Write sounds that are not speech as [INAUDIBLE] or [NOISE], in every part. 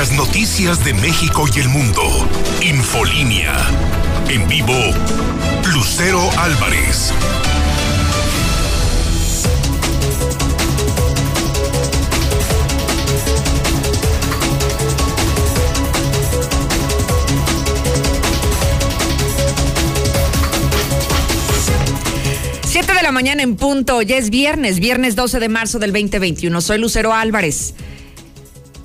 las noticias de México y el mundo. Infolínea. En vivo, Lucero Álvarez. Siete de la mañana en punto, ya es viernes, viernes 12 de marzo del 2021. Soy Lucero Álvarez.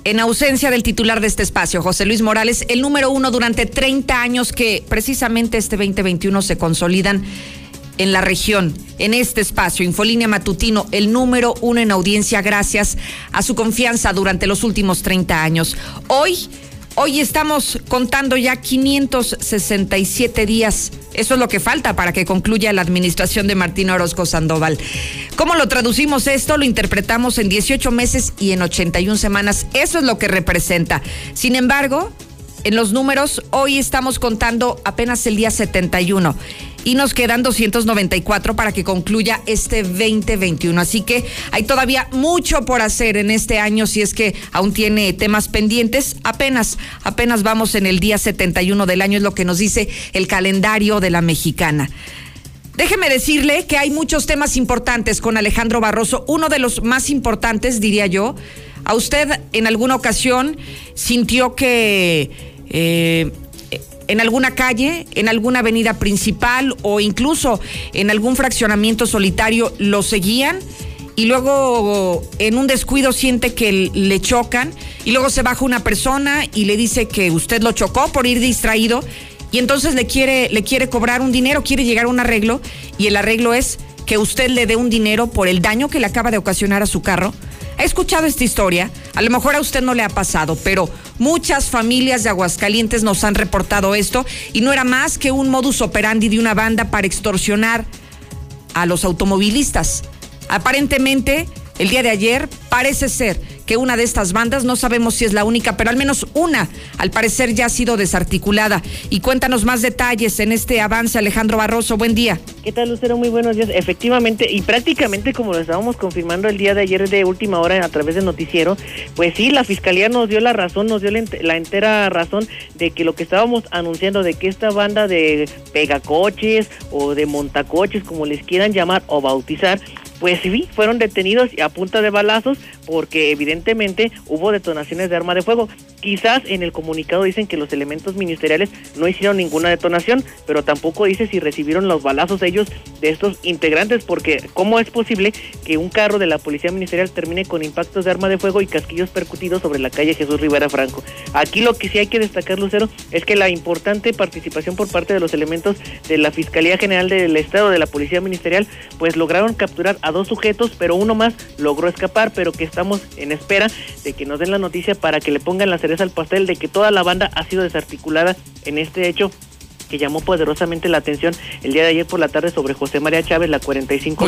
En ausencia del titular de este espacio, José Luis Morales, el número uno durante 30 años que precisamente este 2021 se consolidan en la región, en este espacio, Infolínea Matutino, el número uno en audiencia gracias a su confianza durante los últimos 30 años. Hoy, hoy estamos contando ya 567 días. Eso es lo que falta para que concluya la administración de Martín Orozco Sandoval. ¿Cómo lo traducimos esto? Lo interpretamos en 18 meses y en 81 semanas. Eso es lo que representa. Sin embargo, en los números, hoy estamos contando apenas el día 71 y nos quedan 294 para que concluya este 2021. Así que hay todavía mucho por hacer en este año si es que aún tiene temas pendientes. Apenas, apenas vamos en el día 71 del año, es lo que nos dice el calendario de la mexicana. Déjeme decirle que hay muchos temas importantes con Alejandro Barroso. Uno de los más importantes, diría yo. ¿A usted en alguna ocasión sintió que eh, en alguna calle, en alguna avenida principal o incluso en algún fraccionamiento solitario lo seguían y luego en un descuido siente que le chocan y luego se baja una persona y le dice que usted lo chocó por ir distraído y entonces le quiere le quiere cobrar un dinero, quiere llegar a un arreglo y el arreglo es que usted le dé un dinero por el daño que le acaba de ocasionar a su carro. ¿Ha escuchado esta historia? A lo mejor a usted no le ha pasado, pero muchas familias de Aguascalientes nos han reportado esto y no era más que un modus operandi de una banda para extorsionar a los automovilistas. Aparentemente, el día de ayer parece ser que una de estas bandas, no sabemos si es la única, pero al menos una, al parecer ya ha sido desarticulada. Y cuéntanos más detalles en este avance, Alejandro Barroso. Buen día. ¿Qué tal, Lucero? Muy buenos días. Efectivamente, y prácticamente como lo estábamos confirmando el día de ayer de última hora a través del noticiero, pues sí, la fiscalía nos dio la razón, nos dio la entera razón de que lo que estábamos anunciando de que esta banda de pegacoches o de montacoches, como les quieran llamar o bautizar, pues sí, fueron detenidos a punta de balazos porque evidentemente hubo detonaciones de arma de fuego. Quizás en el comunicado dicen que los elementos ministeriales no hicieron ninguna detonación, pero tampoco dice si recibieron los balazos ellos de estos integrantes, porque ¿cómo es posible que un carro de la policía ministerial termine con impactos de arma de fuego y casquillos percutidos sobre la calle Jesús Rivera Franco? Aquí lo que sí hay que destacar, Lucero, es que la importante participación por parte de los elementos de la Fiscalía General del Estado, de la Policía Ministerial, pues lograron capturar a dos sujetos, pero uno más logró escapar, pero que estamos en espera de que nos den la noticia para que le pongan la cereza al pastel de que toda la banda ha sido desarticulada en este hecho que llamó poderosamente la atención el día de ayer por la tarde sobre José María Chávez, la 45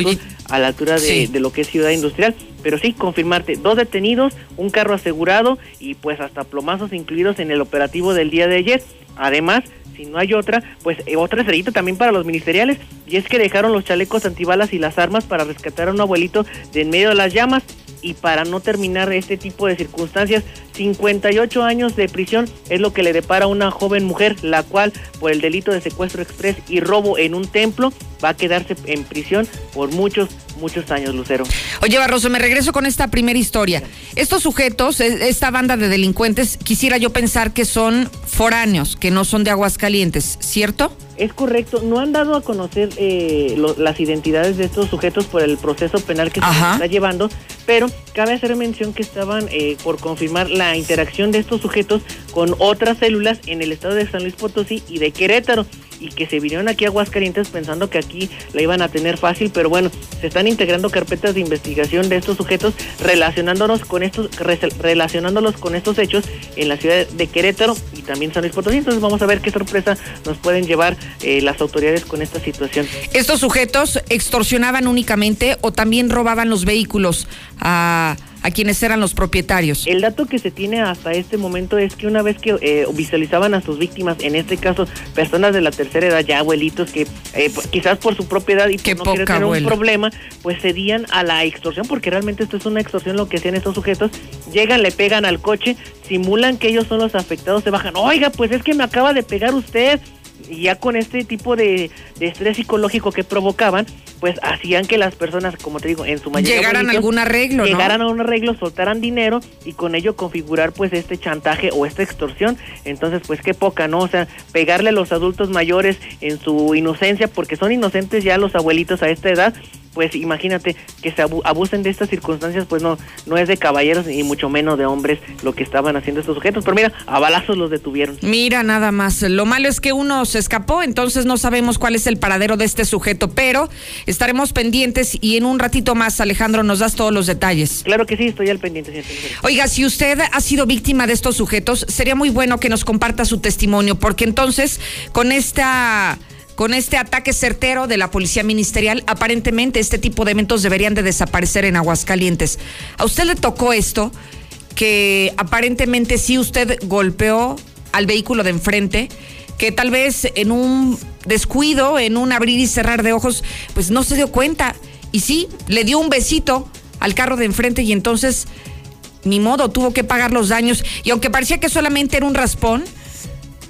a la altura de, de, lo que es Ciudad Industrial. Pero sí, confirmarte, dos detenidos, un carro asegurado y pues hasta plomazos incluidos en el operativo del día de ayer. Además, si no hay otra, pues eh, otra estrellita también para los ministeriales, y es que dejaron los chalecos antibalas y las armas para rescatar a un abuelito de en medio de las llamas y para no terminar este tipo de circunstancias, 58 años de prisión es lo que le depara a una joven mujer, la cual por el delito de secuestro express y robo en un templo va a quedarse en prisión por muchos, muchos años, Lucero. Oye, Barroso, me regreso con esta primera historia. Estos sujetos, e, esta banda de delincuentes, quisiera yo pensar que son foráneos, que no son de Aguascalientes, ¿cierto? Es correcto, no han dado a conocer eh, las identidades de estos sujetos por el proceso penal que se está llevando, pero cabe hacer mención que estaban eh, por confirmar la interacción de estos sujetos con otras células en el estado de San Luis Potosí y de Querétaro y que se vinieron aquí a Aguascalientes pensando que aquí la iban a tener fácil, pero bueno, se están integrando carpetas de investigación de estos sujetos relacionándonos con estos relacionándolos con estos hechos en la ciudad de Querétaro y también San Luis Potosí. Entonces vamos a ver qué sorpresa nos pueden llevar eh, las autoridades con esta situación. ¿Estos sujetos extorsionaban únicamente o también robaban los vehículos a a quienes eran los propietarios. El dato que se tiene hasta este momento es que una vez que eh, visualizaban a sus víctimas, en este caso personas de la tercera edad, ya abuelitos que eh, quizás por su propiedad y por no querer tener un problema, pues cedían a la extorsión, porque realmente esto es una extorsión lo que hacían estos sujetos, llegan, le pegan al coche, simulan que ellos son los afectados, se bajan, oiga, pues es que me acaba de pegar usted, y ya con este tipo de, estrés psicológico que provocaban, pues hacían que las personas, como te digo, en su mayoría llegaran a algún arreglo, llegaran a un arreglo, soltaran dinero y con ello configurar pues este chantaje o esta extorsión. Entonces, pues qué poca, ¿no? O sea, pegarle a los adultos mayores en su inocencia, porque son inocentes ya los abuelitos a esta edad, pues imagínate que se abusen de estas circunstancias, pues no, no es de caballeros ni mucho menos de hombres lo que estaban haciendo estos sujetos. Pero mira, a balazos los detuvieron. Mira, nada más. Lo malo es que uno se escapó, entonces no sabemos cuál es el paradero de este sujeto, pero estaremos pendientes y en un ratito más, Alejandro, nos das todos los detalles. Claro que sí, estoy al pendiente. Oiga, si usted ha sido víctima de estos sujetos, sería muy bueno que nos comparta su testimonio, porque entonces con esta con este ataque certero de la policía ministerial, aparentemente este tipo de eventos deberían de desaparecer en Aguascalientes. ¿A usted le tocó esto? Que aparentemente sí usted golpeó al vehículo de enfrente, que tal vez en un descuido, en un abrir y cerrar de ojos, pues no se dio cuenta. Y sí, le dio un besito al carro de enfrente y entonces, ni modo, tuvo que pagar los daños. Y aunque parecía que solamente era un raspón,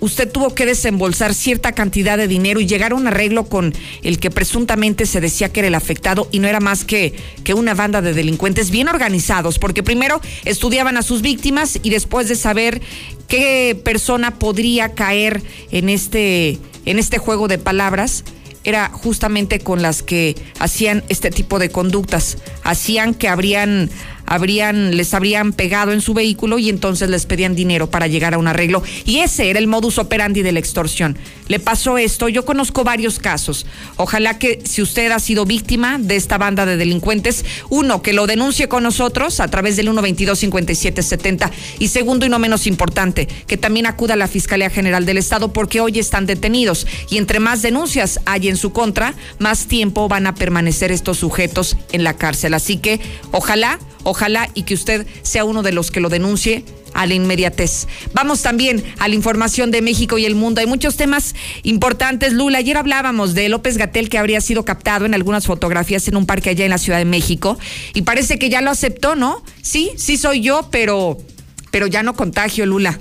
usted tuvo que desembolsar cierta cantidad de dinero y llegar a un arreglo con el que presuntamente se decía que era el afectado y no era más que, que una banda de delincuentes bien organizados, porque primero estudiaban a sus víctimas y después de saber qué persona podría caer en este, en este juego de palabras, era justamente con las que hacían este tipo de conductas, hacían que habrían habrían, les habrían pegado en su vehículo y entonces les pedían dinero para llegar a un arreglo. Y ese era el modus operandi de la extorsión. Le pasó esto, yo conozco varios casos. Ojalá que si usted ha sido víctima de esta banda de delincuentes, uno, que lo denuncie con nosotros a través del 122 5770 y segundo y no menos importante, que también acuda a la Fiscalía General del Estado porque hoy están detenidos y entre más denuncias hay en su contra, más tiempo van a permanecer estos sujetos en la cárcel. Así que ojalá Ojalá y que usted sea uno de los que lo denuncie a la inmediatez. Vamos también a la información de México y el mundo. Hay muchos temas importantes, Lula. Ayer hablábamos de López Gatel que habría sido captado en algunas fotografías en un parque allá en la Ciudad de México y parece que ya lo aceptó, ¿no? Sí, sí soy yo, pero pero ya no contagio, Lula.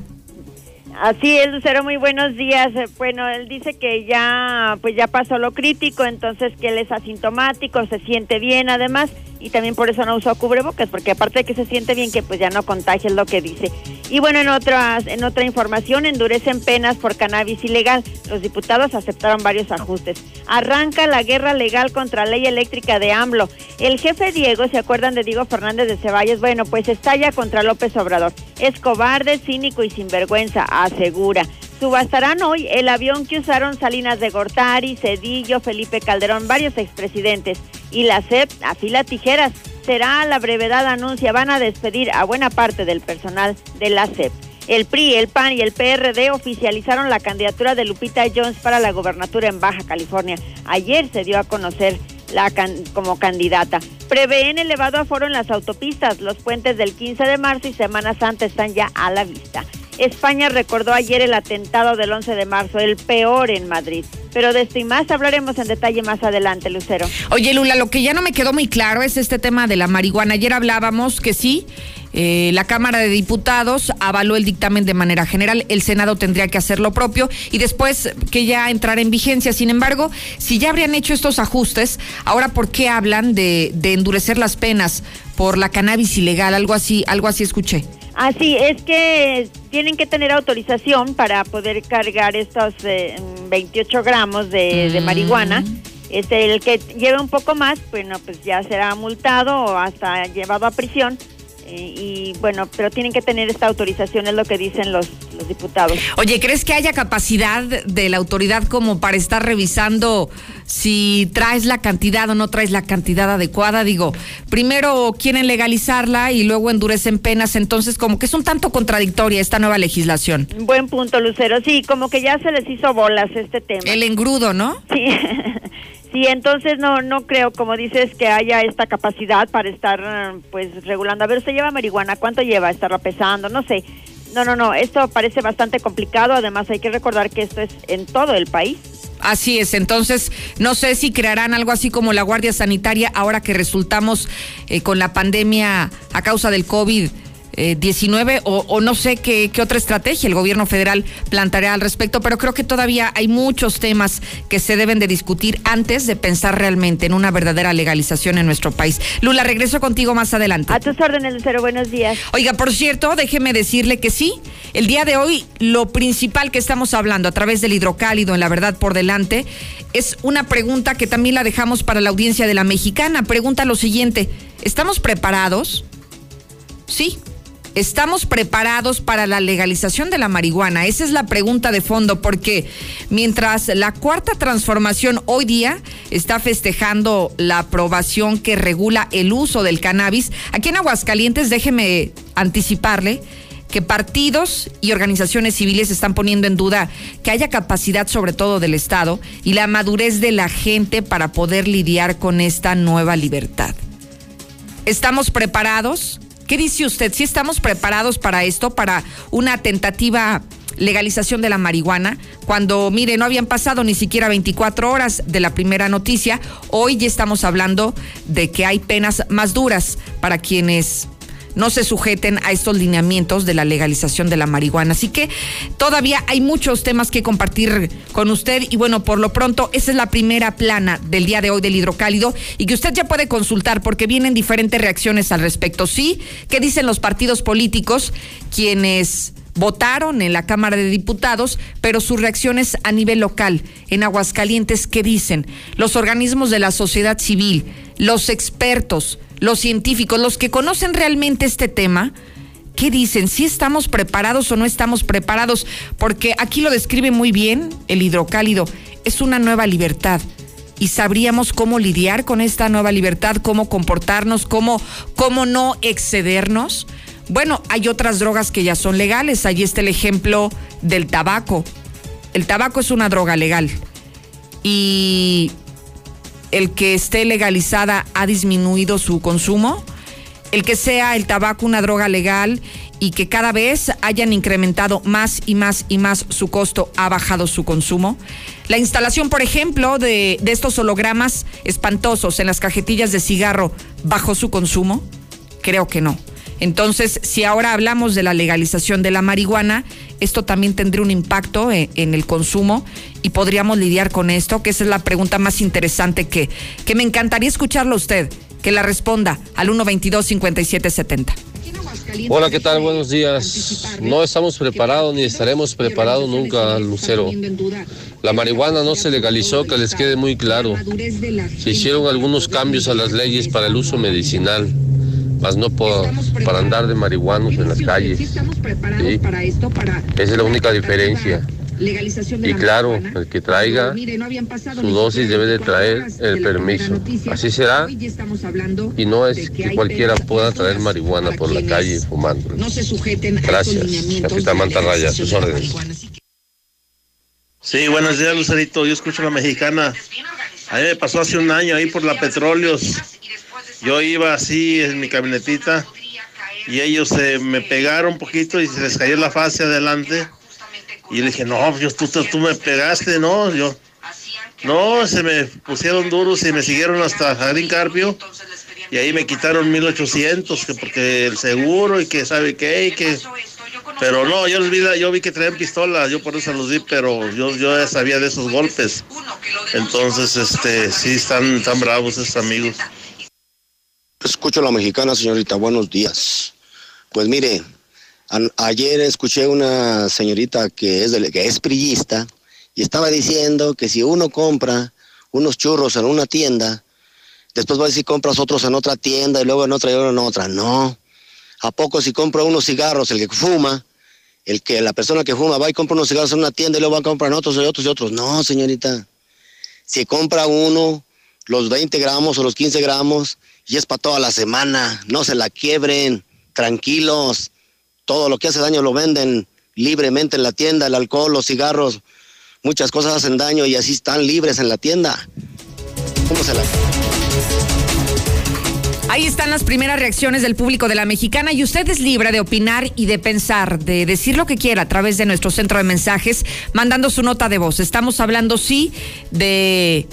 Así es, Lucero, muy buenos días. Eh, bueno, él dice que ya, pues ya pasó lo crítico, entonces que él es asintomático, se siente bien además, y también por eso no usó cubrebocas, porque aparte de que se siente bien, que pues ya no contagia, es lo que dice. Y bueno, en otras, en otra información, endurecen penas por cannabis ilegal. Los diputados aceptaron varios ajustes. Arranca la guerra legal contra ley eléctrica de AMLO. El jefe Diego, ¿se acuerdan de Diego Fernández de Ceballos? Bueno, pues estalla contra López Obrador. Es cobarde, cínico y sinvergüenza asegura. Subastarán hoy el avión que usaron Salinas de Gortari, Cedillo, Felipe Calderón, varios expresidentes. Y la CEP afila tijeras. Será la brevedad anuncia, van a despedir a buena parte del personal de la CEP. El PRI, el PAN y el PRD oficializaron la candidatura de Lupita Jones para la gobernatura en Baja California. Ayer se dio a conocer la como candidata. Prevén elevado aforo en las autopistas. Los puentes del 15 de marzo y Semana Santa están ya a la vista. España recordó ayer el atentado del 11 de marzo, el peor en Madrid. Pero de esto y más hablaremos en detalle más adelante, Lucero. Oye, Lula, lo que ya no me quedó muy claro es este tema de la marihuana. Ayer hablábamos que sí, eh, la Cámara de Diputados avaló el dictamen de manera general, el Senado tendría que hacer lo propio y después que ya entrara en vigencia. Sin embargo, si ya habrían hecho estos ajustes, ahora ¿por qué hablan de, de endurecer las penas por la cannabis ilegal? Algo así, algo así escuché. Así es que tienen que tener autorización para poder cargar estos 28 eh, gramos de, de, marihuana. Este, el que lleve un poco más, bueno, pues ya será multado o hasta llevado a prisión. Eh, y bueno, pero tienen que tener esta autorización, es lo que dicen los, los diputados. Oye, ¿crees que haya capacidad de la autoridad como para estar revisando si traes la cantidad o no traes la cantidad adecuada. Digo, primero quieren legalizarla y luego endurecen penas, entonces como que es un tanto contradictoria esta nueva legislación. Buen punto, Lucero. Sí, como que ya se les hizo bolas este tema. El engrudo, ¿no? Sí. [LAUGHS] Sí, entonces no no creo, como dices, que haya esta capacidad para estar pues regulando. A ver, usted lleva marihuana, ¿cuánto lleva? Estarla pesando, no sé. No, no, no, esto parece bastante complicado, además hay que recordar que esto es en todo el país. Así es, entonces no sé si crearán algo así como la Guardia Sanitaria ahora que resultamos eh, con la pandemia a causa del COVID 19 eh, o, no sé qué, otra estrategia el gobierno federal planteará al respecto, pero creo que todavía hay muchos temas que se deben de discutir antes de pensar realmente en una verdadera legalización en nuestro país. Lula, regreso contigo más adelante. A tus órdenes, Lucero, buenos días. Oiga, por cierto, déjeme decirle que sí, el día de hoy lo principal que estamos hablando a través del hidrocálido en La Verdad por Delante es una pregunta que también la dejamos para la audiencia de la mexicana. Pregunta lo siguiente, ¿estamos preparados? Sí, ¿Estamos preparados para la legalización de la marihuana? Esa es la pregunta de fondo, porque mientras la cuarta transformación hoy día está festejando la aprobación que regula el uso del cannabis, aquí en Aguascalientes, déjeme anticiparle que partidos y organizaciones civiles están poniendo en duda que haya capacidad sobre todo del Estado y la madurez de la gente para poder lidiar con esta nueva libertad. ¿Estamos preparados? ¿Qué dice usted? ¿Si estamos preparados para esto, para una tentativa legalización de la marihuana, cuando, mire, no habían pasado ni siquiera 24 horas de la primera noticia, hoy ya estamos hablando de que hay penas más duras para quienes no se sujeten a estos lineamientos de la legalización de la marihuana. Así que todavía hay muchos temas que compartir con usted y bueno, por lo pronto esa es la primera plana del día de hoy del hidrocálido y que usted ya puede consultar porque vienen diferentes reacciones al respecto. Sí, ¿qué dicen los partidos políticos quienes votaron en la Cámara de Diputados, pero sus reacciones a nivel local, en Aguascalientes, ¿qué dicen? Los organismos de la sociedad civil, los expertos, los científicos, los que conocen realmente este tema, ¿qué dicen? ¿Si estamos preparados o no estamos preparados? Porque aquí lo describe muy bien el hidrocálido. Es una nueva libertad. Y sabríamos cómo lidiar con esta nueva libertad, cómo comportarnos, cómo, cómo no excedernos. Bueno, hay otras drogas que ya son legales. Allí está el ejemplo del tabaco. El tabaco es una droga legal. Y el que esté legalizada ha disminuido su consumo, el que sea el tabaco una droga legal y que cada vez hayan incrementado más y más y más su costo, ha bajado su consumo. La instalación, por ejemplo, de, de estos hologramas espantosos en las cajetillas de cigarro, ¿bajó su consumo? Creo que no. Entonces, si ahora hablamos de la legalización de la marihuana, esto también tendría un impacto eh, en, el consumo y podríamos lidiar con esto, que esa es la pregunta más interesante que, que me encantaría escucharlo a usted, que la responda al 122-5770. Hola, ¿qué tal? Buenos días. No estamos preparados ni estaremos preparados nunca, Lucero. La marihuana no se legalizó, que les quede muy claro. Se hicieron algunos cambios a las leyes para el uso medicinal más no por, para andar de marihuanos en las calles. Esa es la única diferencia. y claro, el que traiga su dosis debe de traer el permiso. Así será. Y no es que cualquiera pueda traer marihuana por la calle fumando. Gracias. Capitán Mantarraya, sus órdenes. Sí, buenos días, Lucerito. Yo escucho a la mexicana. A mí me pasó hace un año ahí por la Petróleos yo iba así en mi camionetita y ellos se me pegaron un poquito y se les cayó la fase adelante. Y le dije, no, yo, tú, tú me pegaste, ¿no? Yo, no, se me pusieron duros y me siguieron hasta Jardín Carpio. Y ahí me quitaron 1800, que porque el seguro y que sabe qué, y que... Pero no, yo vi, yo vi que traían pistola, yo por eso los di, pero yo, yo ya sabía de esos golpes. Entonces, este, sí, están tan bravos esos amigos. Escucho a la mexicana, señorita, buenos días. Pues mire, ayer escuché una señorita que es, de, que es prillista y estaba diciendo que si uno compra unos churros en una tienda, después va a decir compras otros en otra tienda y luego en otra y luego en otra. No. ¿A poco si compra unos cigarros, el que fuma, el que la persona que fuma va y compra unos cigarros en una tienda y luego va a comprar otros y otros y otros? No, señorita. Si compra uno los 20 gramos o los 15 gramos y es para toda la semana, no se la quiebren, tranquilos. Todo lo que hace daño lo venden libremente en la tienda, el alcohol, los cigarros, muchas cosas hacen daño y así están libres en la tienda. ¿Cómo se la Ahí están las primeras reacciones del público de la mexicana y usted es libre de opinar y de pensar, de decir lo que quiera a través de nuestro centro de mensajes, mandando su nota de voz. Estamos hablando, sí, de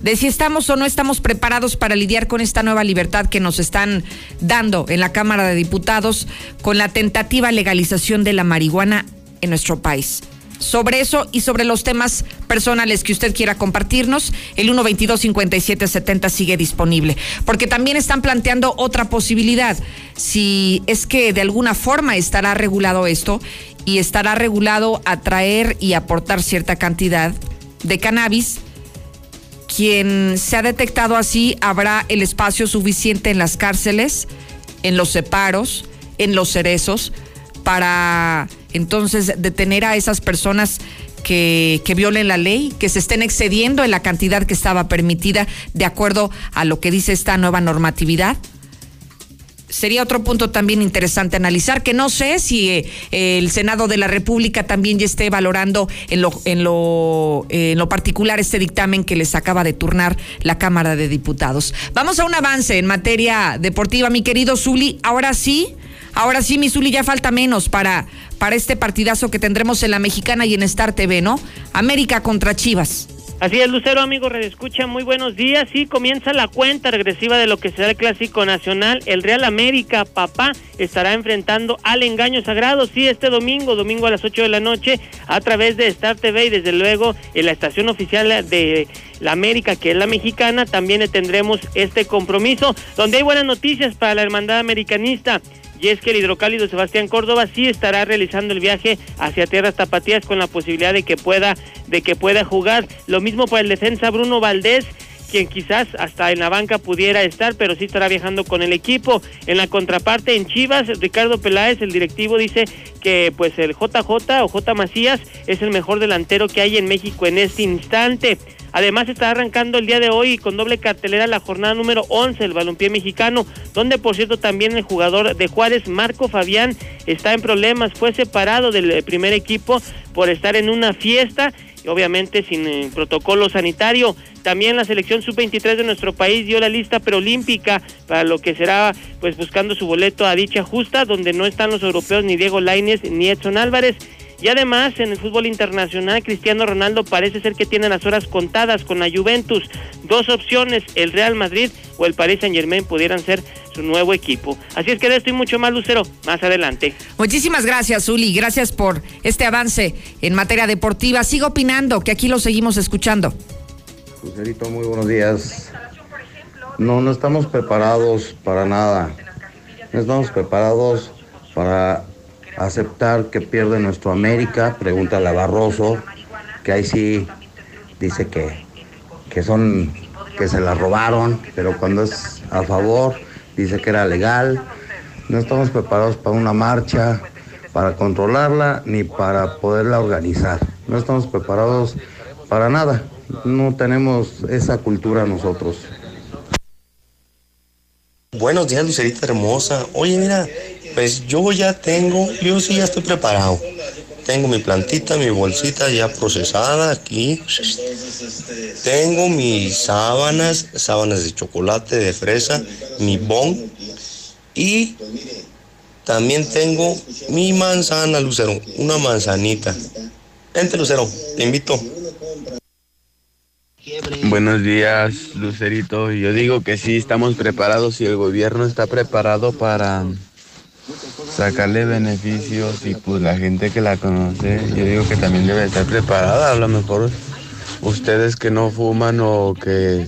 de si estamos o no estamos preparados para lidiar con esta nueva libertad que nos están dando en la Cámara de Diputados con la tentativa legalización de la marihuana en nuestro país sobre eso y sobre los temas personales que usted quiera compartirnos, el 122-5770 sigue disponible. Porque también están planteando otra posibilidad. Si es que de alguna forma estará regulado esto y estará regulado a traer y aportar cierta cantidad de cannabis, quien se ha detectado así, habrá el espacio suficiente en las cárceles, en los separos, en los cerezos, para entonces detener a esas personas que, que, violen la ley, que se estén excediendo en la cantidad que estaba permitida de acuerdo a lo que dice esta nueva normatividad? Sería otro punto también interesante analizar, que no sé si eh, el Senado de la República también ya esté valorando en lo, en, lo, en lo particular este dictamen que les acaba de turnar la Cámara de Diputados. Vamos a un avance en materia deportiva, mi querido Zuli. Ahora sí, Ahora sí, Misuli, ya falta menos para, para este partidazo que tendremos en la Mexicana y en Star TV, ¿no? América contra Chivas. Así es, Lucero, amigo, redescucha, muy buenos días. Sí, comienza la cuenta regresiva de lo que será el Clásico Nacional. El Real América, papá, estará enfrentando al engaño sagrado, sí, este domingo, domingo a las 8 de la noche, a través de Star TV y desde luego en la estación oficial de la América, que es la mexicana, también tendremos este compromiso, donde hay buenas noticias para la hermandad americanista y es que el hidrocálido Sebastián Córdoba sí estará realizando el viaje hacia tierras tapatías con la posibilidad de que pueda de que pueda jugar. Lo mismo para el defensa Bruno Valdés quien quizás hasta en la banca pudiera estar, pero sí estará viajando con el equipo. En la contraparte, en Chivas, Ricardo Peláez, el directivo, dice que pues el JJ o J Macías es el mejor delantero que hay en México en este instante. Además está arrancando el día de hoy con doble cartelera la jornada número 11 del balompié mexicano, donde por cierto también el jugador de Juárez, Marco Fabián, está en problemas, fue separado del primer equipo por estar en una fiesta obviamente sin eh, protocolo sanitario. También la selección sub-23 de nuestro país dio la lista preolímpica para lo que será pues buscando su boleto a dicha justa, donde no están los europeos ni Diego Lainez ni Edson Álvarez. Y además, en el fútbol internacional, Cristiano Ronaldo parece ser que tiene las horas contadas con la Juventus. Dos opciones, el Real Madrid o el Paris Saint Germain pudieran ser su nuevo equipo. Así es que de esto y mucho más, Lucero, más adelante. Muchísimas gracias, Uli. Gracias por este avance en materia deportiva. Sigo opinando, que aquí lo seguimos escuchando. Lucerito, muy buenos días. No, no estamos preparados para nada. No estamos preparados para aceptar que pierde nuestro América, pregúntale a Barroso, que ahí sí dice que, que son, que se la robaron, pero cuando es a favor, dice que era legal. No estamos preparados para una marcha, para controlarla, ni para poderla organizar. No estamos preparados para nada. No tenemos esa cultura nosotros. Buenos días, Lucerita hermosa. Oye, mira, pues yo ya tengo, yo sí ya estoy preparado. Tengo mi plantita, mi bolsita ya procesada aquí. Tengo mis sábanas, sábanas de chocolate, de fresa, mi bon. Y también tengo mi manzana, Lucero, una manzanita. Vente, Lucero, te invito. Buenos días, Lucerito. Yo digo que sí, estamos preparados y el gobierno está preparado para sacarle beneficios y pues la gente que la conoce, yo digo que también debe estar preparada. A lo mejor ustedes que no fuman o que,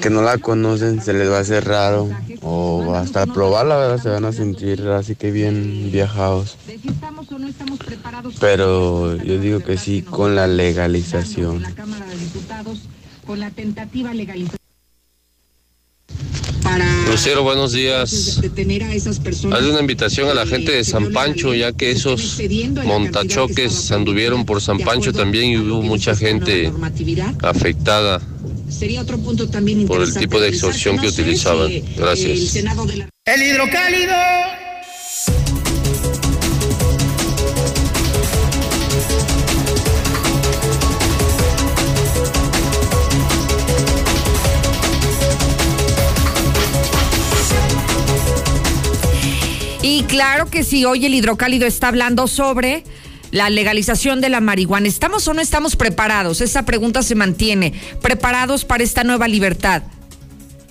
que no la conocen se les va a hacer raro o hasta probarla verdad se van a sentir así que bien viajados. Pero yo digo que sí con la legalización. Lucero, buenos días. Hazle una invitación a la gente de San Pancho, ya que esos montachoques anduvieron por San Pancho también y hubo mucha gente afectada por el tipo de extorsión que utilizaban. Gracias. El hidrocálido. Claro que sí, hoy el hidrocálido está hablando sobre la legalización de la marihuana. ¿Estamos o no estamos preparados? Esa pregunta se mantiene. ¿Preparados para esta nueva libertad?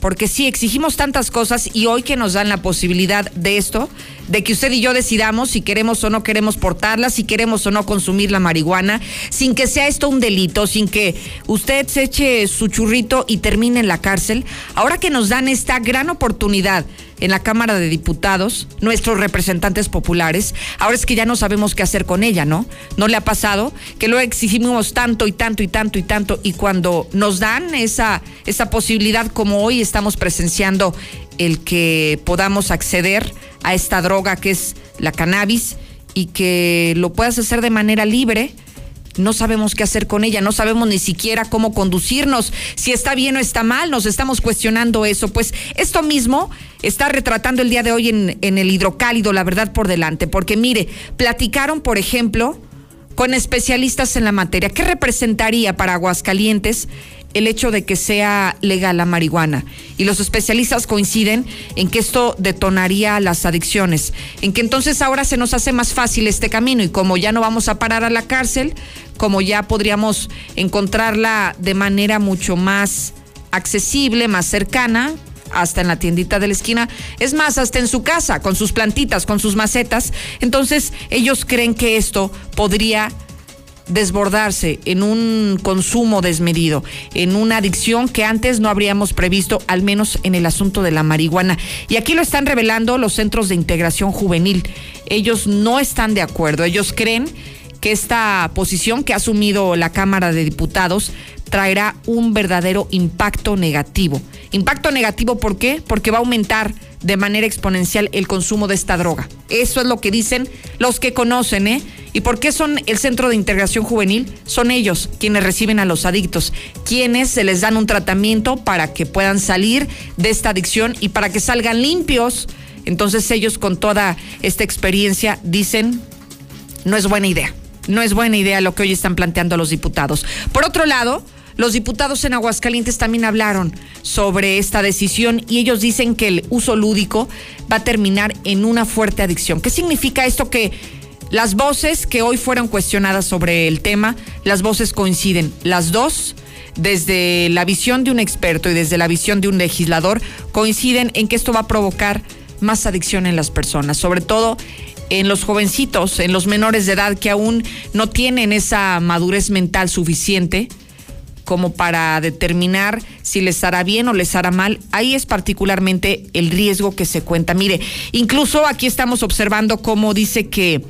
Porque sí, exigimos tantas cosas y hoy que nos dan la posibilidad de esto, de que usted y yo decidamos si queremos o no queremos portarla, si queremos o no consumir la marihuana, sin que sea esto un delito, sin que usted se eche su churrito y termine en la cárcel. Ahora que nos dan esta gran oportunidad en la Cámara de Diputados, nuestros representantes populares, ahora es que ya no sabemos qué hacer con ella, ¿no? ¿No le ha pasado que lo exigimos tanto y tanto y tanto y tanto y cuando nos dan esa, esa posibilidad como hoy estamos presenciando el que podamos acceder a esta droga que es la cannabis y que lo puedas hacer de manera libre? no sabemos qué hacer con ella, no sabemos ni siquiera cómo conducirnos, si está bien o está mal, nos estamos cuestionando eso. Pues esto mismo está retratando el día de hoy en, en el hidrocálido, la verdad por delante, porque mire, platicaron, por ejemplo, con especialistas en la materia, ¿qué representaría para Aguascalientes el hecho de que sea legal la marihuana. Y los especialistas coinciden en que esto detonaría las adicciones, en que entonces ahora se nos hace más fácil este camino y como ya no vamos a parar a la cárcel, como ya podríamos encontrarla de manera mucho más accesible, más cercana, hasta en la tiendita de la esquina, es más, hasta en su casa, con sus plantitas, con sus macetas. Entonces, ellos creen que esto podría desbordarse en un consumo desmedido, en una adicción que antes no habríamos previsto, al menos en el asunto de la marihuana. Y aquí lo están revelando los centros de integración juvenil. Ellos no están de acuerdo, ellos creen que esta posición que ha asumido la Cámara de Diputados traerá un verdadero impacto negativo. Impacto negativo, ¿por qué? Porque va a aumentar de manera exponencial el consumo de esta droga. Eso es lo que dicen los que conocen, ¿eh? ¿Y por qué son el centro de integración juvenil? Son ellos quienes reciben a los adictos, quienes se les dan un tratamiento para que puedan salir de esta adicción y para que salgan limpios. Entonces ellos con toda esta experiencia dicen, no es buena idea, no es buena idea lo que hoy están planteando los diputados. Por otro lado, los diputados en Aguascalientes también hablaron sobre esta decisión y ellos dicen que el uso lúdico va a terminar en una fuerte adicción. ¿Qué significa esto? Que las voces que hoy fueron cuestionadas sobre el tema, las voces coinciden, las dos desde la visión de un experto y desde la visión de un legislador, coinciden en que esto va a provocar más adicción en las personas, sobre todo en los jovencitos, en los menores de edad que aún no tienen esa madurez mental suficiente como para determinar si les hará bien o les hará mal. Ahí es particularmente el riesgo que se cuenta. Mire, incluso aquí estamos observando cómo dice que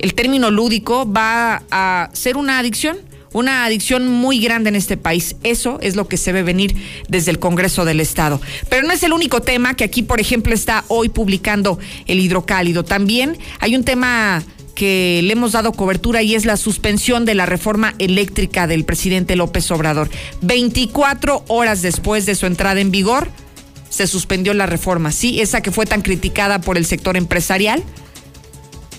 el término lúdico va a ser una adicción una adicción muy grande en este país. Eso es lo que se ve venir desde el Congreso del Estado. Pero no es el único tema que aquí, por ejemplo, está hoy publicando el hidrocálido. También hay un tema que le hemos dado cobertura y es la suspensión de la reforma eléctrica del presidente López Obrador. 24 horas después de su entrada en vigor, se suspendió la reforma, sí, esa que fue tan criticada por el sector empresarial,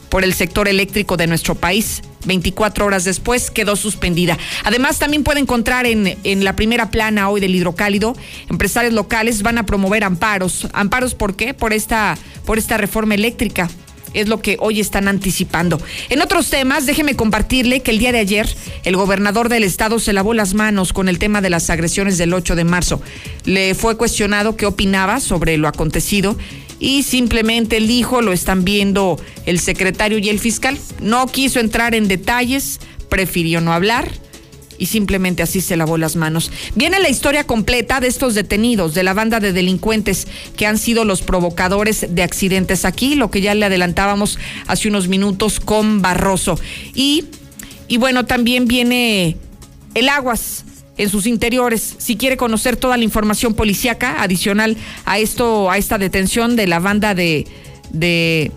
por el sector eléctrico de nuestro país. 24 horas después quedó suspendida. Además, también puede encontrar en, en, la primera plana hoy del hidrocálido, empresarios locales van a promover amparos. ¿Amparos por qué? Por esta, por esta reforma eléctrica es lo que hoy están anticipando. En otros temas, déjeme compartirle que el día de ayer el gobernador del estado se lavó las manos con el tema de las agresiones del 8 de marzo. Le fue cuestionado qué opinaba sobre lo acontecido y simplemente él dijo, lo están viendo el secretario y el fiscal. No quiso entrar en detalles, prefirió no hablar y simplemente así se lavó las manos. Viene la historia completa de estos detenidos, de la banda de delincuentes que han sido los provocadores de accidentes aquí, lo que ya le adelantábamos hace unos minutos con Barroso. Y, y bueno, también viene el Aguas, en sus interiores. Si quiere conocer toda la información policíaca adicional a esto, a esta detención de la banda de, de,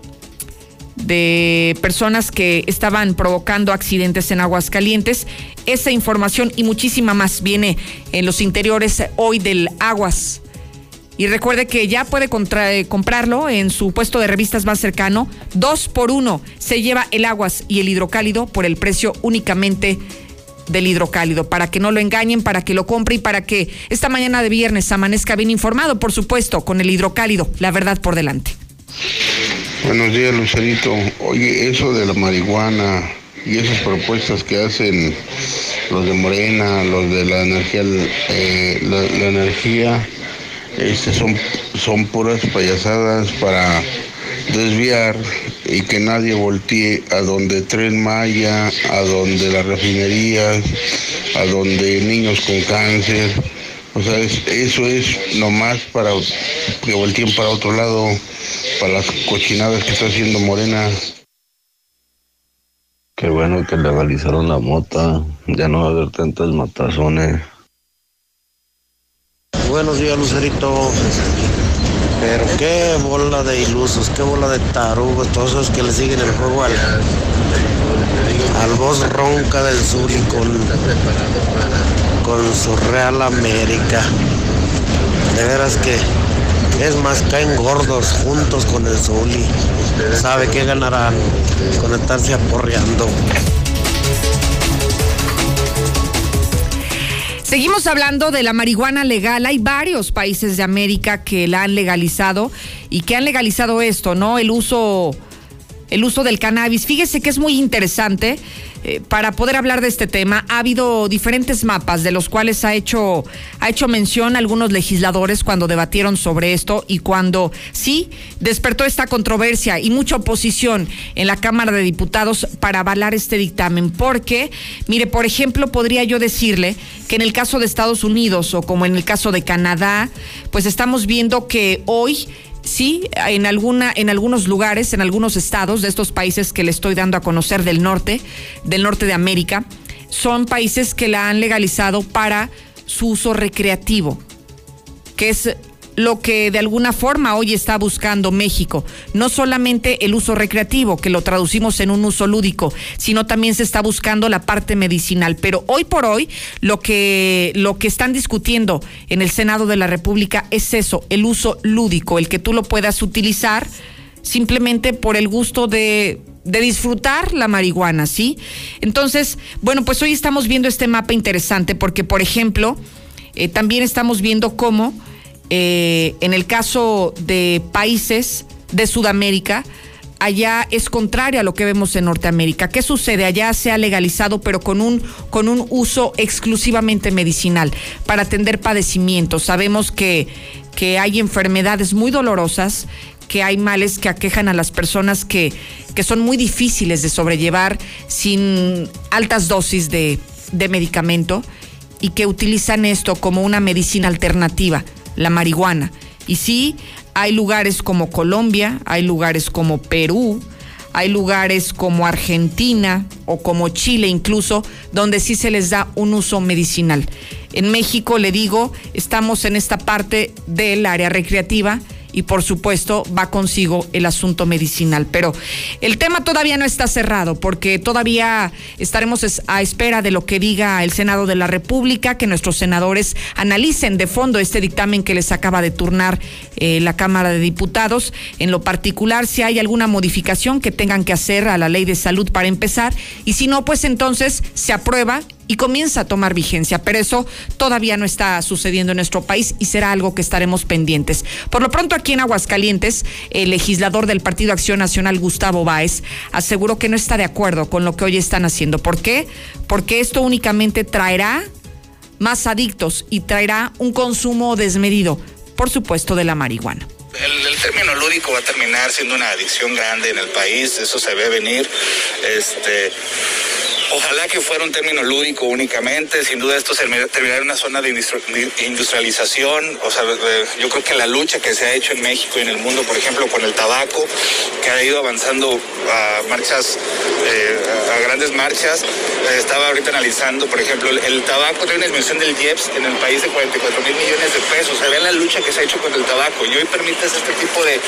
de personas que estaban provocando accidentes en Aguascalientes, esa información y muchísima más viene en los interiores hoy del Aguas. Y recuerde que ya puede eh, comprarlo en su puesto de revistas más cercano. Dos por uno se lleva el aguas y el hidrocálido por el precio únicamente del hidrocálido, para que no lo engañen, para que lo compre y para que esta mañana de viernes amanezca bien informado, por supuesto, con el hidrocálido, la verdad por delante. Buenos días, Lucerito. Oye, eso de la marihuana y esas propuestas que hacen los de Morena, los de la energía, eh, la, energía, este, son, son puras payasadas para desviar y que nadie voltee a donde Tren Maya, a donde las refinerías, a donde niños con cáncer. O sea, eso es nomás para que volteen para otro lado, para las cochinadas que está haciendo Morena. Qué bueno que legalizaron la mota, ya no va a haber tantas matazones. Buenos días, Lucerito. Pero qué bola de ilusos, qué bola de tarugos, todos esos que le siguen el juego al, al voz ronca del sur con, con su Real América. De veras que es más, caen gordos juntos con el Zuli. Sabe que ganarán con estarse aporreando. Seguimos hablando de la marihuana legal. Hay varios países de América que la han legalizado y que han legalizado esto, ¿no? El uso, el uso del cannabis. Fíjese que es muy interesante eh, para poder hablar de este tema, ha habido diferentes mapas de los cuales ha hecho, ha hecho mención algunos legisladores cuando debatieron sobre esto y cuando sí despertó esta controversia y mucha oposición en la Cámara de Diputados para avalar este dictamen. Porque, mire, por ejemplo, podría yo decirle que en el caso de Estados Unidos o como en el caso de Canadá, pues estamos viendo que hoy sí, en alguna, en algunos lugares, en algunos estados de estos países que le estoy dando a conocer del norte, del norte de América, son países que la han legalizado para su uso recreativo, que es lo que de alguna forma hoy está buscando México. No solamente el uso recreativo, que lo traducimos en un uso lúdico, sino también se está buscando la parte medicinal. Pero hoy por hoy, lo que, lo que están discutiendo en el Senado de la República es eso, el uso lúdico, el que tú lo puedas utilizar simplemente por el gusto de de disfrutar la marihuana, ¿sí? Entonces, bueno, pues hoy estamos viendo este mapa interesante porque, por ejemplo, eh, también estamos viendo cómo eh, en el caso de países de Sudamérica, allá es contrario a lo que vemos en Norteamérica. ¿Qué sucede? Allá se ha legalizado, pero con un, con un uso exclusivamente medicinal para atender padecimientos. Sabemos que, que hay enfermedades muy dolorosas, que hay males que aquejan a las personas que, que son muy difíciles de sobrellevar sin altas dosis de, de medicamento y que utilizan esto como una medicina alternativa la marihuana. Y sí, hay lugares como Colombia, hay lugares como Perú, hay lugares como Argentina o como Chile incluso, donde sí se les da un uso medicinal. En México, le digo, estamos en esta parte del área recreativa y por supuesto va consigo el asunto medicinal. Pero el tema todavía no está cerrado porque todavía estaremos a espera de lo que diga el Senado de la República, que nuestros senadores analicen de fondo este dictamen que les acaba de turnar eh, la Cámara de Diputados. En lo particular, si hay alguna modificación que tengan que hacer a la ley de salud para empezar y si no, pues entonces se aprueba y comienza a tomar vigencia, pero eso todavía no está sucediendo en nuestro país y será algo que estaremos pendientes. Por lo pronto, aquí en Aguascalientes, el legislador del Partido Acción Nacional, Gustavo Báez, aseguró que no está de acuerdo con lo que hoy están haciendo. ¿Por qué? Porque esto únicamente traerá más adictos y traerá un consumo desmedido, por supuesto, de la marihuana. El, término lúdico va a terminar siendo una adicción grande en el país, eso se ve venir. Este, Ojalá que fuera un término lúdico únicamente. Sin duda esto terminará en una zona de industrialización. O sea, yo creo que la lucha que se ha hecho en México y en el mundo, por ejemplo, con el tabaco, que ha ido avanzando a marchas, eh, a grandes marchas. Estaba ahorita analizando, por ejemplo, el, tabaco tiene una dimensión del IEPS en el país de 44 mil millones de pesos. O sea, vean la lucha que se ha hecho con el tabaco. Y hoy este tipo de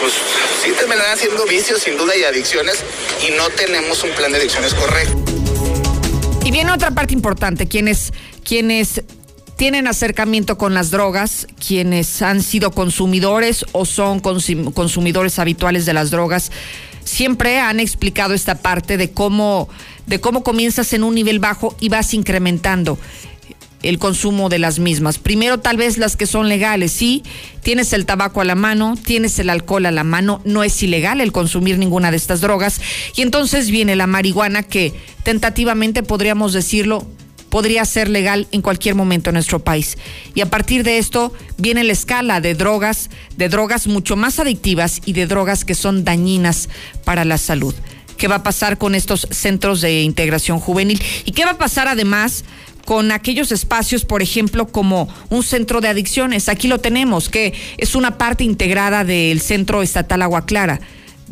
pues sí terminarán haciendo vicios sin duda y adicciones y no tenemos un plan de adicciones correcto. Y viene otra parte importante, quienes, quienes tienen acercamiento con las drogas, quienes han sido consumidores o son consumidores habituales de las drogas, siempre han explicado esta parte de cómo, de cómo comienzas en un nivel bajo y vas incrementando el consumo de las mismas. Primero tal vez las que son legales, sí, tienes el tabaco a la mano, tienes el alcohol a la mano, no es ilegal el consumir ninguna de estas drogas. Y entonces viene la marihuana que tentativamente podríamos decirlo podría ser legal en cualquier momento en nuestro país. Y a partir de esto viene la escala de drogas, de drogas mucho más adictivas y de drogas que son dañinas para la salud. ¿Qué va a pasar con estos centros de integración juvenil? ¿Y qué va a pasar además con aquellos espacios, por ejemplo, como un centro de adicciones. Aquí lo tenemos, que es una parte integrada del Centro Estatal Agua Clara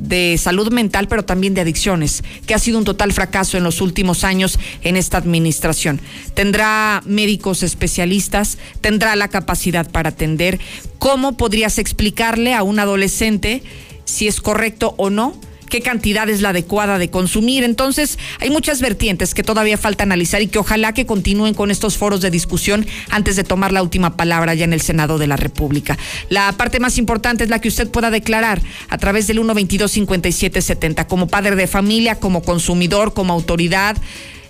de salud mental, pero también de adicciones, que ha sido un total fracaso en los últimos años en esta administración. Tendrá médicos especialistas, tendrá la capacidad para atender. ¿Cómo podrías explicarle a un adolescente si es correcto o no? Qué cantidad es la adecuada de consumir. Entonces, hay muchas vertientes que todavía falta analizar y que ojalá que continúen con estos foros de discusión antes de tomar la última palabra ya en el Senado de la República. La parte más importante es la que usted pueda declarar a través del 122 5770 como padre de familia, como consumidor, como autoridad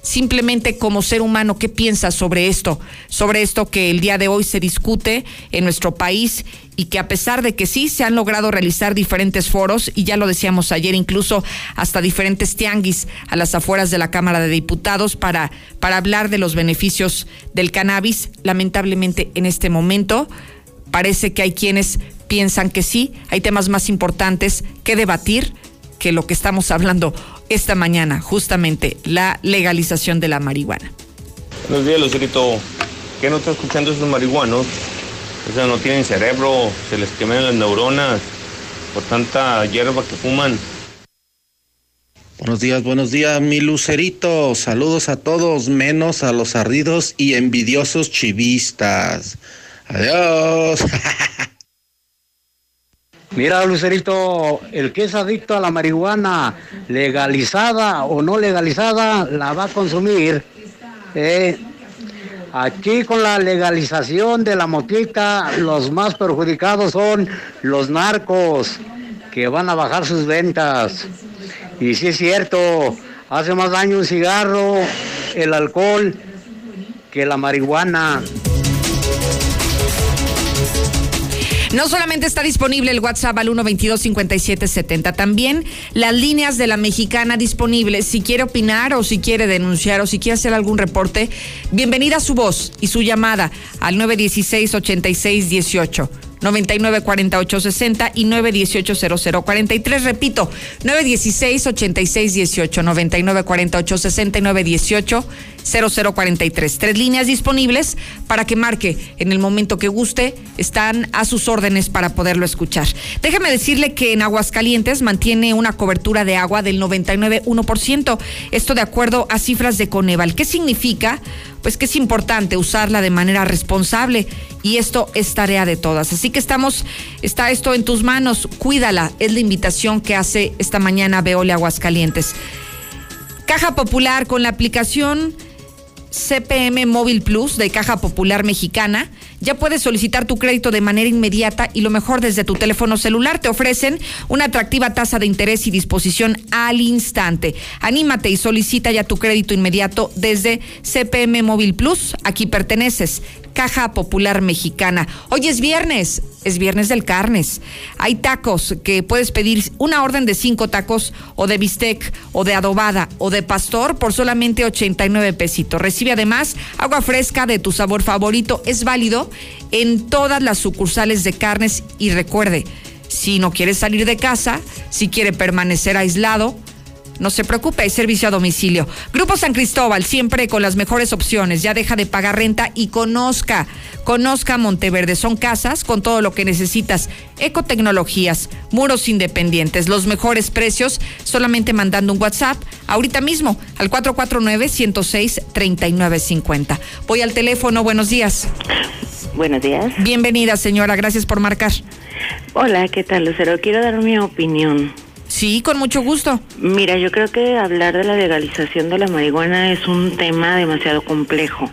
simplemente como ser humano, ¿qué piensas sobre esto? Sobre esto que el día de hoy se discute en nuestro país y que a pesar de que sí se han logrado realizar diferentes foros, y ya lo decíamos ayer, incluso hasta diferentes tianguis a las afueras de la Cámara de Diputados para, para hablar de los beneficios del cannabis, lamentablemente en este momento parece que hay quienes piensan que sí, hay temas más importantes que debatir que lo que estamos hablando esta mañana, justamente la legalización de la marihuana. Buenos días, Lucerito. ¿Qué no está escuchando esos marihuanos? O sea, no tienen cerebro, se les queman las neuronas por tanta hierba que fuman. Buenos días, buenos días, mi lucerito. Saludos a todos, menos a los ardidos y envidiosos chivistas. Adiós. [LAUGHS] Mira, Lucerito, el que es adicto a la marihuana, legalizada o no legalizada, la va a consumir. Eh, aquí con la legalización de la motita, los más perjudicados son los narcos, que van a bajar sus ventas. Y sí es cierto, hace más daño un cigarro, el alcohol, que la marihuana. No solamente está disponible el WhatsApp al 122-5770, también las líneas de la mexicana disponibles. Si quiere opinar o si quiere denunciar o si quiere hacer algún reporte, bienvenida su voz y su llamada al 916-8618. 994860 y 9180043. Repito, 916-8618, 994860 y 918-0043. Tres líneas disponibles para que marque en el momento que guste. Están a sus órdenes para poderlo escuchar. Déjeme decirle que en Aguascalientes mantiene una cobertura de agua del 99,1%. Esto de acuerdo a cifras de Coneval. ¿Qué significa? pues que es importante usarla de manera responsable y esto es tarea de todas. Así que estamos, está esto en tus manos, cuídala, es la invitación que hace esta mañana Veole Aguascalientes. Caja Popular con la aplicación CPM Móvil Plus de Caja Popular Mexicana. Ya puedes solicitar tu crédito de manera inmediata y lo mejor desde tu teléfono celular. Te ofrecen una atractiva tasa de interés y disposición al instante. Anímate y solicita ya tu crédito inmediato desde CPM Móvil Plus. Aquí perteneces. Caja Popular Mexicana. Hoy es viernes, es viernes del carnes. Hay tacos que puedes pedir una orden de cinco tacos o de bistec o de adobada o de pastor por solamente 89 pesitos. Recibe además agua fresca de tu sabor favorito. Es válido en todas las sucursales de carnes y recuerde, si no quieres salir de casa, si quiere permanecer aislado, no se preocupe, hay servicio a domicilio. Grupo San Cristóbal, siempre con las mejores opciones. Ya deja de pagar renta y conozca, conozca Monteverde. Son casas con todo lo que necesitas. Ecotecnologías, muros independientes, los mejores precios, solamente mandando un WhatsApp ahorita mismo al 449-106-3950. Voy al teléfono, buenos días. Buenos días. Bienvenida, señora, gracias por marcar. Hola, ¿qué tal, Lucero? Quiero dar mi opinión. Sí, con mucho gusto. Mira, yo creo que hablar de la legalización de la marihuana es un tema demasiado complejo.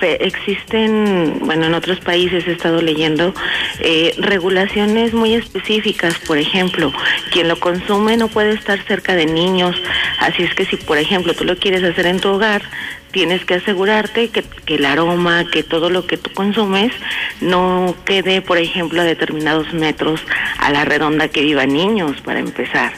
existen, bueno, en otros países he estado leyendo eh, regulaciones muy específicas. Por ejemplo, quien lo consume no puede estar cerca de niños. Así es que si, por ejemplo, tú lo quieres hacer en tu hogar, tienes que asegurarte que, que, el aroma, que todo lo que tú consumes no quede, por ejemplo, a determinados metros a la redonda que vivan niños, para empezar.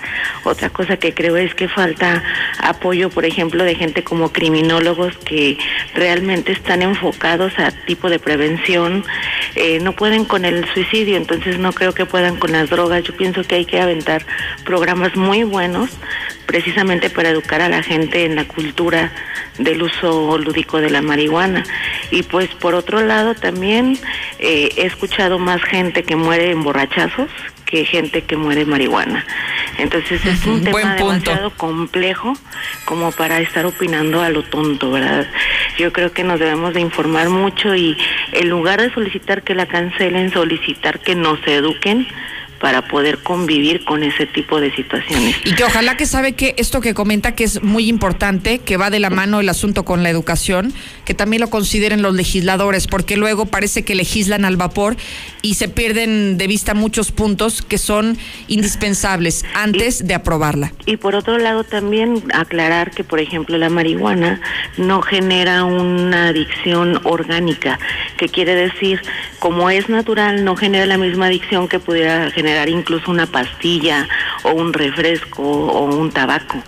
Otra cosa que creo es que falta apoyo, por ejemplo, de gente como criminólogos que realmente están enfocados a tipo de prevención. Eh, no pueden con el suicidio, entonces no creo que puedan con las drogas. Yo pienso que hay que aventar programas muy buenos precisamente para educar a la gente en la cultura del uso lúdico de la marihuana. Y pues por otro lado también eh, he escuchado más gente que muere en borrachazos que gente que muere marihuana. Entonces es un tema demasiado complejo como para estar opinando a lo tonto, ¿verdad? Yo creo que nos debemos de informar mucho y en lugar de solicitar que la cancelen, solicitar que nos eduquen para poder convivir con ese tipo de situaciones. Y que ojalá que sabe que esto que comenta que es muy importante, que va de la mano el asunto con la educación, que también lo consideren los legisladores, porque luego parece que legislan al vapor y se pierden de vista muchos puntos que son indispensables antes de aprobarla. Y por otro lado también aclarar que, por ejemplo, la marihuana no genera una adicción orgánica, que quiere decir, como es natural, no genera la misma adicción que pudiera generar incluso una pastilla o un refresco o un tabaco.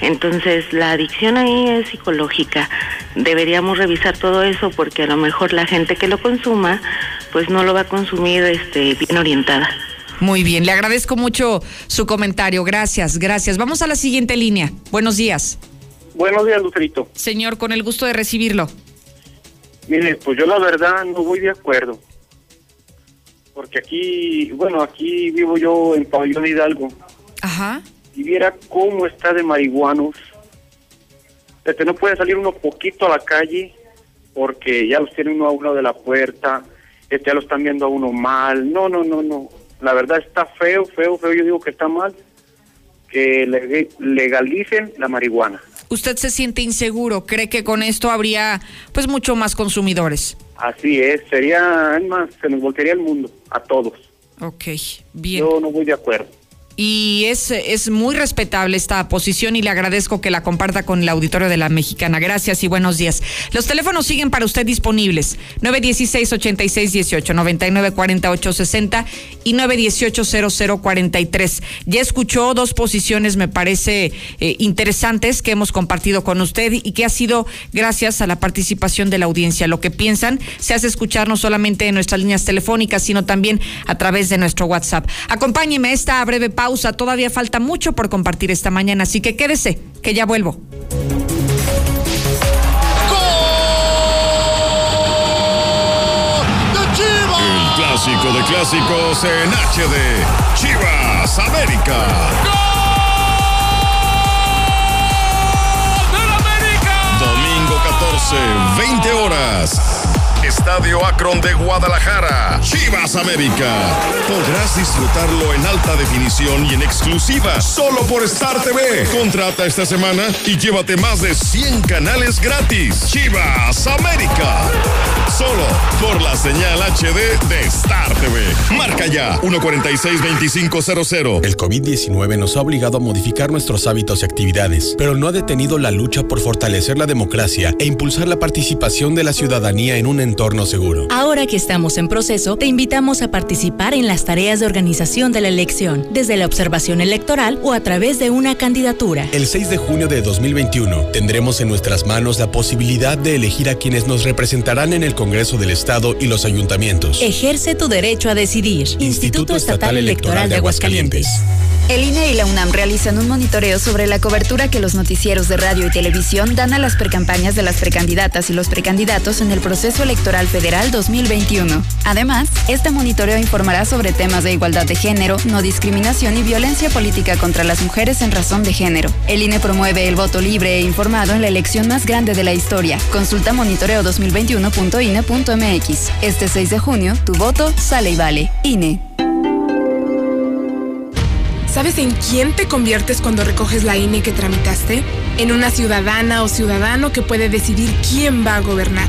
Entonces la adicción ahí es psicológica. Deberíamos revisar todo eso porque a lo mejor la gente que lo consuma pues no lo va a consumir este, bien orientada. Muy bien, le agradezco mucho su comentario. Gracias, gracias. Vamos a la siguiente línea. Buenos días. Buenos días, Lucerito. Señor, con el gusto de recibirlo. Mire, pues yo la verdad no voy de acuerdo porque aquí, bueno, aquí vivo yo en Pabellón Hidalgo. Ajá. Y viera cómo está de marihuanos. Este, no puede salir uno poquito a la calle porque ya los tiene uno a uno de la puerta, este, ya lo están viendo a uno mal. No, no, no, no. La verdad está feo, feo, feo. Yo digo que está mal que legalicen la marihuana. ¿Usted se siente inseguro? ¿Cree que con esto habría pues mucho más consumidores? Así es, sería, más, se nos voltearía el mundo, a todos. Ok, bien. Yo no voy de acuerdo y es, es muy respetable esta posición y le agradezco que la comparta con el auditorio de la Mexicana. Gracias y buenos días. Los teléfonos siguen para usted disponibles. 916-8618, 994860 y 918-0043. Ya escuchó dos posiciones, me parece eh, interesantes, que hemos compartido con usted y que ha sido gracias a la participación de la audiencia. Lo que piensan se hace escuchar no solamente en nuestras líneas telefónicas, sino también a través de nuestro WhatsApp. Acompáñeme esta breve pausa Todavía falta mucho por compartir esta mañana, así que quédese, que ya vuelvo. El clásico de clásicos en HD. Chivas América. Domingo 14, 20 horas. Estadio Akron de Guadalajara. Chivas América. Podrás disfrutarlo en alta definición y en exclusiva solo por Star TV. Contrata esta semana y llévate más de 100 canales gratis. Chivas América. Solo por la señal HD de Star TV. Marca ya 146-2500. El COVID-19 nos ha obligado a modificar nuestros hábitos y actividades, pero no ha detenido la lucha por fortalecer la democracia e impulsar la participación de la ciudadanía en un entorno entorno seguro. Ahora que estamos en proceso, te invitamos a participar en las tareas de organización de la elección, desde la observación electoral o a través de una candidatura. El 6 de junio de 2021 tendremos en nuestras manos la posibilidad de elegir a quienes nos representarán en el Congreso del Estado y los ayuntamientos. Ejerce tu derecho a decidir. Instituto, Estatal, Electoral de Aguascalientes. El INE y la UNAM realizan un monitoreo sobre la cobertura que los noticieros de radio y televisión dan a las precampañas de las precandidatas y los precandidatos en el proceso electoral federal 2021. Además, este monitoreo informará sobre temas de igualdad de género, no discriminación y violencia política contra las mujeres en razón de género. El INE promueve el voto libre e informado en la elección más grande de la historia. Consulta monitoreo2021.ine.mx. Este 6 de junio, tu voto sale y vale. INE. ¿Sabes en quién te conviertes cuando recoges la INE que tramitaste? En una ciudadana o ciudadano que puede decidir quién va a gobernar.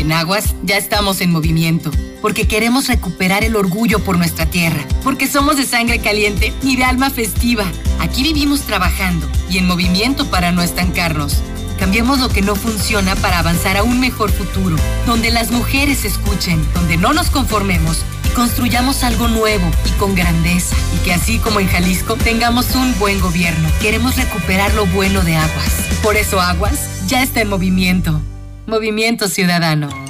En Aguas ya estamos en movimiento, porque queremos recuperar el orgullo por nuestra tierra, porque somos de sangre caliente y de alma festiva. Aquí vivimos trabajando y en movimiento para no estancarnos. Cambiemos lo que no funciona para avanzar a un mejor futuro, donde las mujeres escuchen, donde no nos conformemos y construyamos algo nuevo y con grandeza. Y que así como en Jalisco tengamos un buen gobierno. Queremos recuperar lo bueno de Aguas. Por eso Aguas ya está en movimiento. Movimiento Ciudadano.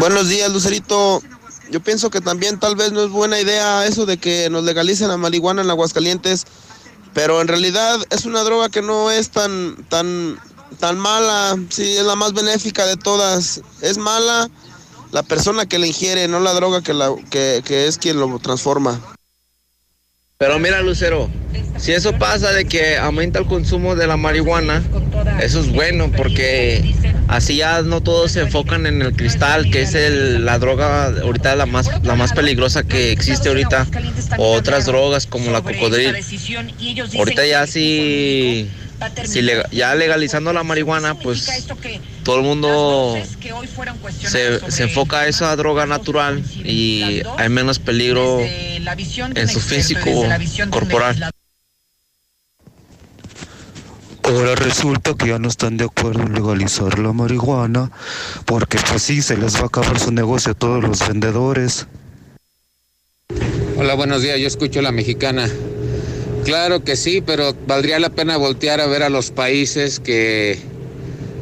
Buenos días, Lucerito. Yo pienso que también tal vez no es buena idea eso de que nos legalicen la marihuana en Aguascalientes, pero en realidad es una droga que no es tan tan tan mala, sí, es la más benéfica de todas. Es mala la persona que la ingiere, no la droga que, la, que, que es quien lo transforma. Pero mira, Lucero, si eso pasa de que aumenta el consumo de la marihuana, eso es bueno porque así ya no todos se enfocan en el cristal, que es la droga ahorita la más, la más peligrosa que existe ahorita, o otras drogas como la cocodril. Ahorita ya sí si ya legalizando la marihuana, pues todo el mundo se, se, enfoca a esa droga natural y hay menos peligro en su físico corporal. Ahora resulta que ya no están de acuerdo en legalizar la marihuana porque pues sí, se les va a acabar su negocio a todos los vendedores. Hola, buenos días, yo escucho la mexicana. Claro que sí, pero valdría la pena voltear a ver a los países que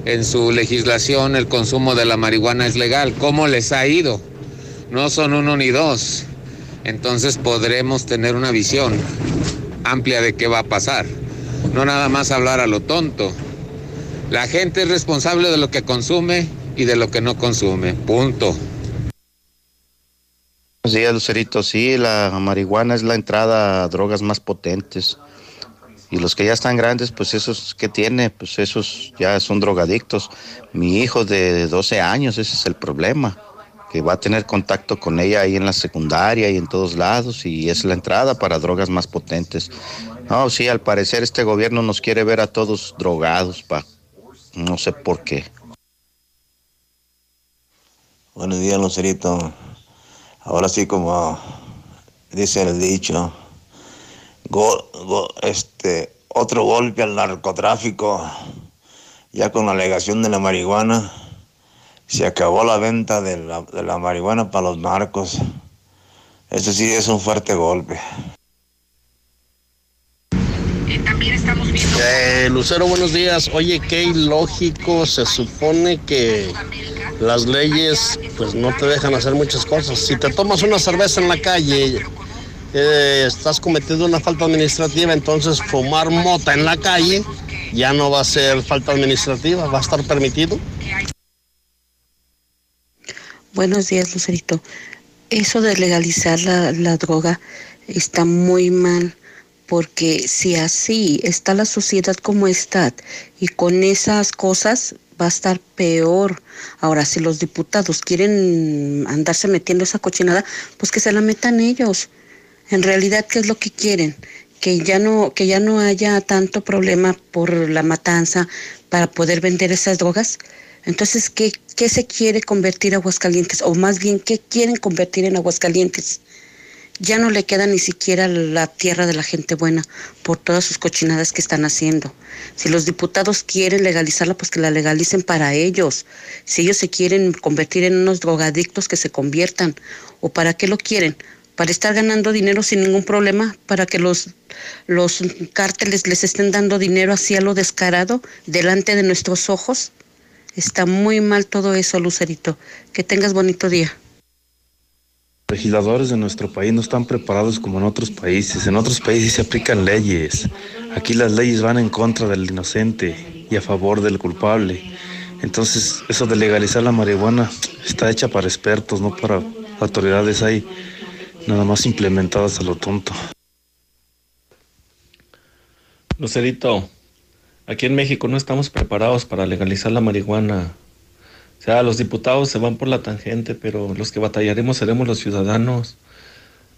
en su legislación el consumo de la marihuana es legal. ¿Cómo les ha ido? No son uno ni dos. Entonces podremos tener una visión amplia de qué va a pasar. No nada más hablar a lo tonto. La gente es responsable de lo que consume y de lo que no consume. Punto. Buenos días, Lucerito. Sí, la marihuana es la entrada a drogas más potentes. Y los que ya están grandes, pues esos que tiene, pues esos ya son drogadictos. Mi hijo de 12 años, ese es el problema, que va a tener contacto con ella ahí en la secundaria y en todos lados y es la entrada para drogas más potentes. No, sí, al parecer este gobierno nos quiere ver a todos drogados, pa. No sé por qué. Buenos días, Lucerito. Ahora sí, como dice el dicho, go- go- este, otro golpe al narcotráfico, ya con la alegación de la marihuana, se acabó la venta de la, de la marihuana para los narcos. Eso sí es un fuerte golpe. Eh, Lucero, buenos días. Oye, qué ilógico, se supone que las leyes pues no te dejan hacer muchas cosas. Si te tomas una cerveza en la calle, eh, estás cometiendo una falta administrativa, entonces fumar mota en la calle ya no va a ser falta administrativa, va a estar permitido. Buenos días, Lucerito. Eso de legalizar la, la droga está muy mal, porque si así está la sociedad como está y con esas cosas va a estar peor. Ahora, si los diputados quieren andarse metiendo esa cochinada, pues que se la metan ellos. En realidad, ¿qué es lo que quieren? Que ya no, que ya no haya tanto problema por la matanza para poder vender esas drogas. Entonces, ¿qué, ¿qué se quiere convertir Aguascalientes? O más bien, ¿qué quieren convertir en Aguascalientes? Ya no le queda ni siquiera la tierra de la gente buena por todas sus cochinadas que están haciendo. Si los diputados quieren legalizarla, pues que la legalicen para ellos. Si ellos se quieren convertir en unos drogadictos, que se conviertan. ¿O para qué lo quieren? Para estar ganando dinero sin ningún problema, para que los, los cárteles les estén dando dinero así a lo descarado delante de nuestros ojos. Está muy mal todo eso, Lucerito. Que tengas bonito día. Legisladores de nuestro país no están preparados como en otros países. En otros países se aplican leyes. Aquí las leyes van en contra del inocente y a favor del culpable. Entonces, eso de legalizar la marihuana está hecha para expertos, no para autoridades ahí nada más implementadas a lo tonto. Lucerito, aquí en México no estamos preparados para legalizar la marihuana. O sea, los diputados se van por la tangente, pero los que batallaremos seremos los ciudadanos.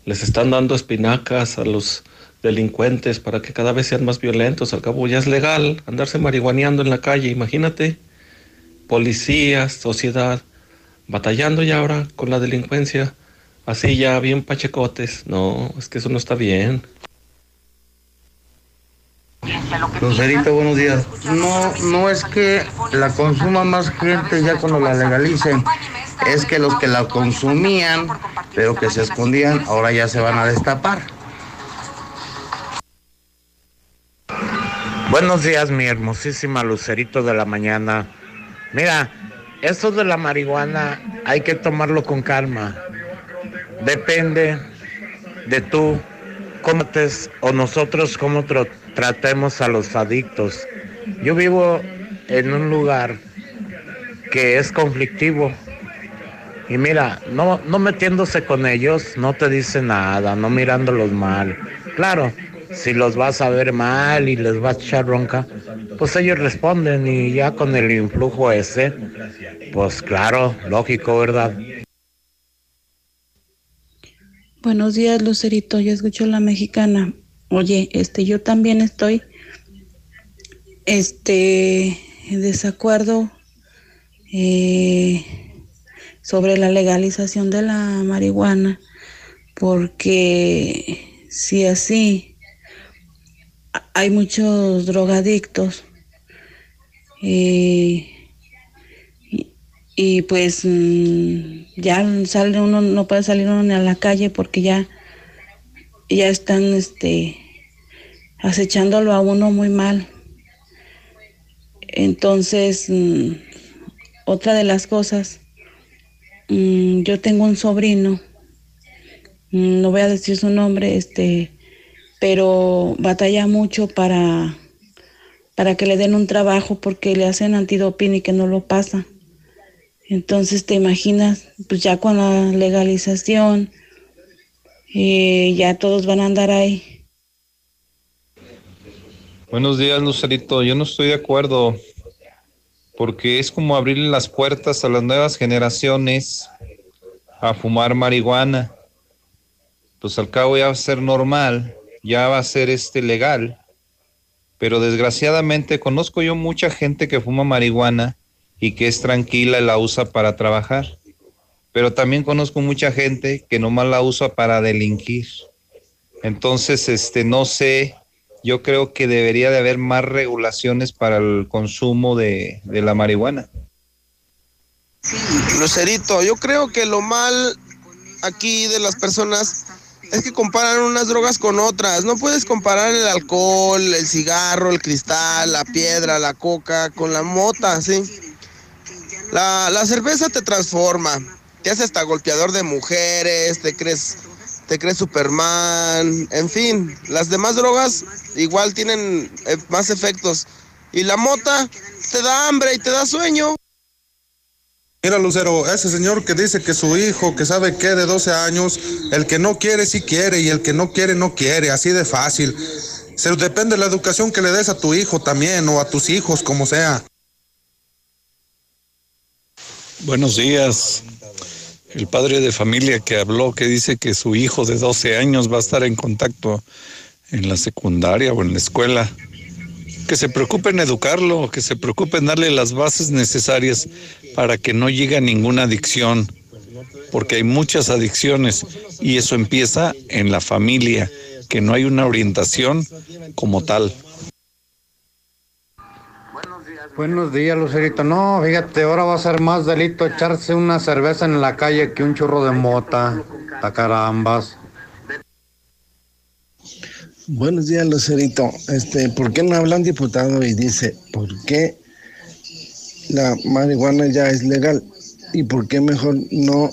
Les están dando espinacas a los delincuentes para que cada vez sean más violentos. Al cabo ya es legal andarse marihuaneando en la calle, imagínate. Policías, sociedad, batallando ya ahora con la delincuencia. Así ya bien pachecotes. No, es que eso no está bien. Lucerito, buenos días. No, no es que la consuma más gente ya cuando la legalicen, es que los que la consumían, pero que se escondían, ahora ya se van a destapar. Buenos días, mi hermosísima Lucerito de la mañana. Mira, esto de la marihuana hay que tomarlo con calma. Depende de tú cómo te o nosotros cómo tro- tratemos a los adictos. Yo vivo en un lugar que es conflictivo. Y mira, no, no metiéndose con ellos, no te dice nada, no mirándolos mal. Claro, si los vas a ver mal y les vas a echar bronca, pues ellos responden y ya con el influjo ese, pues claro, lógico, ¿verdad? Buenos días, Lucerito. Yo escucho la mexicana. Oye, este, yo también estoy, este, en desacuerdo eh, sobre la legalización de la marihuana, porque si así hay muchos drogadictos eh, y, pues mm, ya sale uno, no puede salir uno ni a la calle porque ya ya están este acechándolo a uno muy mal. Entonces, mm, otra de las cosas, mm, yo tengo un sobrino, no voy a decir su nombre, este, pero batalla mucho para, para que le den un trabajo porque le hacen antidoping y que no lo pasa. Entonces te imaginas, pues ya con la legalización, y ya todos van a andar ahí. Buenos días, Lucerito. Yo no estoy de acuerdo porque es como abrirle las puertas a las nuevas generaciones a fumar marihuana. Pues al cabo ya va a ser normal, ya va a ser este legal. Pero desgraciadamente conozco yo mucha gente que fuma marihuana y que es tranquila y la usa para trabajar. Pero también conozco mucha gente que nomás la usa para delinquir. Entonces, este, no sé, yo creo que debería de haber más regulaciones para el consumo de, la marihuana. Lucerito, yo creo que lo mal aquí de las personas es que comparan unas drogas con otras. No puedes comparar el alcohol, el cigarro, el cristal, la piedra, la coca con la mota, ¿sí? La, la cerveza te transforma, te hace hasta golpeador de mujeres, te crees, te crees Superman, en fin, las demás drogas igual tienen eh, más efectos. Y la mota te da hambre y te da sueño. Mira, Lucero, ese señor que dice que su hijo, que sabe qué, de 12 años, el que no quiere, sí quiere, y el que no quiere, no quiere, así de fácil. Se depende de la educación que le des a tu hijo también, o a tus hijos, como sea. Buenos días. El padre de familia que habló, que dice que su hijo de 12 años va a estar en contacto en la secundaria o en la escuela. Que se preocupe en educarlo, que se preocupe en darle las bases necesarias para que no llegue a ninguna adicción, porque hay muchas adicciones y eso empieza en la familia, que no hay una orientación como tal. Buenos días, Lucerito. No, fíjate, ahora va a ser más delito echarse una cerveza en la calle que un churro de mota. Ta carambas. Buenos días, Lucerito. Este, ¿por qué no hablan diputado y dice, ¿por qué la marihuana ya es legal? ¿Y por qué mejor no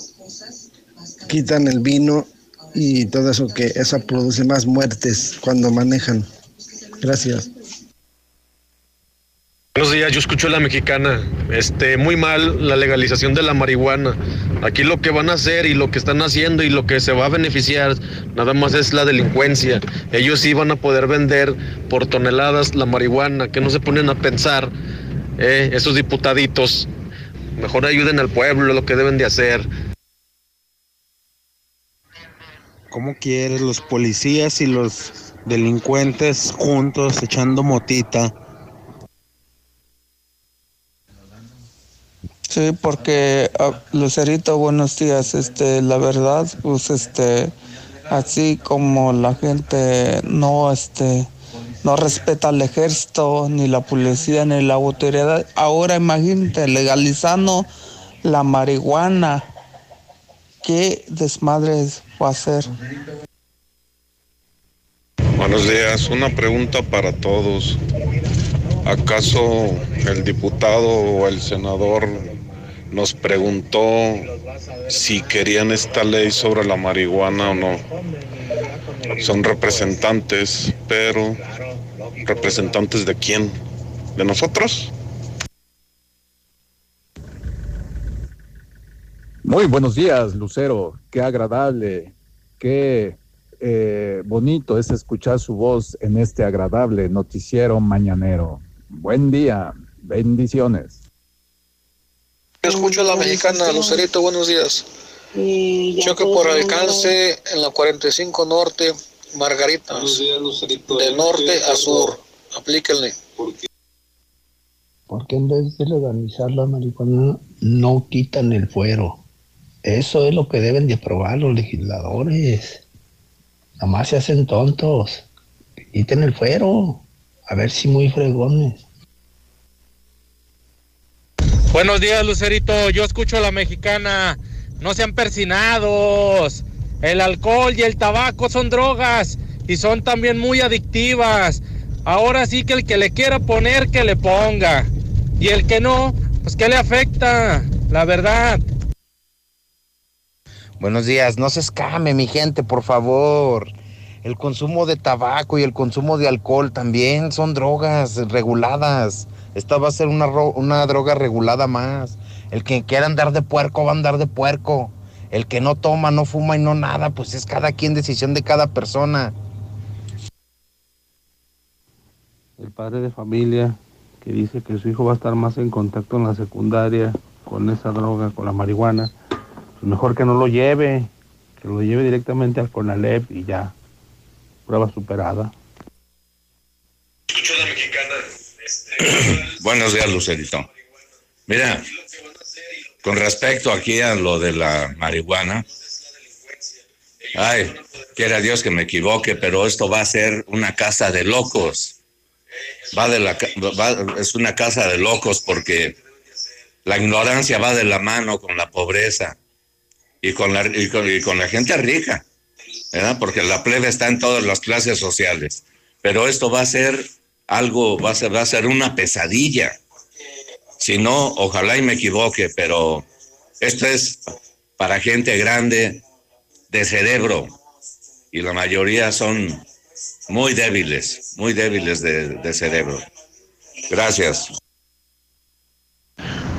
quitan el vino y todo eso que eso produce más muertes cuando manejan? Gracias. Buenos días, yo escucho a la mexicana. Este, muy mal la legalización de la marihuana. Aquí lo que van a hacer y lo que están haciendo y lo que se va a beneficiar nada más es la delincuencia. Ellos sí van a poder vender por toneladas la marihuana, que no se ponen a pensar eh, esos diputaditos. Mejor ayuden al pueblo, lo que deben de hacer. ¿Cómo quieres los policías y los delincuentes juntos echando motita? Sí, porque ah, Lucerito, buenos días. Este, la verdad, pues este, así como la gente no, este, no respeta al ejército, ni la policía, ni la autoridad. Ahora imagínate legalizando la marihuana. ¿Qué desmadre va a ser? Buenos días, una pregunta para todos. ¿Acaso el diputado o el senador nos preguntó si querían esta ley sobre la marihuana o no? Son representantes, pero ¿representantes de quién? ¿De nosotros? Muy buenos días, Lucero. Qué agradable, qué eh, bonito es escuchar su voz en este agradable noticiero mañanero. Buen día, bendiciones. Escucho a la mexicana, Lucerito, buenos días. Choque por alcance en la 45 Norte, Margaritas. De norte a sur. Aplíquenle. Porque en vez de legalizar la marihuana, no quitan el fuero. Eso es lo que deben de aprobar los legisladores. Nada más se hacen tontos. Quiten el fuero. A ver si muy fregones. Buenos días, Lucerito. Yo escucho a la mexicana. No sean persinados. El alcohol y el tabaco son drogas y son también muy adictivas. Ahora sí que el que le quiera poner, que le ponga. Y el que no, pues que le afecta, la verdad. Buenos días, no se escame mi gente, por favor. El consumo de tabaco y el consumo de alcohol también son drogas reguladas. Esta va a ser una, una droga regulada más. El que quiera andar de puerco va a andar de puerco. El que no toma, no fuma y no nada, pues es cada quien decisión de cada persona. El padre de familia que dice que su hijo va a estar más en contacto en la secundaria con esa droga, con la marihuana, pues mejor que no lo lleve, que lo lleve directamente al CONALEP y ya, prueba superada. [COUGHS] Buenos días, Lucerito. Mira, con respecto aquí a lo de la marihuana, ay, quiera Dios que me equivoque, pero esto va a ser una casa de locos. Va de la, va- es una casa de locos porque la ignorancia va de la mano con la pobreza y con la, y con, y con la gente rica, ¿verdad? Porque la plebe está en todas las clases sociales. Pero esto va a ser algo, va a ser, va a ser una pesadilla. Si no, ojalá y me equivoque, pero esto es para gente grande de cerebro y la mayoría son muy débiles, muy débiles de, de cerebro. Gracias.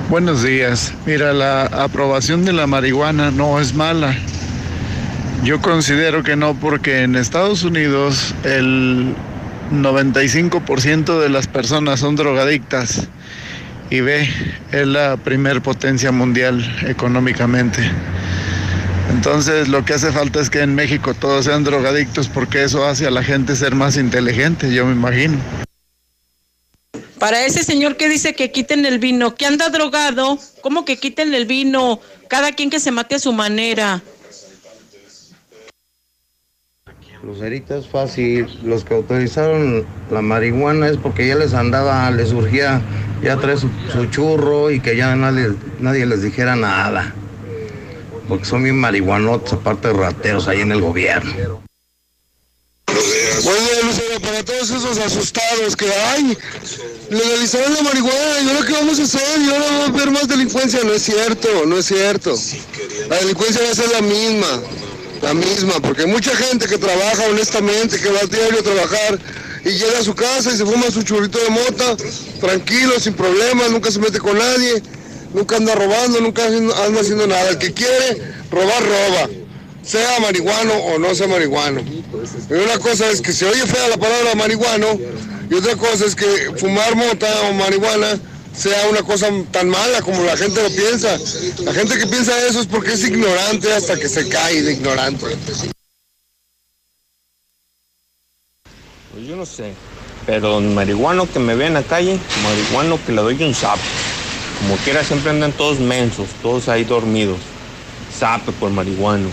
Buenos días. Mira, la aprobación de la marihuana no es mala. Yo considero que no porque en Estados Unidos el 95% de las personas son drogadictas y ve, es la primer potencia mundial económicamente. Entonces lo que hace falta es que en México todos sean drogadictos porque eso hace a la gente ser más inteligente, yo me imagino. Para ese señor que dice que quiten el vino, que anda drogado, ¿cómo que quiten el vino? Cada quien que se mate a su manera. Lucerito es fácil. Los que autorizaron la marihuana es porque ya les andaba, les surgía ya trae su, churro y que ya nadie, nadie les dijera nada. Porque son bien marihuanotes, aparte de rateros ahí en el gobierno. Oye, Lucero, para todos esos asustados que hay, legalizaron la marihuana y ahora qué vamos a hacer, y ahora va a haber más delincuencia, no es cierto, no es cierto. La delincuencia va a ser la misma, la misma, porque hay mucha gente que trabaja honestamente, que va a diario a trabajar y llega a su casa y se fuma su churrito de mota, tranquilo, sin problemas, nunca se mete con nadie, nunca anda robando, nunca anda haciendo nada. El que quiere robar, roba sea marihuano o no sea marihuano. Y una cosa es que se oye fea la palabra marihuano y otra cosa es que fumar mota o marihuana sea una cosa tan mala como la gente lo piensa. La gente que piensa eso es porque es ignorante hasta que se cae de ignorante. Pues yo no sé. Pero marihuano que me ve en la calle, marihuano que le doy un zap. Como quiera siempre andan todos mensos, todos ahí dormidos. Zape por marihuano.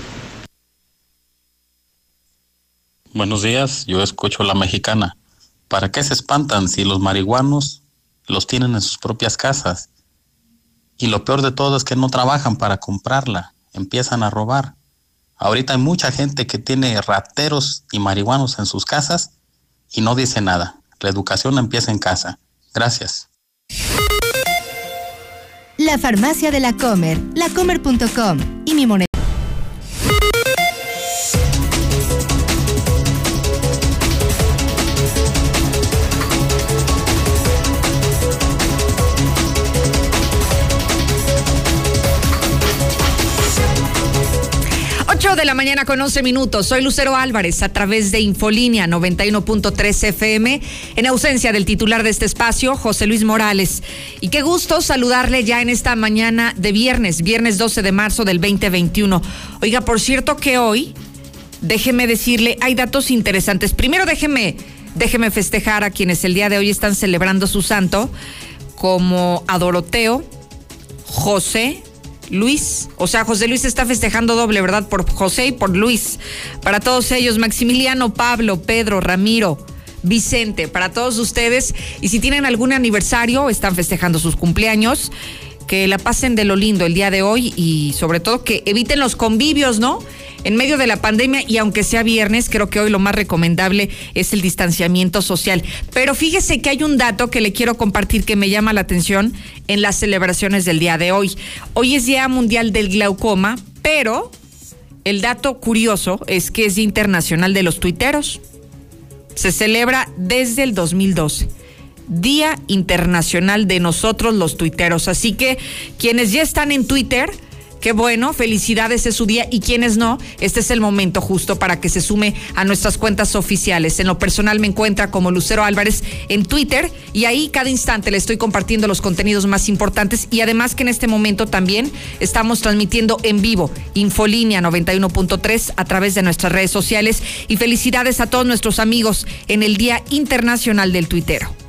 Buenos días, yo escucho la mexicana. ¿Para qué se espantan si los marihuanos los tienen en sus propias casas? Y lo peor de todo es que no trabajan para comprarla, empiezan a robar. Ahorita hay mucha gente que tiene rateros y marihuanos en sus casas y no dice nada. La educación empieza en casa. Gracias. La farmacia de la Comer, lacomer.com y mi moneda. Mañana con 11 minutos. Soy Lucero Álvarez a través de Infolínea 91.3 FM en ausencia del titular de este espacio, José Luis Morales. Y qué gusto saludarle ya en esta mañana de viernes, viernes 12 de marzo del 2021. Oiga, por cierto que hoy, déjeme decirle, hay datos interesantes. Primero déjeme, déjeme festejar a quienes el día de hoy están celebrando su santo, como a Doroteo, José, Luis, o sea, José Luis está festejando doble, ¿verdad? Por José y por Luis. Para todos ellos, Maximiliano, Pablo, Pedro, Ramiro, Vicente, para todos ustedes. Y si tienen algún aniversario, están festejando sus cumpleaños, que la pasen de lo lindo el día de hoy y sobre todo que eviten los convivios, ¿no? En medio de la pandemia y aunque sea viernes, creo que hoy lo más recomendable es el distanciamiento social. Pero fíjese que hay un dato que le quiero compartir que me llama la atención en las celebraciones del día de hoy. Hoy es Día Mundial del Glaucoma, pero el dato curioso es que es Internacional de los Tuiteros. Se celebra desde el 2012. Día Internacional de nosotros los tuiteros. Así que quienes ya están en Twitter, Qué bueno, felicidades, es su día. Y quienes no, este es el momento justo para que se sume a nuestras cuentas oficiales. En lo personal me encuentra como Lucero Álvarez en Twitter y ahí cada instante le estoy compartiendo los contenidos más importantes y además que en este momento también estamos transmitiendo en vivo Infolínea 91.3 a través de nuestras redes sociales y felicidades a todos nuestros amigos en el Día Internacional del Tuitero.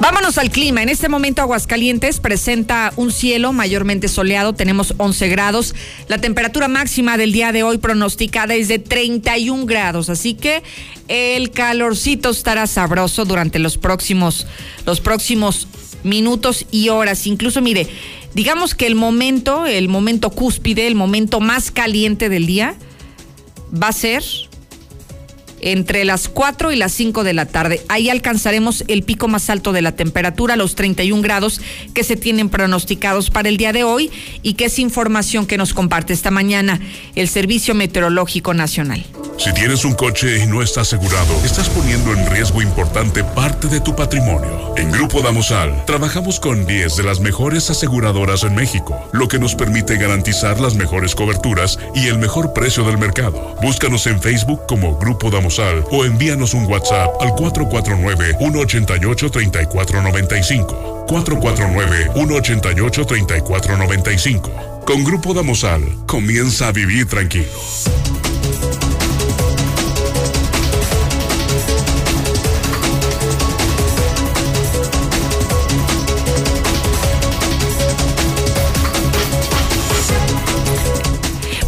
Vámonos al clima. En este momento Aguascalientes presenta un cielo mayormente soleado. Tenemos 11 grados. La temperatura máxima del día de hoy pronosticada es de 31 grados. Así que el calorcito estará sabroso durante los próximos, los próximos minutos y horas. Incluso, mire, digamos que el momento, el momento cúspide, el momento más caliente del día va a ser entre las 4 y las 5 de la tarde. Ahí alcanzaremos el pico más alto de la temperatura, los 31 grados que se tienen pronosticados para el día de hoy y que es información que nos comparte esta mañana el Servicio Meteorológico Nacional. Si tienes un coche y no está asegurado, estás poniendo en riesgo importante parte de tu patrimonio. En Grupo Damosal, trabajamos con 10 de las mejores aseguradoras en México, lo que nos permite garantizar las mejores coberturas y el mejor precio del mercado. Búscanos en Facebook como Grupo Damosal o envíanos un WhatsApp al 449-188-3495. 449-188-3495. Con Grupo Damosal, comienza a vivir tranquilo.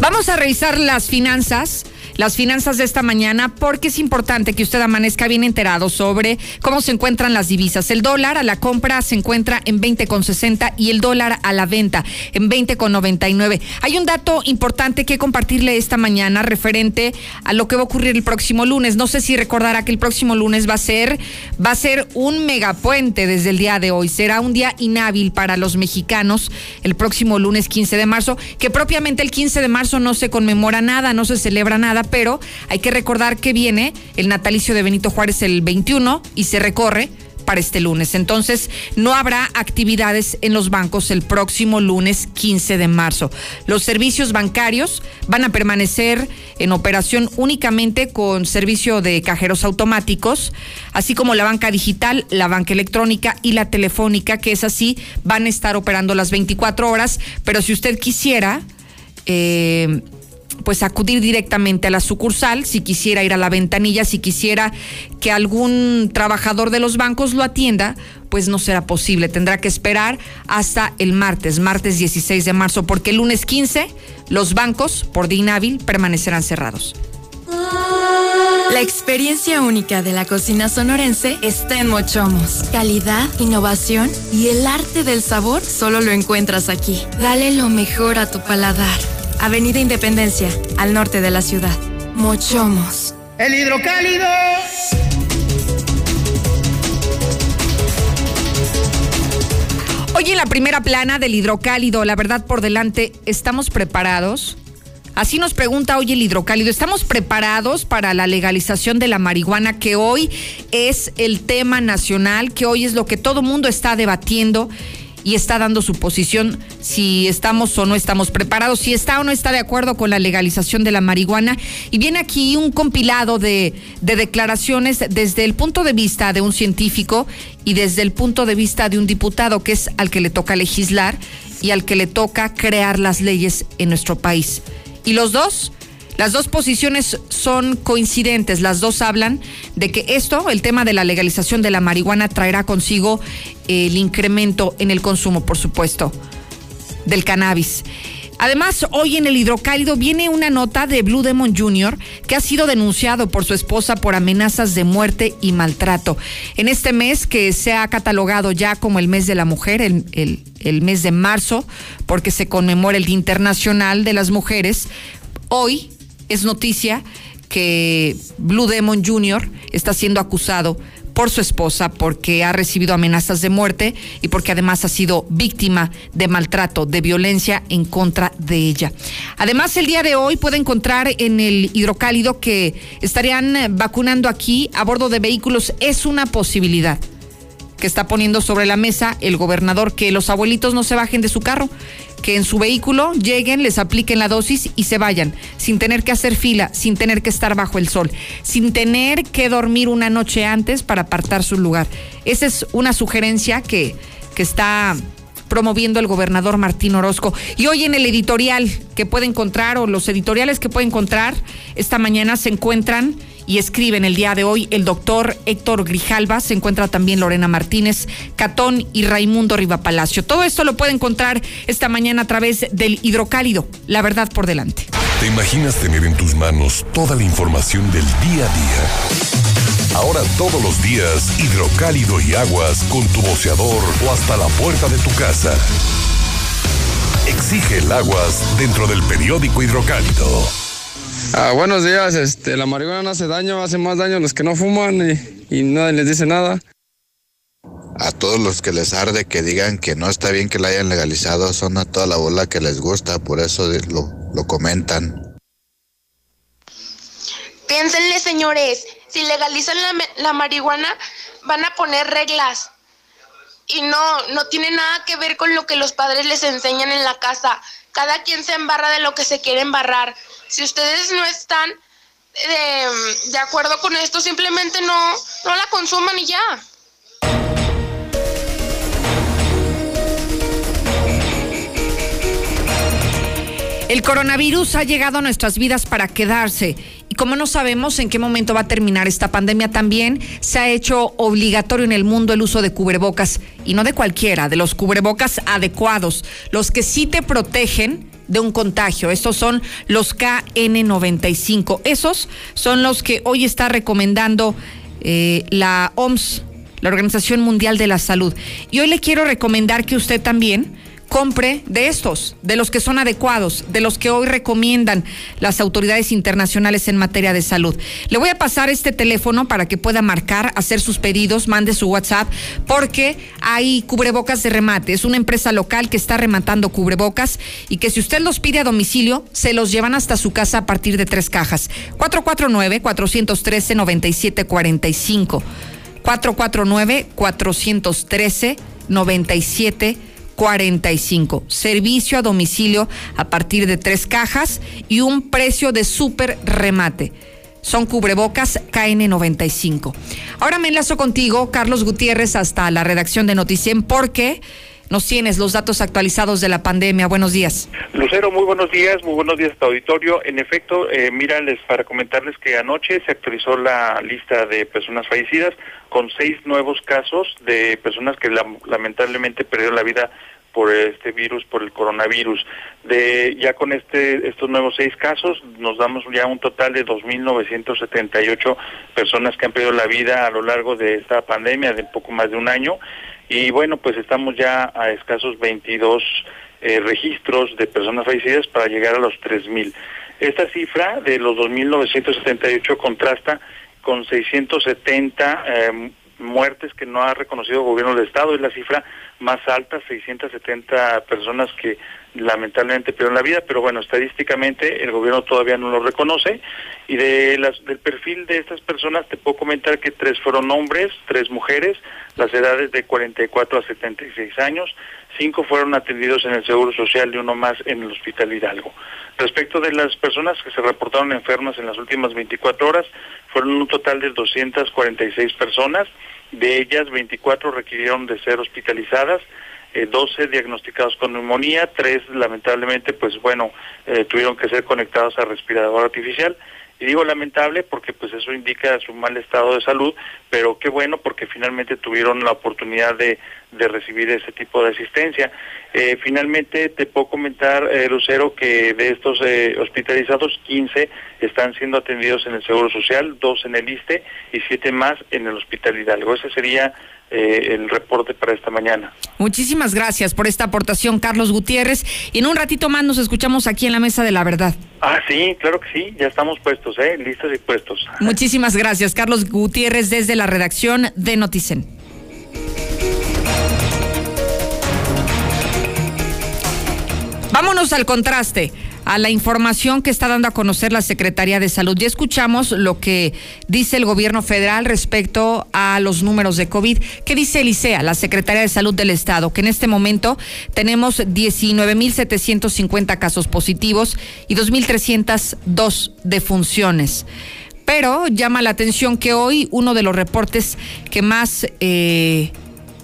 Vamos a revisar las finanzas las finanzas de esta mañana porque es importante que usted amanezca bien enterado sobre cómo se encuentran las divisas. El dólar a la compra se encuentra en 20,60 y el dólar a la venta en 20,99. Hay un dato importante que compartirle esta mañana referente a lo que va a ocurrir el próximo lunes. No sé si recordará que el próximo lunes va a ser va a ser un megapuente desde el día de hoy. Será un día inhábil para los mexicanos el próximo lunes 15 de marzo, que propiamente el 15 de marzo no se conmemora nada, no se celebra nada, pero hay que recordar que viene el natalicio de Benito Juárez el 21 y se recorre para este lunes. Entonces, no habrá actividades en los bancos el próximo lunes 15 de marzo. Los servicios bancarios van a permanecer en operación únicamente con servicio de cajeros automáticos, así como la banca digital, la banca electrónica y la telefónica, que es así, van a estar operando las 24 horas. Pero si usted quisiera... Eh, pues acudir directamente a la sucursal, si quisiera ir a la ventanilla, si quisiera que algún trabajador de los bancos lo atienda, pues no será posible. Tendrá que esperar hasta el martes, martes 16 de marzo, porque el lunes 15 los bancos, por día inhábil, permanecerán cerrados. La experiencia única de la cocina sonorense está en Mochomos. Calidad, innovación y el arte del sabor solo lo encuentras aquí. Dale lo mejor a tu paladar. Avenida Independencia, al norte de la ciudad. Mochomos. El hidrocálido. Hoy en la primera plana del hidrocálido, la verdad por delante, ¿estamos preparados? Así nos pregunta hoy el hidrocálido. ¿Estamos preparados para la legalización de la marihuana que hoy es el tema nacional, que hoy es lo que todo mundo está debatiendo y está dando su posición si estamos o no estamos preparados, si está o no está de acuerdo con la legalización de la marihuana. Y viene aquí un compilado de, de declaraciones desde el punto de vista de un científico y desde el punto de vista de un diputado, que es al que le toca legislar y al que le toca crear las leyes en nuestro país. Y los dos las dos posiciones son coincidentes, las dos hablan de que esto, el tema de la legalización de la marihuana, traerá consigo el incremento en el consumo, por supuesto, del cannabis. Además, hoy en el hidrocálido viene una nota de Blue Demon Jr. que ha sido denunciado por su esposa por amenazas de muerte y maltrato. En este mes que se ha catalogado ya como el mes de la mujer, el, el mes de marzo, porque se conmemora el Día Internacional de las Mujeres, hoy es noticia que Blue Demon Jr. está siendo acusado por su esposa, porque ha recibido amenazas de muerte y porque además ha sido víctima de maltrato, de violencia en contra de ella. Además, el día de hoy puede encontrar en el hidrocálido que estarían vacunando aquí a bordo de vehículos. Es una posibilidad que está poniendo sobre la mesa el gobernador que los abuelitos no se bajen de su carro, que en su vehículo lleguen, les apliquen la dosis y se vayan, sin tener que hacer fila, sin tener que estar bajo el sol, sin tener que dormir una noche antes para apartar su lugar. Esa es una sugerencia que, que está promoviendo el gobernador Martín Orozco. Y hoy en el editorial que puede encontrar, o los editoriales que puede encontrar, esta mañana se encuentran y escriben el día de hoy el doctor Héctor Grijalva, se encuentra también Lorena Martínez, Catón y Raimundo Rivapalacio. Todo esto lo puede encontrar esta mañana a través del hidrocálido, la verdad por delante. ¿Te imaginas tener en tus manos toda la información del día a día? Ahora todos los días, hidrocálido y aguas con tu boceador o hasta la puerta de tu casa. Exige el aguas dentro del periódico hidrocálido. Ah, buenos días, este, la marihuana no hace daño, hace más daño a los que no fuman y, y nadie les dice nada. A todos los que les arde que digan que no está bien que la hayan legalizado, son a toda la bola que les gusta, por eso lo, lo comentan. Piénsenle, señores, si legalizan la, la marihuana, van a poner reglas. Y no, no tiene nada que ver con lo que los padres les enseñan en la casa. Cada quien se embarra de lo que se quiere embarrar. Si ustedes no están de, de acuerdo con esto, simplemente no, no la consuman y ya. El coronavirus ha llegado a nuestras vidas para quedarse. Como no sabemos en qué momento va a terminar esta pandemia, también se ha hecho obligatorio en el mundo el uso de cubrebocas. Y no de cualquiera, de los cubrebocas adecuados, los que sí te protegen de un contagio. Estos son los KN95. Esos son los que hoy está recomendando eh, la OMS, la Organización Mundial de la Salud. Y hoy le quiero recomendar que usted también compre de estos, de los que son adecuados, de los que hoy recomiendan las autoridades internacionales en materia de salud. Le voy a pasar este teléfono para que pueda marcar, hacer sus pedidos, mande su WhatsApp, porque hay cubrebocas de remate. Es una empresa local que está rematando cubrebocas y que si usted los pide a domicilio, se los llevan hasta su casa a partir de tres cajas. 449-413-9745. 449-413-9745. 45. Servicio a domicilio a partir de tres cajas y un precio de súper remate. Son cubrebocas KN95. Ahora me enlazo contigo, Carlos Gutiérrez, hasta la redacción de Noticien, porque nos tienes los datos actualizados de la pandemia. Buenos días. Lucero, muy buenos días, muy buenos días a tu auditorio. En efecto, eh, mírales para comentarles que anoche se actualizó la lista de personas fallecidas con seis nuevos casos de personas que lamentablemente perdieron la vida por este virus, por el coronavirus. De ya con este estos nuevos seis casos nos damos ya un total de 2.978 personas que han perdido la vida a lo largo de esta pandemia de poco más de un año y bueno pues estamos ya a escasos 22 eh, registros de personas fallecidas para llegar a los 3.000. Esta cifra de los 2.978 contrasta con 670 eh, muertes que no ha reconocido el gobierno del Estado, es la cifra más alta, 670 personas que lamentablemente perdieron la vida, pero bueno, estadísticamente el gobierno todavía no lo reconoce. Y de las, del perfil de estas personas te puedo comentar que tres fueron hombres, tres mujeres, las edades de 44 a 76 años, cinco fueron atendidos en el Seguro Social y uno más en el Hospital Hidalgo. Respecto de las personas que se reportaron enfermas en las últimas 24 horas, fueron un total de 246 personas, de ellas 24 requirieron de ser hospitalizadas, eh, 12 diagnosticados con neumonía, 3 lamentablemente pues bueno eh, tuvieron que ser conectados a respirador artificial y digo lamentable porque pues eso indica su mal estado de salud, pero qué bueno porque finalmente tuvieron la oportunidad de, de recibir ese tipo de asistencia. Eh, finalmente te puedo comentar, eh, Lucero, que de estos eh, hospitalizados, 15 están siendo atendidos en el Seguro Social, 2 en el ISTE y 7 más en el Hospital Hidalgo. Ese sería eh, el reporte para esta mañana. Muchísimas gracias por esta aportación, Carlos Gutiérrez. Y en un ratito más nos escuchamos aquí en la Mesa de la Verdad. Ah, sí, claro que sí, ya estamos puestos, ¿eh? Listos y puestos. Muchísimas gracias, Carlos Gutiérrez, desde la redacción de Noticen. Vámonos al contraste a la información que está dando a conocer la Secretaría de Salud. Ya escuchamos lo que dice el gobierno federal respecto a los números de COVID. ¿Qué dice Elisea, la Secretaría de Salud del Estado? Que en este momento tenemos 19.750 casos positivos y 2.302 defunciones. Pero llama la atención que hoy uno de los reportes que más... Eh,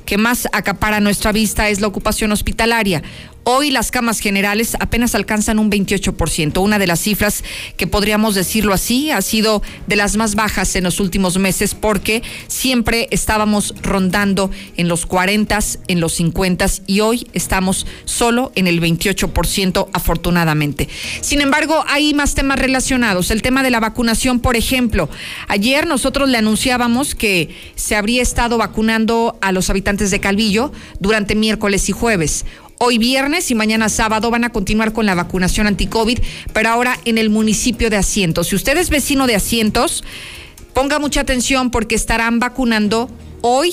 que más acapara nuestra vista es la ocupación hospitalaria. Hoy las camas generales apenas alcanzan un 28%, una de las cifras que podríamos decirlo así ha sido de las más bajas en los últimos meses porque siempre estábamos rondando en los 40, en los 50 y hoy estamos solo en el 28% afortunadamente. Sin embargo, hay más temas relacionados. El tema de la vacunación, por ejemplo, ayer nosotros le anunciábamos que se habría estado vacunando a los habitantes de Calvillo durante miércoles y jueves. Hoy viernes y mañana sábado van a continuar con la vacunación anti-COVID, pero ahora en el municipio de Asientos. Si usted es vecino de Asientos, ponga mucha atención porque estarán vacunando hoy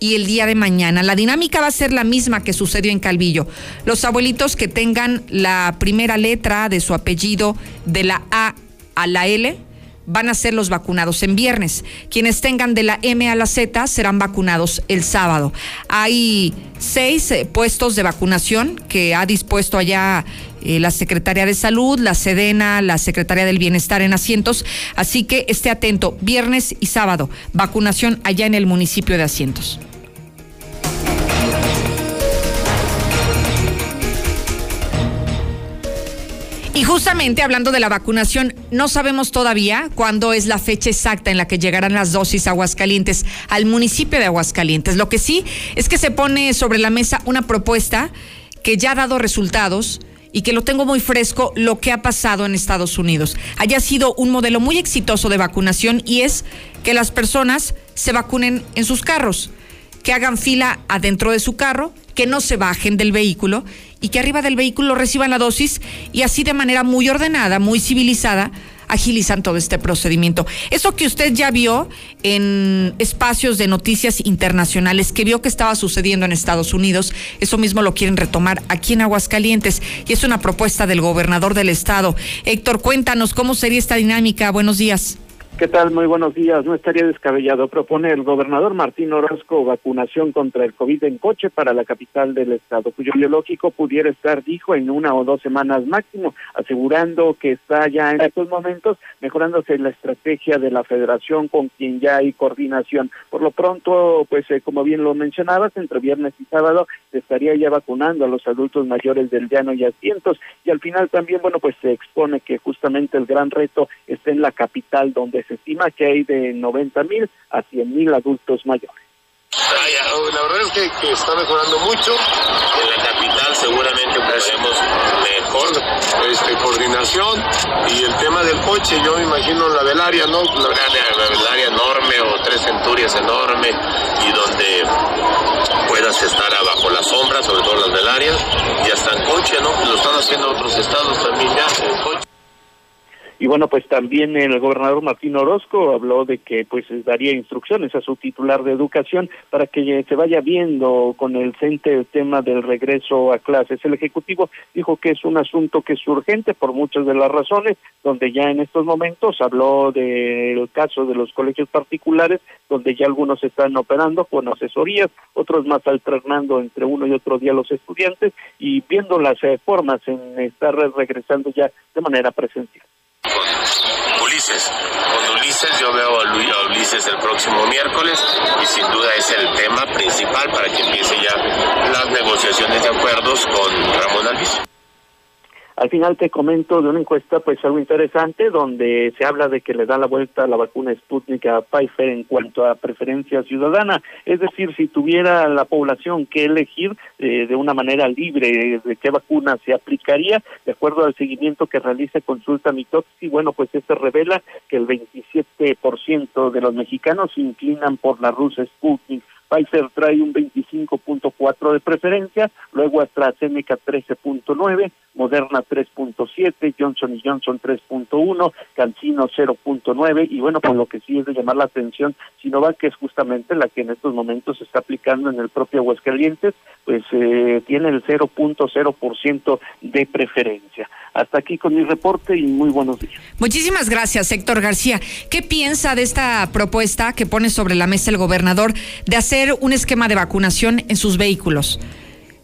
y el día de mañana. La dinámica va a ser la misma que sucedió en Calvillo. Los abuelitos que tengan la primera letra de su apellido de la A a la L van a ser los vacunados en viernes. Quienes tengan de la M a la Z serán vacunados el sábado. Hay seis eh, puestos de vacunación que ha dispuesto allá eh, la Secretaría de Salud, la Sedena, la Secretaría del Bienestar en asientos. Así que esté atento, viernes y sábado, vacunación allá en el municipio de Asientos. Justamente hablando de la vacunación, no sabemos todavía cuándo es la fecha exacta en la que llegarán las dosis a Aguascalientes, al municipio de Aguascalientes. Lo que sí es que se pone sobre la mesa una propuesta que ya ha dado resultados y que lo tengo muy fresco, lo que ha pasado en Estados Unidos. Haya sido un modelo muy exitoso de vacunación y es que las personas se vacunen en sus carros, que hagan fila adentro de su carro, que no se bajen del vehículo y que arriba del vehículo reciban la dosis y así de manera muy ordenada, muy civilizada, agilizan todo este procedimiento. Eso que usted ya vio en espacios de noticias internacionales, que vio que estaba sucediendo en Estados Unidos, eso mismo lo quieren retomar aquí en Aguascalientes y es una propuesta del gobernador del estado. Héctor, cuéntanos cómo sería esta dinámica. Buenos días. ¿Qué tal? Muy buenos días. No estaría descabellado. Propone el gobernador Martín Orozco vacunación contra el COVID en coche para la capital del estado, cuyo biológico pudiera estar, dijo, en una o dos semanas máximo, asegurando que está ya en estos momentos mejorándose la estrategia de la federación con quien ya hay coordinación. Por lo pronto, pues eh, como bien lo mencionabas, entre viernes y sábado se estaría ya vacunando a los adultos mayores del llano y asientos. Y al final también, bueno, pues se expone que justamente el gran reto está en la capital donde se estima que hay de 90 mil a 100 mil adultos mayores. La verdad es que, está mejorando mucho. En la capital seguramente tenemos mejor este, coordinación y el tema del coche, yo me imagino la velaria, ¿no? La, la velaria enorme o tres centurias enorme y donde puedas estar abajo la sombra, sobre todo las velarias, y hasta en coche, ¿no? Lo están haciendo otros estados también ya en coche. Y bueno, pues también el gobernador Martín Orozco habló de que pues daría instrucciones a su titular de educación para que se vaya viendo con el CENTE el tema del regreso a clases. El Ejecutivo dijo que es un asunto que es urgente por muchas de las razones, donde ya en estos momentos habló del caso de los colegios particulares, donde ya algunos están operando con asesorías, otros más alternando entre uno y otro día los estudiantes y viendo las eh, formas en estar regresando ya de manera presencial Con Ulises yo veo a Ulises el próximo miércoles y sin duda es el tema principal para que empiece ya las negociaciones de acuerdos con Ramón Alvis. Al final te comento de una encuesta, pues algo interesante, donde se habla de que le da la vuelta a la vacuna Sputnik a Pfizer en cuanto a preferencia ciudadana. Es decir, si tuviera la población que elegir eh, de una manera libre de qué vacuna se aplicaría, de acuerdo al seguimiento que realiza Consulta Mitoxi, bueno, pues este revela que el 27% de los mexicanos se inclinan por la rusa Sputnik Pfizer trae un 25.4 de preferencia, luego AstraZeneca 13.9, Moderna 3.7, Johnson Johnson 3.1, Cancino 0.9 y bueno, pues lo que sí es de llamar la atención, Sinovac que es justamente la que en estos momentos se está aplicando en el propio Aguascalientes, pues eh, tiene el 0.0% de preferencia. Hasta aquí con mi reporte y muy buenos días. Muchísimas gracias, Héctor García. ¿Qué piensa de esta propuesta que pone sobre la mesa el gobernador de hacer un esquema de vacunación en sus vehículos?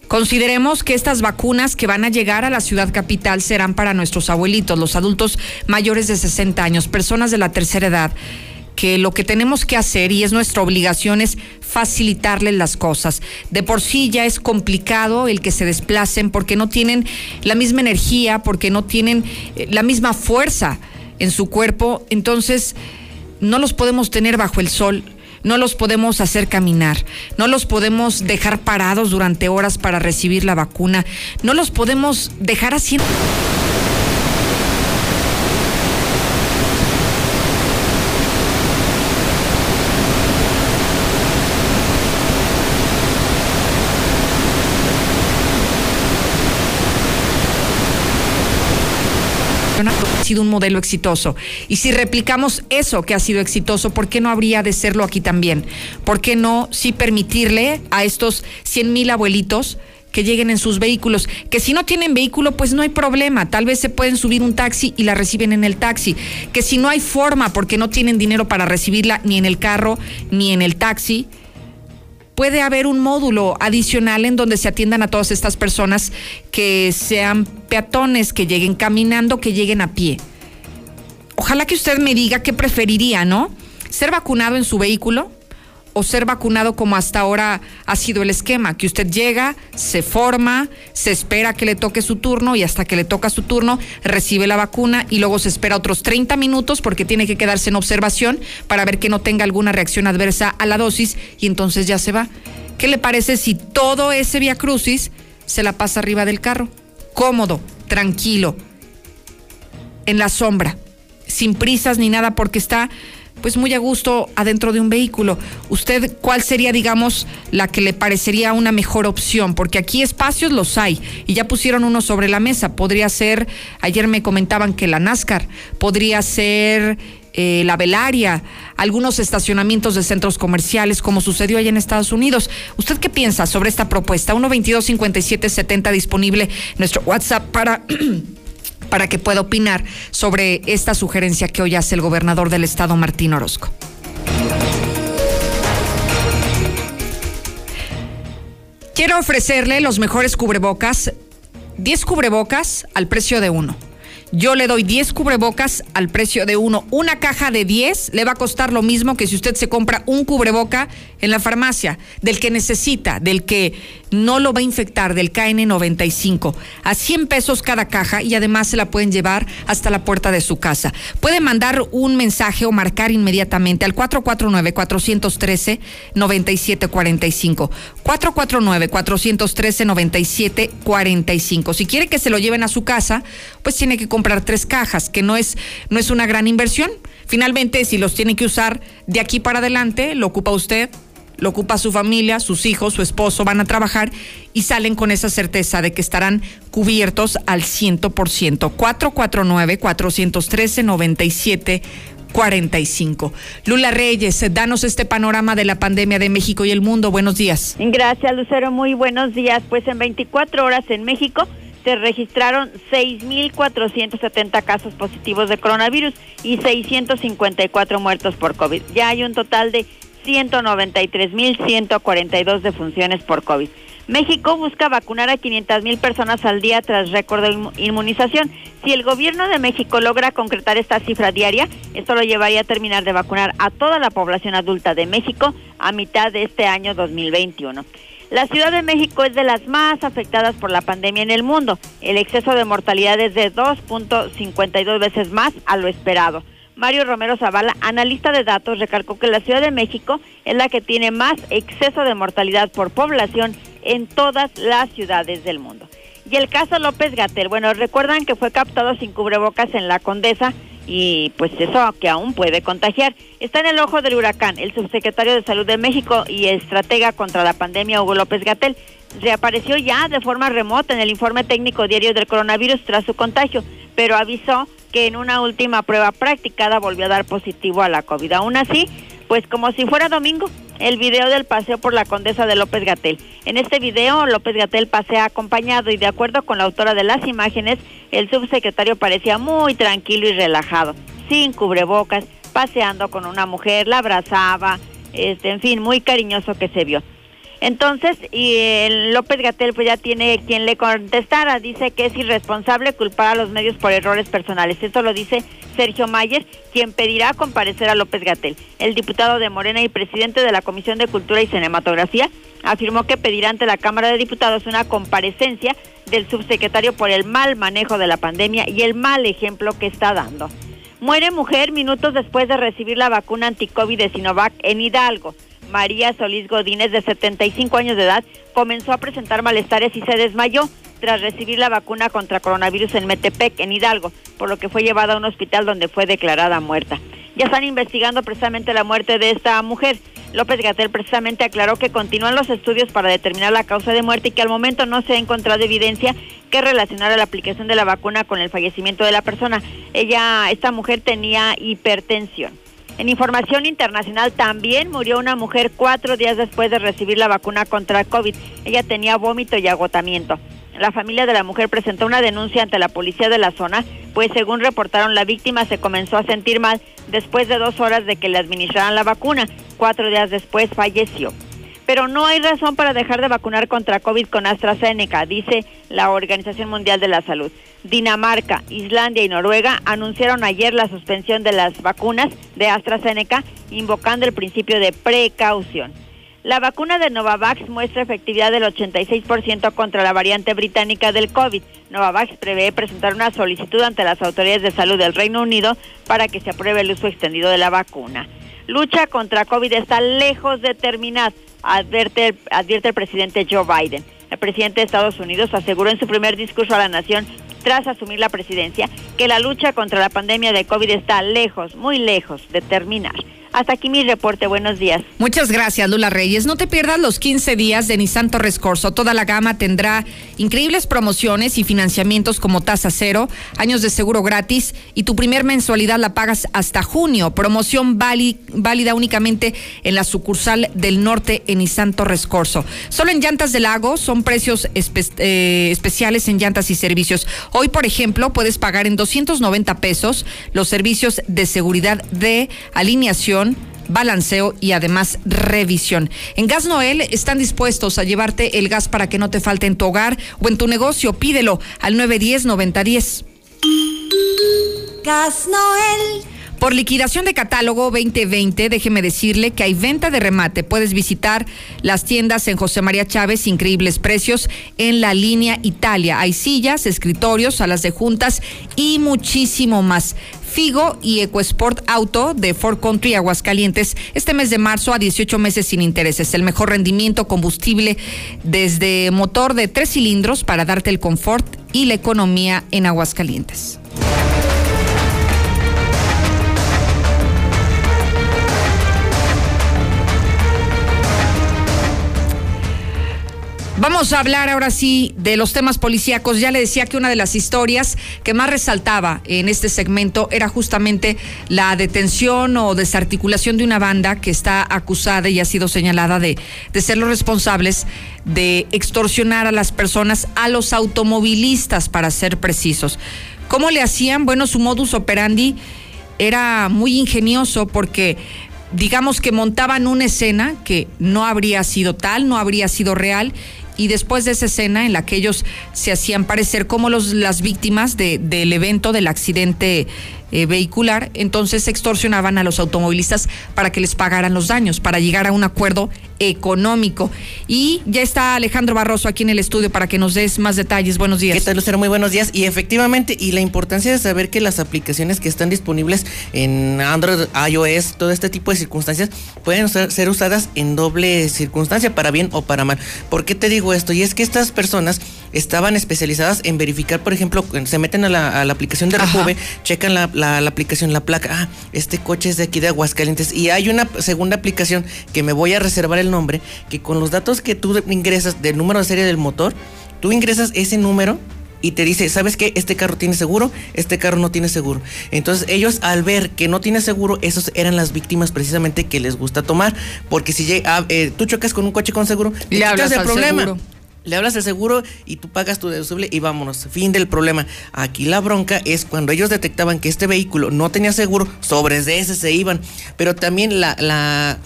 Consideremos que estas vacunas que van a llegar a la ciudad capital serán para nuestros abuelitos, los adultos mayores de 60 años, personas de la tercera edad que lo que tenemos que hacer y es nuestra obligación es facilitarles las cosas. De por sí ya es complicado el que se desplacen porque no tienen la misma energía, porque no tienen eh, la misma fuerza en su cuerpo, entonces no los podemos tener bajo el sol. No los podemos hacer caminar, no los podemos dejar parados durante horas para recibir la vacuna, no los podemos dejar haciendo... ha sido un modelo exitoso. Y si replicamos eso que ha sido exitoso, ¿por qué no habría de serlo aquí también? ¿Por qué no sí permitirle a estos 100 mil abuelitos que lleguen en sus vehículos, que si no tienen vehículo, pues no hay problema, tal vez se pueden subir un taxi y la reciben en el taxi, que si no hay forma porque no tienen dinero para recibirla ni en el carro ni en el taxi, puede haber un módulo adicional en donde se atiendan a todas estas personas que sean peatones, que lleguen caminando, que lleguen a pie. Ojalá que usted me diga qué preferiría, ¿no? ¿Ser vacunado en su vehículo? O ser vacunado como hasta ahora ha sido el esquema, que usted llega, se forma, se espera que le toque su turno y hasta que le toca su turno recibe la vacuna y luego se espera otros 30 minutos porque tiene que quedarse en observación para ver que no tenga alguna reacción adversa a la dosis y entonces ya se va. ¿Qué le parece si todo ese via crucis se la pasa arriba del carro? Cómodo, tranquilo, en la sombra, sin prisas ni nada porque está pues muy a gusto adentro de un vehículo. ¿Usted cuál sería, digamos, la que le parecería una mejor opción? Porque aquí espacios los hay y ya pusieron uno sobre la mesa. Podría ser, ayer me comentaban que la NASCAR, podría ser eh, la Velaria, algunos estacionamientos de centros comerciales, como sucedió allá en Estados Unidos. ¿Usted qué piensa sobre esta propuesta? 122 57 70 disponible nuestro WhatsApp para [CLEARS THROAT] para que pueda opinar sobre esta sugerencia que hoy hace el gobernador del estado, Martín Orozco. Quiero ofrecerle los mejores cubrebocas, 10 cubrebocas al precio de uno. Yo le doy 10 cubrebocas al precio de uno. Una caja de 10 le va a costar lo mismo que si usted se compra un cubreboca en la farmacia, del que necesita, del que no lo va a infectar del KN95 a 100 pesos cada caja y además se la pueden llevar hasta la puerta de su casa. Puede mandar un mensaje o marcar inmediatamente al 449-413-9745. 449-413-9745. Si quiere que se lo lleven a su casa, pues tiene que comprar tres cajas, que no es, no es una gran inversión. Finalmente, si los tiene que usar de aquí para adelante, lo ocupa usted lo ocupa su familia, sus hijos, su esposo, van a trabajar y salen con esa certeza de que estarán cubiertos al 100%. 449-413-9745. Lula Reyes, danos este panorama de la pandemia de México y el mundo. Buenos días. Gracias, Lucero. Muy buenos días. Pues en 24 horas en México se registraron 6.470 casos positivos de coronavirus y 654 muertos por COVID. Ya hay un total de 193.142 defunciones por COVID. México busca vacunar a 500.000 personas al día tras récord de inmunización. Si el gobierno de México logra concretar esta cifra diaria, esto lo llevaría a terminar de vacunar a toda la población adulta de México a mitad de este año 2021. La Ciudad de México es de las más afectadas por la pandemia en el mundo. El exceso de mortalidad es de 2.52 veces más a lo esperado. Mario Romero Zavala, analista de datos, recalcó que la Ciudad de México es la que tiene más exceso de mortalidad por población en todas las ciudades del mundo. Y el caso López Gatel, bueno, recuerdan que fue captado sin cubrebocas en la Condesa y pues eso que aún puede contagiar. Está en el ojo del huracán el subsecretario de Salud de México y estratega contra la pandemia Hugo López Gatel. Reapareció ya de forma remota en el informe técnico diario del coronavirus tras su contagio, pero avisó que en una última prueba practicada volvió a dar positivo a la COVID. Aún así, pues como si fuera domingo, el video del paseo por la condesa de López Gatel. En este video, López Gatel pasea acompañado y de acuerdo con la autora de las imágenes, el subsecretario parecía muy tranquilo y relajado, sin cubrebocas, paseando con una mujer, la abrazaba, este, en fin, muy cariñoso que se vio. Entonces, y el López Gatel pues ya tiene quien le contestara, dice que es irresponsable culpar a los medios por errores personales. Esto lo dice Sergio Mayer, quien pedirá comparecer a López Gatel. El diputado de Morena y presidente de la Comisión de Cultura y Cinematografía afirmó que pedirá ante la Cámara de Diputados una comparecencia del subsecretario por el mal manejo de la pandemia y el mal ejemplo que está dando. Muere mujer minutos después de recibir la vacuna anticovid de Sinovac en Hidalgo. María Solís Godínez, de 75 años de edad, comenzó a presentar malestares y se desmayó tras recibir la vacuna contra coronavirus en Metepec, en Hidalgo, por lo que fue llevada a un hospital donde fue declarada muerta. Ya están investigando precisamente la muerte de esta mujer. López Gatel precisamente aclaró que continúan los estudios para determinar la causa de muerte y que al momento no se ha encontrado evidencia que relacionara la aplicación de la vacuna con el fallecimiento de la persona. Ella, esta mujer tenía hipertensión. En información internacional también murió una mujer cuatro días después de recibir la vacuna contra COVID. Ella tenía vómito y agotamiento. La familia de la mujer presentó una denuncia ante la policía de la zona, pues según reportaron la víctima se comenzó a sentir mal después de dos horas de que le administraran la vacuna. Cuatro días después falleció pero no hay razón para dejar de vacunar contra COVID con AstraZeneca, dice la Organización Mundial de la Salud. Dinamarca, Islandia y Noruega anunciaron ayer la suspensión de las vacunas de AstraZeneca, invocando el principio de precaución. La vacuna de Novavax muestra efectividad del 86% contra la variante británica del COVID. Novavax prevé presentar una solicitud ante las autoridades de salud del Reino Unido para que se apruebe el uso extendido de la vacuna. Lucha contra COVID está lejos de terminar advierte, el presidente Joe Biden. El presidente de Estados Unidos aseguró en su primer discurso a la nación tras asumir la presidencia que la lucha contra la pandemia de COVID está lejos, muy lejos de terminar. Hasta aquí mi reporte. Buenos días. Muchas gracias, Lula Reyes. No te pierdas los 15 días de Nissan Torres. Toda la gama tendrá increíbles promociones y financiamientos como tasa cero, años de seguro gratis y tu primer mensualidad la pagas hasta junio. Promoción válida únicamente en la sucursal del norte en Nissan Torres. Solo en llantas del lago son precios eh, especiales en llantas y servicios. Hoy, por ejemplo, puedes pagar en 290 pesos los servicios de seguridad de alineación balanceo y además revisión. En Gas Noel están dispuestos a llevarte el gas para que no te falte en tu hogar o en tu negocio. Pídelo al 910-9010. Gas Noel. Por liquidación de catálogo 2020, déjeme decirle que hay venta de remate. Puedes visitar las tiendas en José María Chávez, increíbles precios en la línea Italia. Hay sillas, escritorios, salas de juntas y muchísimo más. Figo y EcoSport Auto de Ford Country Aguascalientes este mes de marzo a 18 meses sin intereses. El mejor rendimiento combustible desde motor de tres cilindros para darte el confort y la economía en Aguascalientes. Vamos a hablar ahora sí de los temas policíacos. Ya le decía que una de las historias que más resaltaba en este segmento era justamente la detención o desarticulación de una banda que está acusada y ha sido señalada de, ser los responsables de extorsionar a las personas, a los automovilistas, para ser precisos. ¿Cómo le hacían? Bueno, su modus operandi era muy ingenioso porque digamos que montaban una escena que no habría sido tal, no habría sido real y después de esa escena en la que ellos se hacían parecer como los, las víctimas de, del evento, del accidente eh, vehicular, entonces extorsionaban a los automovilistas para que les pagaran los daños, para llegar a un acuerdo económico. Y ya está Alejandro Barroso aquí en el estudio para que nos des más detalles. Buenos días. ¿Qué tal, Lucero? Muy buenos días. Y efectivamente, y la importancia de saber que las aplicaciones que están disponibles en Android, iOS, todo este tipo de circunstancias, pueden ser usadas en doble circunstancia, para bien o para mal. ¿Por qué te digo esto? Y es que estas personas estaban especializadas en verificar, por ejemplo, se meten a la, a la aplicación de Repube, checan la, la- la aplicación, la placa, ah, este coche es de aquí de Aguascalientes. Y hay una segunda aplicación que me voy a reservar el nombre, que con los datos que tú ingresas del número de serie del motor, tú ingresas ese número y te dice, ¿sabes qué? Este carro tiene seguro, este carro no tiene seguro. Entonces ellos al ver que no tiene seguro, esos eran las víctimas precisamente que les gusta tomar, porque si llega- ah, eh, tú chocas con un coche con seguro, te Le quitas hablas el problema. seguro. Le hablas al seguro y tú pagas tu deducible y vámonos. Fin del problema. Aquí la bronca es cuando ellos detectaban que este vehículo no tenía seguro, sobres de ese se iban. Pero también la, la,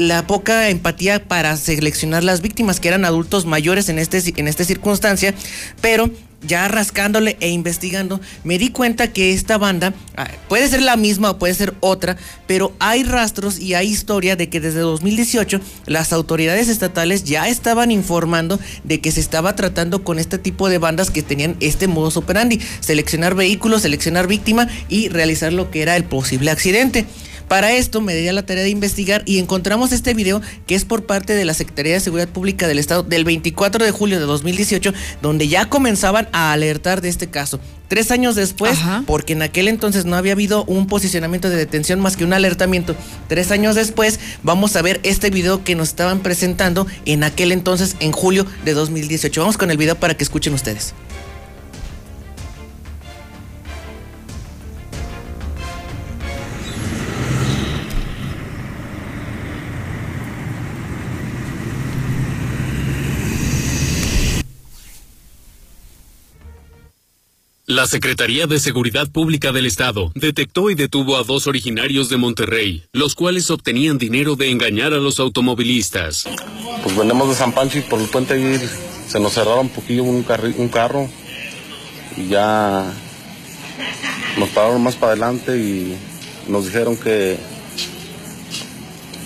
la poca empatía para seleccionar las víctimas, que eran adultos mayores en, este, en esta circunstancia, pero ya rascándole e investigando, me di cuenta que esta banda ah, puede ser la misma o puede ser otra, pero hay rastros y hay historia de que desde 2018 las autoridades estatales ya estaban informando de que se estaba tratando con este tipo de bandas que tenían este modus operandi, seleccionar vehículos, seleccionar víctima y realizar lo que era el posible accidente. Para esto me di a la tarea de investigar y encontramos este video que es por parte de la Secretaría de Seguridad Pública del Estado del 24 de julio de 2018, donde ya comenzaban a alertar de este caso. Tres años después, porque en aquel entonces no había habido un posicionamiento de detención más que un alertamiento. Tres años después, vamos a ver este video que nos estaban presentando en aquel entonces, en julio de 2018. Vamos con el video para que escuchen ustedes. La Secretaría de Seguridad Pública del Estado detectó y detuvo a dos originarios de Monterrey, los cuales obtenían dinero de engañar a los automovilistas. Pues venimos de San Pancho y por el puente se nos cerraron un poquillo un, carri- un carro y ya nos pararon más para adelante y nos dijeron que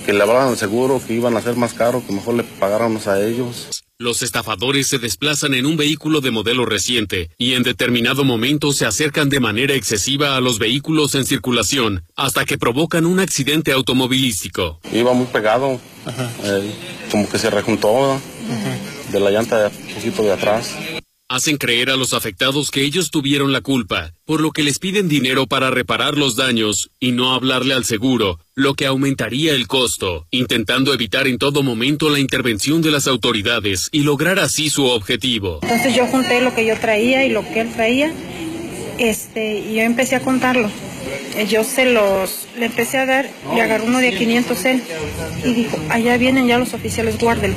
que le hablaran al seguro, que iban a hacer más caro, que mejor le pagáramos a ellos. Los estafadores se desplazan en un vehículo de modelo reciente y en determinado momento se acercan de manera excesiva a los vehículos en circulación hasta que provocan un accidente automovilístico. Iba muy pegado, eh, como que se rejuntó de la llanta de poquito de atrás. Hacen creer a los afectados que ellos tuvieron la culpa, por lo que les piden dinero para reparar los daños y no hablarle al seguro, lo que aumentaría el costo, intentando evitar en todo momento la intervención de las autoridades y lograr así su objetivo. Entonces yo junté lo que yo traía y lo que él traía, este, y yo empecé a contarlo. Eh, Yo se los, le empecé a dar y agarró uno de 500 él y dijo, allá vienen ya los oficiales, guárdenlo.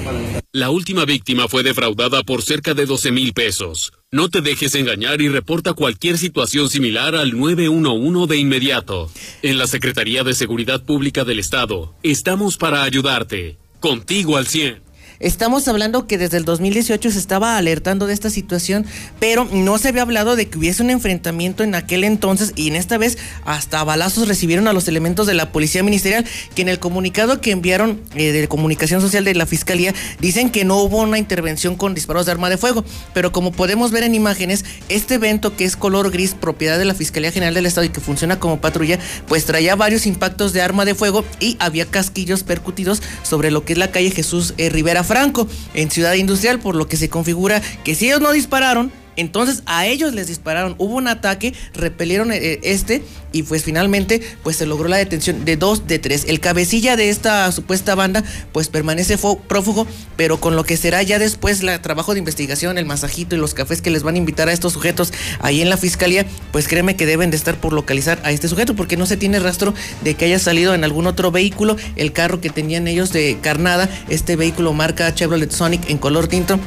La última víctima fue defraudada por cerca de 12 mil pesos. No te dejes engañar y reporta cualquier situación similar al 911 de inmediato. En la Secretaría de Seguridad Pública del Estado, estamos para ayudarte. Contigo al 100. Estamos hablando que desde el 2018 se estaba alertando de esta situación, pero no se había hablado de que hubiese un enfrentamiento en aquel entonces y en esta vez hasta balazos recibieron a los elementos de la Policía Ministerial, que en el comunicado que enviaron eh, de comunicación social de la Fiscalía dicen que no hubo una intervención con disparos de arma de fuego, pero como podemos ver en imágenes, este evento que es color gris, propiedad de la Fiscalía General del Estado y que funciona como patrulla, pues traía varios impactos de arma de fuego y había casquillos percutidos sobre lo que es la calle Jesús eh, Rivera Franco en Ciudad Industrial, por lo que se configura que si ellos no dispararon, entonces a ellos les dispararon, hubo un ataque, repelieron eh, este y pues finalmente pues se logró la detención de dos de tres. El cabecilla de esta supuesta banda pues permanece prófugo, pero con lo que será ya después el trabajo de investigación, el masajito y los cafés que les van a invitar a estos sujetos ahí en la fiscalía, pues créeme que deben de estar por localizar a este sujeto porque no se tiene rastro de que haya salido en algún otro vehículo, el carro que tenían ellos de carnada, este vehículo marca Chevrolet Sonic en color tinto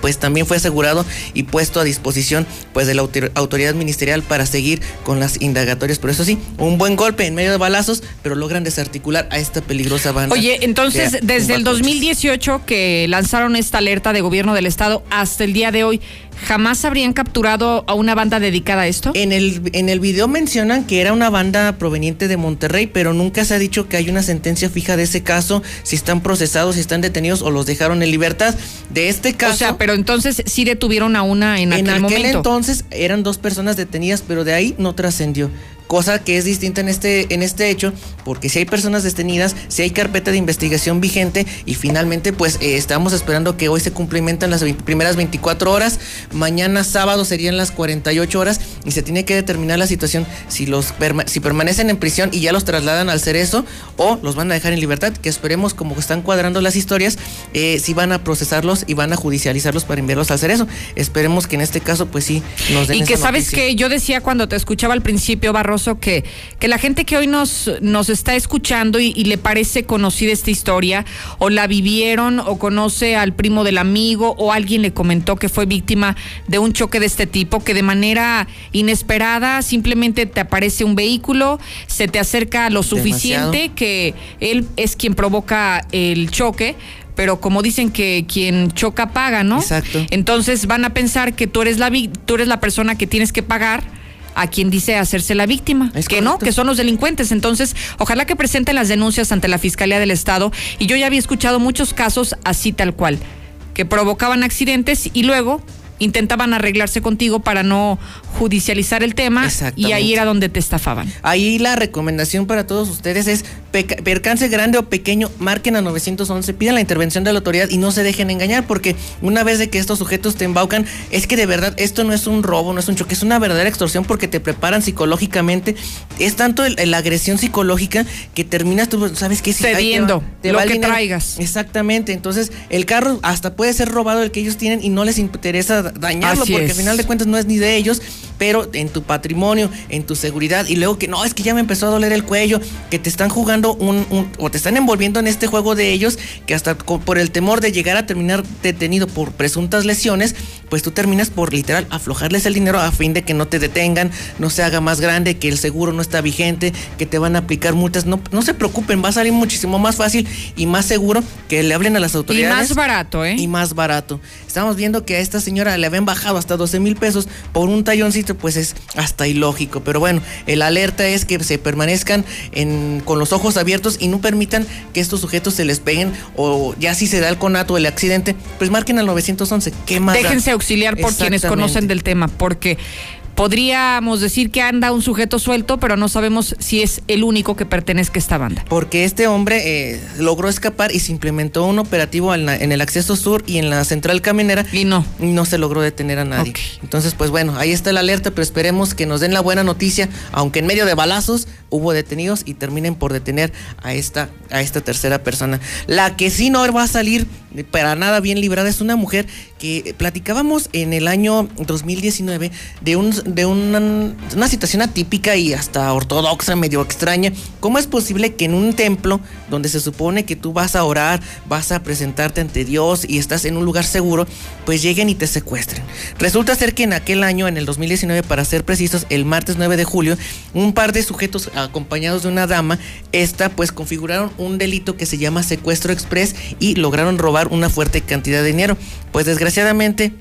pues también fue asegurado y puesto a disposición pues de la autor- autoridad ministerial para seguir con las indagatorias. Por eso sí, un buen golpe en medio de balazos, pero logran desarticular a esta peligrosa banda. Oye, entonces, de desde el tumbacoches. 2018 que lanzaron esta alerta de gobierno del estado hasta el día de hoy, ¿jamás habrían capturado a una banda dedicada a esto? En el, en el video mencionan que era una banda proveniente de Monterrey, pero nunca se ha dicho que hay una sentencia fija de ese caso, si están procesados, si están detenidos o los dejaron en libertad. De este caso. O sea, pero entonces sí detuvieron a una en, En aquel, aquel momento. entonces eran dos personas detenidas, pero de ahí no trascendió. Cosa que es distinta en este, en este hecho, porque si hay personas detenidas, si hay carpeta de investigación vigente y finalmente pues eh, estamos esperando que hoy se cumplimentan las primeras 24 horas, mañana sábado serían las 48 horas y se tiene que determinar la situación si los si permanecen en prisión y ya los trasladan al cerezo o los van a dejar en libertad, que esperemos como están cuadrando las historias, eh, si van a procesarlos y van a judicializarlos para enviarlos al cerezo. Esperemos que en este caso pues sí nos den Y que sabes que yo decía cuando te escuchaba al principio, Que, que la gente que hoy nos, nos está escuchando y, y le parece conocida esta historia, o la vivieron, o conoce al primo del amigo, o alguien le comentó que fue víctima de un choque de este tipo, que de manera inesperada simplemente te aparece un vehículo, se te acerca lo suficiente que él es quien provoca el choque, pero como dicen que quien choca paga, ¿no? Exacto. Entonces van a pensar que tú eres la tú eres la persona que tienes que pagar a quien dice hacerse la víctima, que no, que son los delincuentes. Entonces, ojalá que presenten las denuncias ante la Fiscalía del Estado. Y yo ya había escuchado muchos casos así tal cual, que provocaban accidentes y luego intentaban arreglarse contigo para no judicializar el tema y ahí era donde te estafaban. Ahí la recomendación para todos ustedes es percance grande o pequeño, marquen a 911, pidan la intervención de la autoridad y no se dejen engañar porque una vez de que estos sujetos te embaucan, es que de verdad esto no es un robo, no es un choque, es una verdadera extorsión porque te preparan psicológicamente. Es tanto la agresión psicológica que terminas tú, ¿sabes qué? Cediendo lo que traigas. Exactamente, entonces el carro hasta puede ser robado el que ellos tienen y no les interesa dañarlo porque al final de cuentas no es ni de ellos pero en tu patrimonio, en tu seguridad, y luego que no, es que ya me empezó a doler el cuello, que te están jugando un, o te están envolviendo en este juego de ellos, que hasta por el temor de llegar a terminar detenido por presuntas lesiones, pues tú terminas por literal aflojarles el dinero a fin de que no te detengan, no se haga más grande, que el seguro no está vigente, que te van a aplicar multas. No, no se preocupen, va a salir muchísimo más fácil y más seguro que le hablen a las autoridades. Y más barato, ¿eh? Y más barato. Estamos viendo que a esta señora le habían bajado hasta 12 mil pesos por un talloncito pues es hasta ilógico. Pero bueno, el alerta es que se permanezcan con los ojos abiertos y no permitan que estos sujetos se les peguen o ya si se da el conato, el accidente, pues marquen al 911. ¿Qué más? Déjense auxiliar por quienes conocen del tema, porque podríamos decir que anda un sujeto suelto, pero no sabemos si es el único que pertenezca a esta banda. Porque este hombre eh, logró escapar y se implementó un operativo en, el acceso sur y en la central caminera. Y no. Y no se logró detener a nadie. Entonces, pues bueno, ahí está la alerta, pero esperemos que nos den la buena noticia, aunque en medio de balazos hubo detenidos y terminen por detener a esta, a esta tercera persona. La que sí no va a salir para nada bien librada es una mujer que platicábamos en el año 2019 de, un, de una, situación atípica y hasta ortodoxa, medio extraña. ¿Cómo es posible que en un templo donde se supone que tú vas a orar, vas a presentarte ante Dios y estás en un lugar seguro, pues lleguen y te secuestren? Resulta ser que en aquel año, en el 2019, para ser precisos, el martes 9 de julio, un par de sujetos acompañados de una dama, esta pues configuraron un delito que se llama secuestro express y lograron robar una fuerte cantidad de dinero. Pues desgraciadamente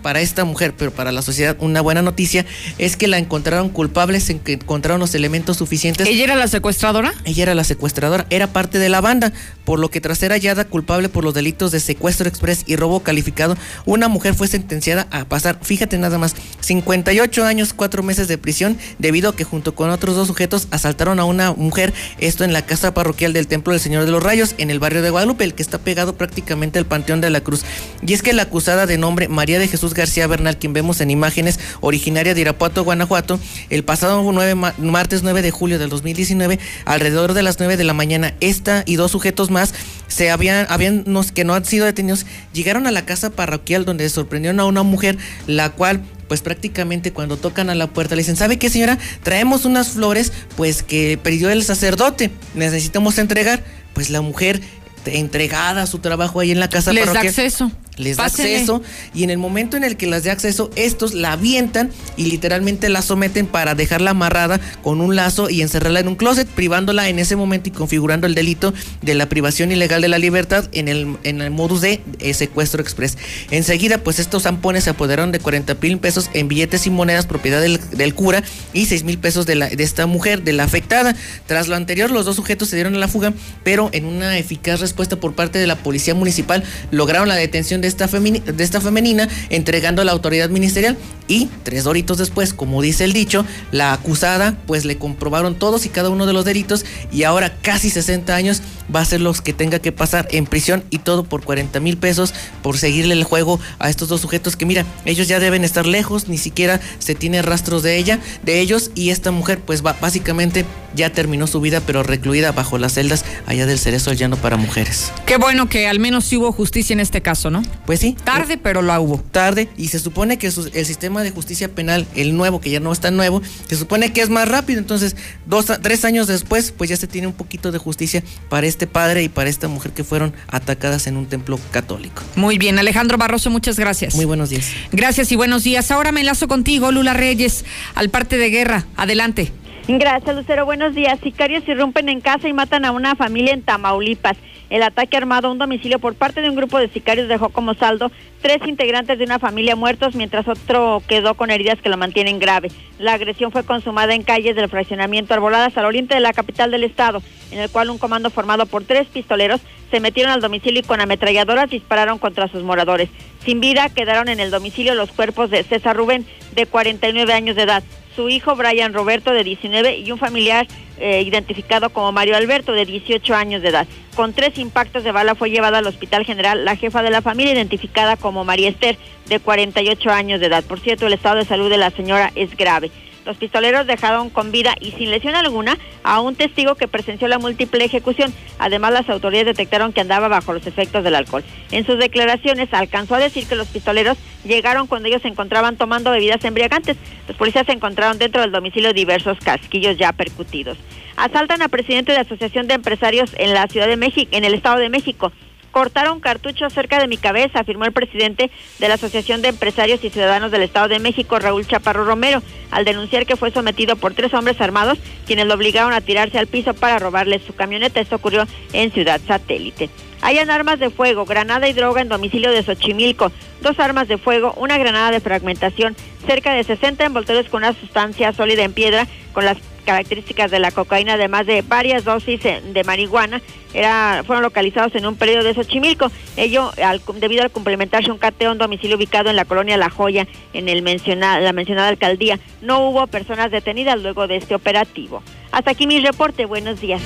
para esta mujer, pero para la sociedad una buena noticia es que la encontraron culpable, se encontraron los elementos suficientes. ¿Ella era la secuestradora? Ella era la secuestradora, era parte de la banda, por lo que tras ser hallada culpable por los delitos de secuestro express y robo calificado, una mujer fue sentenciada a pasar, fíjate nada más, 58 años, 4 meses de prisión, debido a que junto con otros dos sujetos asaltaron a una mujer, esto en la casa parroquial del Templo del Señor de los Rayos, en el barrio de Guadalupe, el que está pegado prácticamente al Panteón de la Cruz. Y es que la acusada de nombre María de Jesús García Bernal, quien vemos en imágenes, originaria de Irapuato, Guanajuato, el pasado 9, martes 9 de julio del 2019, alrededor de las 9 de la mañana, esta y dos sujetos más se habían, habían que no han sido detenidos, llegaron a la casa parroquial donde sorprendieron a una mujer, la cual pues prácticamente cuando tocan a la puerta le dicen, ¿sabe qué señora? Traemos unas flores pues que pidió el sacerdote, necesitamos entregar. Pues la mujer entregada a su trabajo ahí en la casa Les da acceso les da acceso y en el momento en el que las dé acceso, estos la avientan y literalmente la someten para dejarla amarrada con un lazo y encerrarla en un closet, privándola en ese momento y configurando el delito de la privación ilegal de la libertad en el, en el modus de eh, secuestro express. Enseguida, pues estos zampones se apoderaron de 40 mil pesos en billetes y monedas propiedad del, cura y 6 mil pesos de, la, de esta mujer, de la afectada. Tras lo anterior, los dos sujetos se dieron a la fuga, pero en una eficaz respuesta por parte de la policía municipal lograron la detención de de esta, femenina, entregando a la autoridad ministerial. Y tres doritos después, como dice el dicho, la acusada, pues le comprobaron todos y cada uno de los delitos y ahora casi 60 años va a ser los que tenga que pasar en prisión y todo por 40 mil pesos por seguirle el juego a estos dos sujetos que mira, ellos ya deben estar lejos, ni siquiera se tiene rastros de ella, de ellos y esta mujer pues va, básicamente ya terminó su vida pero recluida bajo las celdas allá del Cerezo del Llano para mujeres. Qué bueno que al menos hubo justicia en este caso, ¿no? Pues sí. Tarde, pero la hubo. Tarde y se supone que el sistema de justicia penal, el nuevo, que ya no está nuevo, se supone que es más rápido, entonces dos, tres años después pues ya se tiene un poquito de justicia para este padre y para esta mujer que fueron atacadas en un templo católico. Muy bien, Alejandro Barroso, muchas gracias. Muy buenos días. Gracias y buenos días. Ahora me enlazo contigo, Lula Reyes, al parte de guerra. Adelante. Gracias, Lucero. Buenos días. Sicarios irrumpen en casa y matan a una familia en Tamaulipas. El ataque armado a un domicilio por parte de un grupo de sicarios dejó como saldo tres integrantes de una familia muertos, mientras otro quedó con heridas que lo mantienen grave. La agresión fue consumada en calles del fraccionamiento Arboladas al oriente de la capital del estado, en el cual un comando formado por tres pistoleros se metieron al domicilio y con ametralladoras dispararon contra sus moradores. Sin vida quedaron en el domicilio los cuerpos de César Rubén, de 49 años de edad, su hijo Brian Roberto de 19 y un familiar eh, identificado como Mario Alberto de 18 años de edad. Con tres impactos de bala fue llevada al Hospital General la jefa de la familia identificada como María Esther de 48 años de edad. Por cierto, el estado de salud de la señora es grave. Los pistoleros dejaron con vida y sin lesión alguna a un testigo que presenció la múltiple ejecución. Además, las autoridades detectaron que andaba bajo los efectos del alcohol. En sus declaraciones alcanzó a decir que los pistoleros llegaron cuando ellos se encontraban tomando bebidas embriagantes. Los policías se encontraron dentro del domicilio diversos casquillos ya percutidos. Asaltan a presidente de Asociación de Empresarios en la Ciudad de México, en el Estado de México cortaron cartuchos cerca de mi cabeza, afirmó el presidente de la Asociación de Empresarios y Ciudadanos del Estado de México, Raúl Chaparro Romero, al denunciar que fue sometido por tres hombres armados, quienes lo obligaron a tirarse al piso para robarle su camioneta. Esto ocurrió en Ciudad Satélite. Hayan armas de fuego, granada y droga en domicilio de Xochimilco, dos armas de fuego, una granada de fragmentación, cerca de 60 envoltorios con una sustancia sólida en piedra con las características de la cocaína, además de varias dosis de marihuana, era, fueron localizados en un periodo de Xochimilco. Ello debido al complementarse un cateo en domicilio ubicado en la colonia La Joya, en el mencionada, la mencionada alcaldía. No hubo personas detenidas luego de este operativo. Hasta aquí mi reporte. Buenos días.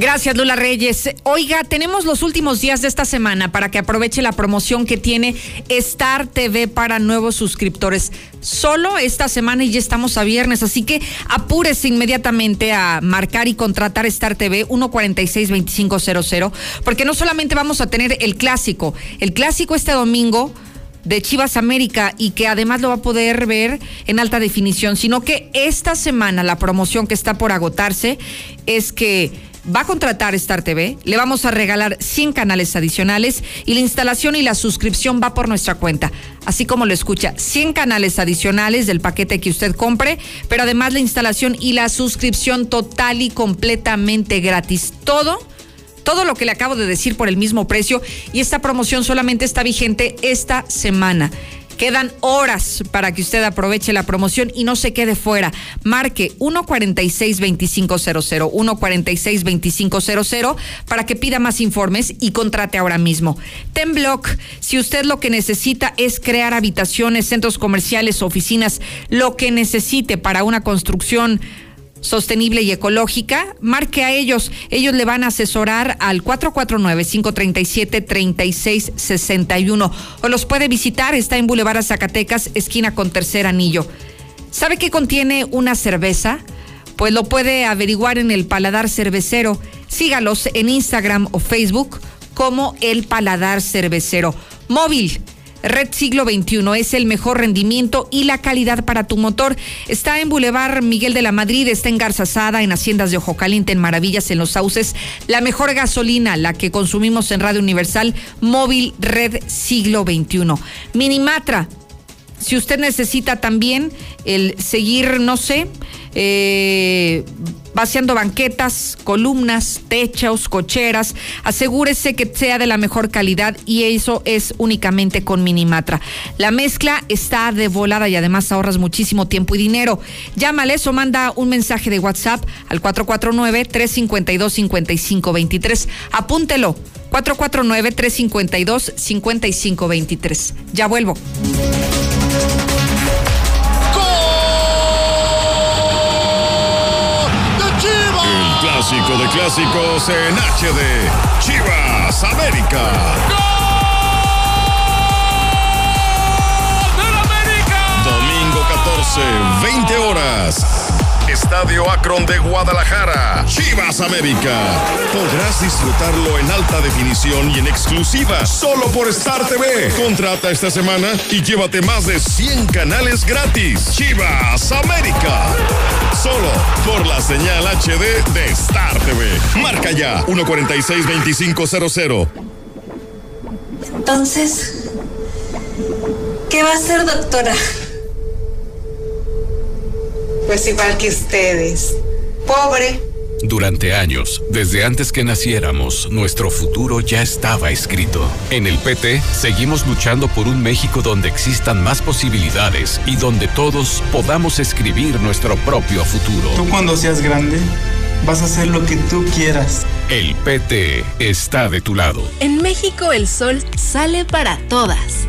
Gracias, Lula Reyes. Oiga, tenemos los últimos días de esta semana para que aproveche la promoción que tiene Star TV para nuevos suscriptores. Solo esta semana y ya estamos a viernes, así que apúrese inmediatamente a marcar y contratar Star TV 146-2500, porque no solamente vamos a tener el clásico, el clásico este domingo de Chivas América y que además lo va a poder ver en alta definición, sino que esta semana la promoción que está por agotarse es que va a contratar Star TV, le vamos a regalar 100 canales adicionales y la instalación y la suscripción va por nuestra cuenta. Así como lo escucha, 100 canales adicionales del paquete que usted compre, pero además la instalación y la suscripción total y completamente gratis. Todo todo lo que le acabo de decir por el mismo precio y esta promoción solamente está vigente esta semana. Quedan horas para que usted aproveche la promoción y no se quede fuera. Marque 146-2500, 146-2500 para que pida más informes y contrate ahora mismo. Tenblock, si usted lo que necesita es crear habitaciones, centros comerciales, oficinas, lo que necesite para una construcción sostenible y ecológica, marque a ellos. Ellos le van a asesorar al 449-537-3661 o los puede visitar. Está en Boulevard Zacatecas, esquina con tercer anillo. ¿Sabe qué contiene una cerveza? Pues lo puede averiguar en el Paladar Cervecero. Sígalos en Instagram o Facebook como el Paladar Cervecero. Móvil Red Siglo XXI es el mejor rendimiento y la calidad para tu motor. Está en Boulevard Miguel de la Madrid, está en Garzazada, en Haciendas de Ojo Caliente, en Maravillas, en Los Sauces. La mejor gasolina, la que consumimos en Radio Universal, móvil Red Siglo XXI. Minimatra, si usted necesita también el seguir, no sé, eh, vaciando banquetas, columnas, techos, cocheras. Asegúrese que sea de la mejor calidad y eso es únicamente con Minimatra. La mezcla está de volada y además ahorras muchísimo tiempo y dinero. Llámales o manda un mensaje de WhatsApp al 449-352-5523. Apúntelo. 449-352-5523. Ya vuelvo. Clásico de clásicos en HD. Chivas América. Domingo 14, 20 horas. Estadio Akron de Guadalajara. Chivas América. Podrás disfrutarlo en alta definición y en exclusiva solo por Star TV. Contrata esta semana y llévate más de 100 canales gratis. Chivas América. Solo por la señal HD de Star TV. Marca ya 146-2500. Entonces, ¿qué va a hacer, doctora? Pues igual que ustedes. Pobre. Durante años, desde antes que naciéramos, nuestro futuro ya estaba escrito. En el PT seguimos luchando por un México donde existan más posibilidades y donde todos podamos escribir nuestro propio futuro. Tú cuando seas grande, vas a hacer lo que tú quieras. El PT está de tu lado. En México el sol sale para todas.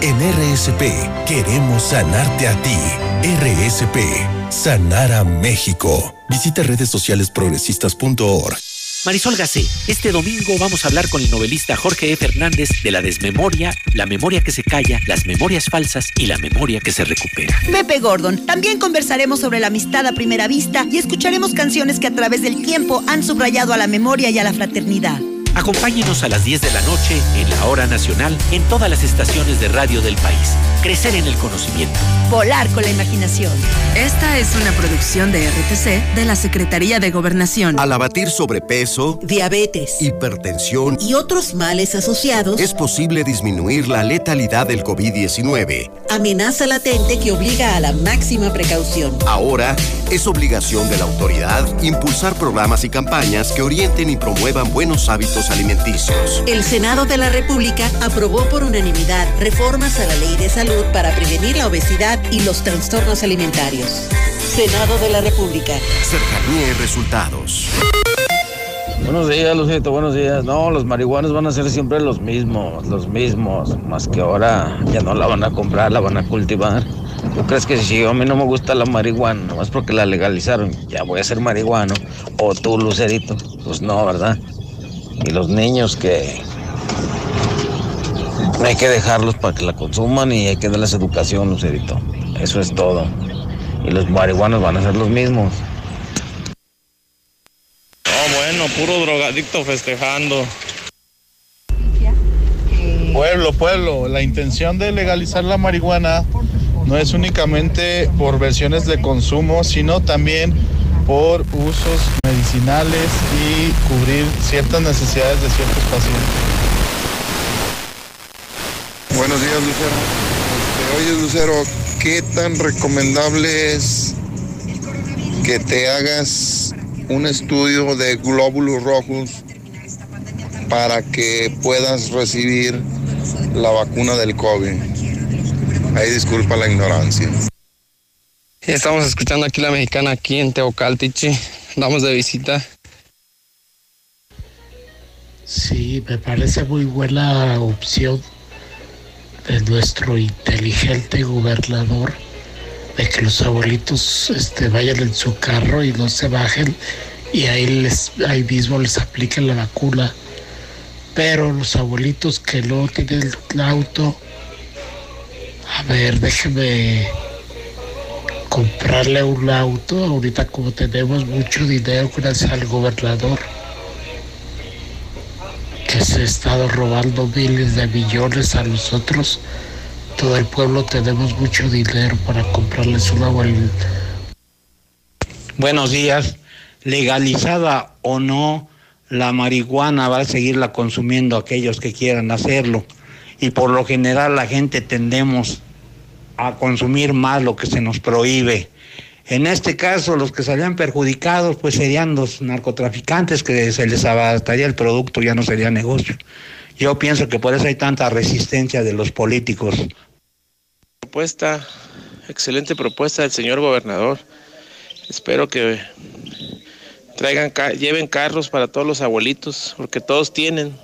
En RSP queremos sanarte a ti. RSP, sanar a México. Visita redes sociales progresistas.org. Marisol Gacé, este domingo vamos a hablar con el novelista Jorge E. Fernández de la desmemoria, la memoria que se calla, las memorias falsas y la memoria que se recupera. Pepe Gordon. También conversaremos sobre la amistad a primera vista y escucharemos canciones que a través del tiempo han subrayado a la memoria y a la fraternidad. Acompáñenos a las 10 de la noche en la hora nacional en todas las estaciones de radio del país. Crecer en el conocimiento. Volar con la imaginación. Esta es una producción de RTC de la Secretaría de Gobernación. Al abatir sobrepeso, diabetes, hipertensión y otros males asociados, es posible disminuir la letalidad del COVID-19. Amenaza latente que obliga a la máxima precaución. Ahora es obligación de la autoridad impulsar programas y campañas que orienten y promuevan buenos hábitos alimenticios. El Senado de la República aprobó por unanimidad reformas a la ley de salud para prevenir la obesidad y los trastornos alimentarios. Senado de la República. Cercanía y resultados. Buenos días, Lucito, buenos días. No, los marihuanos van a ser siempre los mismos, los mismos. Más que ahora ya no la van a comprar, la van a cultivar. ¿Tú crees que si a mí no me gusta la marihuana, nomás porque la legalizaron, ya voy a ser marihuano? O tú, Lucerito. Pues no, ¿verdad? Y los niños que hay que dejarlos para que la consuman y hay que darles educación, Lucerito. Eso es todo. Y los marihuanos van a ser los mismos. Oh, bueno, puro drogadicto festejando. Pueblo, pueblo, la intención de legalizar la marihuana no es únicamente por versiones de consumo, sino también por usos medicinales y cubrir ciertas necesidades de ciertos pacientes. Buenos días, Lucero. Este, oye, Lucero, ¿qué tan recomendable es que te hagas un estudio de glóbulos rojos para que puedas recibir la vacuna del COVID? Ahí disculpa la ignorancia. Estamos escuchando aquí la mexicana aquí en Teocaltichi. Damos de visita. Sí, me parece muy buena opción de nuestro inteligente gobernador de que los abuelitos este, vayan en su carro y no se bajen y ahí, les, ahí mismo les apliquen la vacuna. Pero los abuelitos que no tienen el auto, a ver, déjeme comprarle un auto. Ahorita como tenemos mucho dinero gracias al gobernador que se ha estado robando miles de millones a nosotros, todo el pueblo tenemos mucho dinero para comprarles un agua. Buenos días. Legalizada o no, la marihuana va a seguirla consumiendo aquellos que quieran hacerlo. Y por lo general la gente tendemos a consumir más lo que se nos prohíbe. En este caso, los que salían perjudicados, pues serían los narcotraficantes, que se les abataría el producto, ya no sería negocio. Yo pienso que por eso hay tanta resistencia de los políticos. Propuesta, excelente propuesta del señor gobernador. Espero que traigan, lleven carros para todos los abuelitos, porque todos tienen,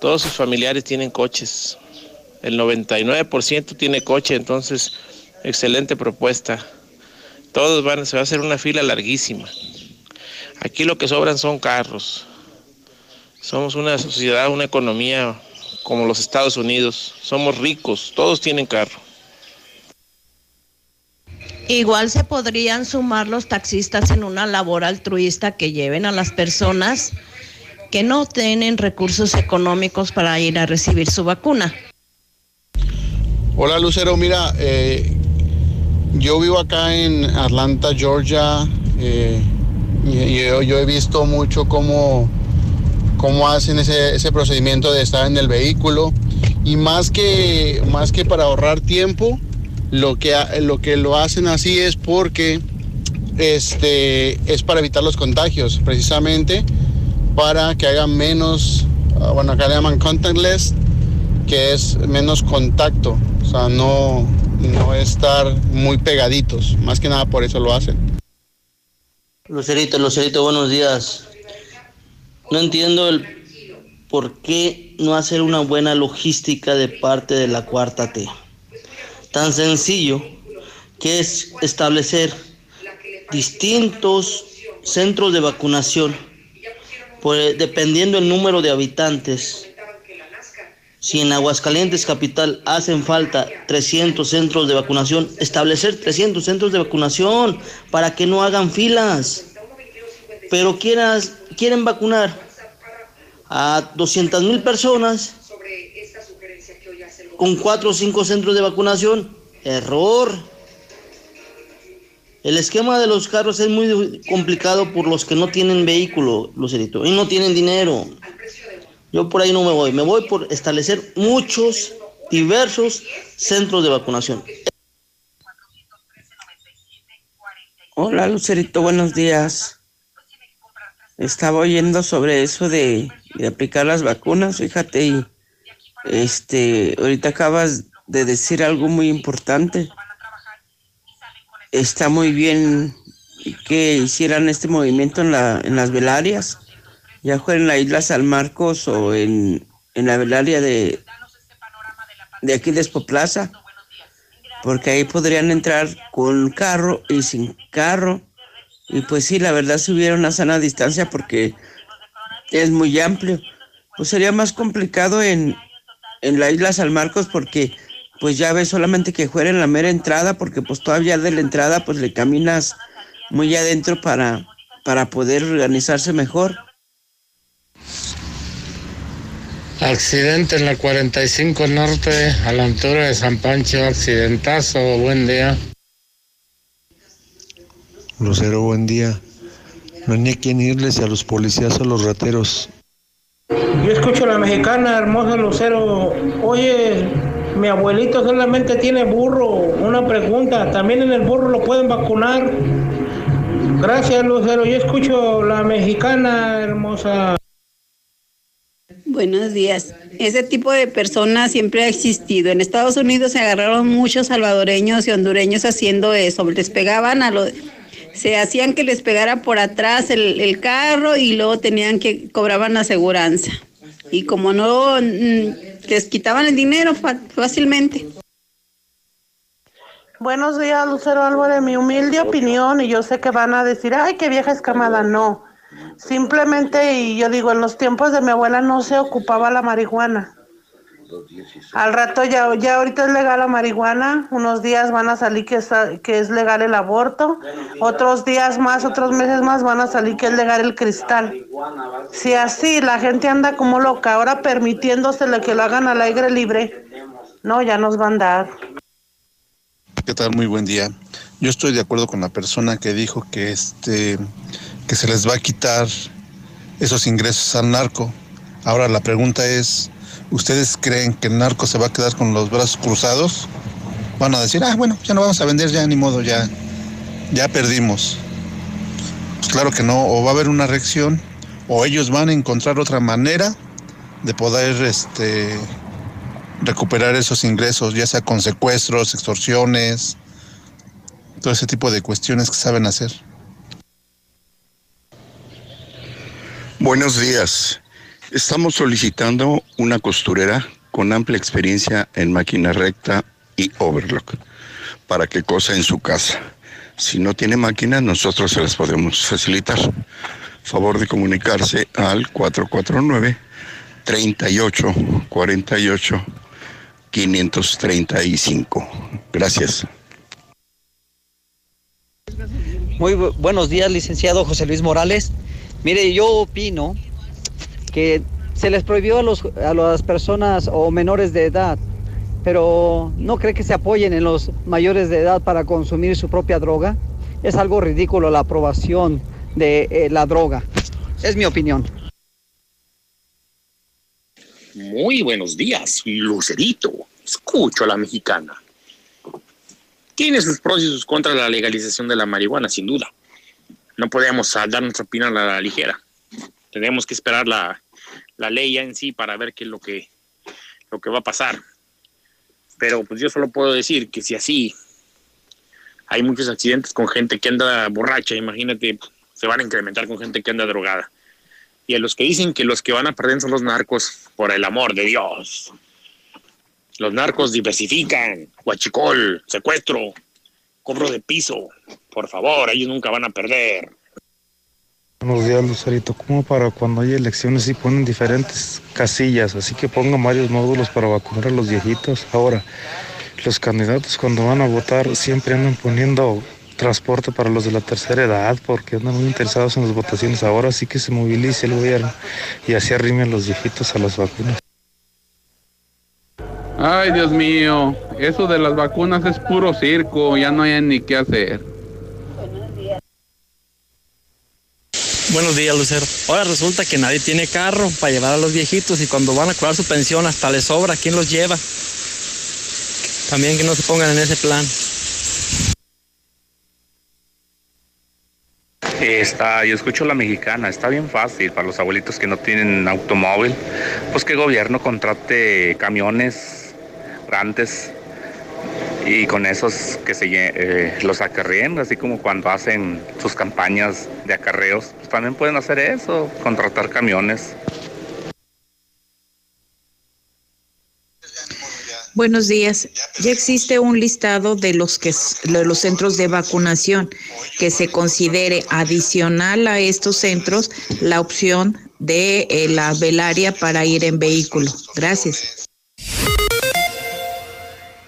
todos sus familiares tienen coches. El 99% tiene coche, entonces, excelente propuesta. Todos van, se va a hacer una fila larguísima. Aquí lo que sobran son carros. Somos una sociedad, una economía como los Estados Unidos. Somos ricos, todos tienen carro. Igual se podrían sumar los taxistas en una labor altruista que lleven a las personas que no tienen recursos económicos para ir a recibir su vacuna. Hola Lucero, mira, eh, yo vivo acá en Atlanta, Georgia, eh, y, yo, he visto mucho cómo, cómo hacen ese, ese, procedimiento de estar en el vehículo. Y más que, más que para ahorrar tiempo, lo que, lo que lo hacen así es porque este, es para evitar los contagios, precisamente para que hagan menos, ah, bueno, acá le llaman contactless, que es menos contacto, o sea, no, no estar muy pegaditos, más que nada por eso lo hacen. Lucerito, Lucerito, buenos días. No entiendo el por qué no hacer una buena logística de parte de la cuarta T. Tan sencillo que es establecer distintos centros de vacunación, pues, dependiendo el número de habitantes si en Aguascalientes Capital hacen falta 300 centros de vacunación, establecer 300 centros de vacunación para que no hagan filas. Pero quieras, quieren vacunar a 200 mil personas con 4 o 5 centros de vacunación. Error. El esquema de los carros es muy complicado por los que no tienen vehículo, Lucerito, y no tienen dinero. Yo por ahí no me voy, me voy por establecer muchos, diversos centros de vacunación. Hola Lucerito, buenos días. Estaba oyendo sobre eso de de aplicar las vacunas, fíjate, y este, ahorita acabas de decir algo muy importante. Está muy bien que hicieran este movimiento en, la, en las velarias, ya fuera en la isla San Marcos o en, en la velaria de, de aquí de porque ahí podrían entrar con carro y sin carro. Y pues sí, la verdad si hubiera una sana distancia porque es muy amplio. Pues sería más complicado en, en la isla San Marcos porque pues ya ves solamente que fuera en la mera entrada porque pues todavía de la entrada pues le caminas muy adentro para, para poder organizarse mejor. Accidente en la 45 Norte, a la altura de San Pancho, accidentazo, buen día. Lucero, buen día. No hay ni a quién irles a los policías o los rateros. Yo escucho a la mexicana, hermosa Lucero. Oye, mi abuelito solamente tiene burro. Una pregunta, ¿también en el burro lo pueden vacunar? Gracias, Lucero. Yo escucho a la mexicana, hermosa. Buenos días. Ese tipo de personas siempre ha existido. En Estados Unidos se agarraron muchos salvadoreños y hondureños haciendo eso. Les pegaban a los... Se hacían que les pegara por atrás el, el carro y luego tenían que cobraban aseguranza. Y como no mm, les quitaban el dinero fácilmente. Buenos días, Lucero Álvarez. Mi humilde opinión, y yo sé que van a decir, ay, qué vieja escamada. No. Simplemente, y yo digo, en los tiempos de mi abuela no se ocupaba la marihuana. Al rato ya, ya ahorita es legal la marihuana, unos días van a salir que es, que es legal el aborto, otros días más, otros meses más van a salir que es legal el cristal. Si así la gente anda como loca, ahora permitiéndosele que lo hagan al aire libre, no, ya nos van a dar. ¿Qué tal? Muy buen día. Yo estoy de acuerdo con la persona que dijo que este que se les va a quitar esos ingresos al narco. Ahora la pregunta es, ¿ustedes creen que el narco se va a quedar con los brazos cruzados? Van a decir, ah, bueno, ya no vamos a vender, ya ni modo, ya, ya perdimos. Pues claro que no, o va a haber una reacción, o ellos van a encontrar otra manera de poder este, recuperar esos ingresos, ya sea con secuestros, extorsiones, todo ese tipo de cuestiones que saben hacer. Buenos días. Estamos solicitando una costurera con amplia experiencia en máquina recta y overlock para que cosa en su casa. Si no tiene máquina, nosotros se las podemos facilitar. Favor de comunicarse al 449 38 48 535. Gracias. Muy buenos días, licenciado José Luis Morales. Mire, yo opino que se les prohibió a, los, a las personas o menores de edad, pero ¿no cree que se apoyen en los mayores de edad para consumir su propia droga? Es algo ridículo la aprobación de eh, la droga. Es mi opinión. Muy buenos días, Lucerito. Escucho a la mexicana. Tiene sus pros y sus contras la legalización de la marihuana, sin duda no podemos dar nuestra opinión a la ligera. Tenemos que esperar la, la ley ya en sí para ver qué es lo que, lo que va a pasar. Pero pues yo solo puedo decir que si así hay muchos accidentes con gente que anda borracha, imagínate, se van a incrementar con gente que anda drogada. Y a los que dicen que los que van a perder son los narcos, por el amor de Dios. Los narcos diversifican, huachicol, secuestro, cobro de piso. Por favor, ellos nunca van a perder. Buenos días, Lucerito. Como para cuando hay elecciones y ponen diferentes casillas, así que pongan varios módulos para vacunar a los viejitos. Ahora, los candidatos cuando van a votar siempre andan poniendo transporte para los de la tercera edad porque andan muy interesados en las votaciones. Ahora sí que se movilice el gobierno y así arrimen los viejitos a las vacunas. Ay, Dios mío, eso de las vacunas es puro circo, ya no hay ni qué hacer. Buenos días, Lucero. Ahora resulta que nadie tiene carro para llevar a los viejitos y cuando van a cobrar su pensión hasta les sobra. ¿Quién los lleva? También que no se pongan en ese plan. Está, yo escucho la mexicana, está bien fácil para los abuelitos que no tienen automóvil, pues que el gobierno contrate camiones grandes y con esos que se eh, los acarreen, así como cuando hacen sus campañas de acarreos, pues también pueden hacer eso, contratar camiones. Buenos días. Ya existe un listado de los que de los centros de vacunación que se considere adicional a estos centros la opción de eh, la velaria para ir en vehículo. Gracias.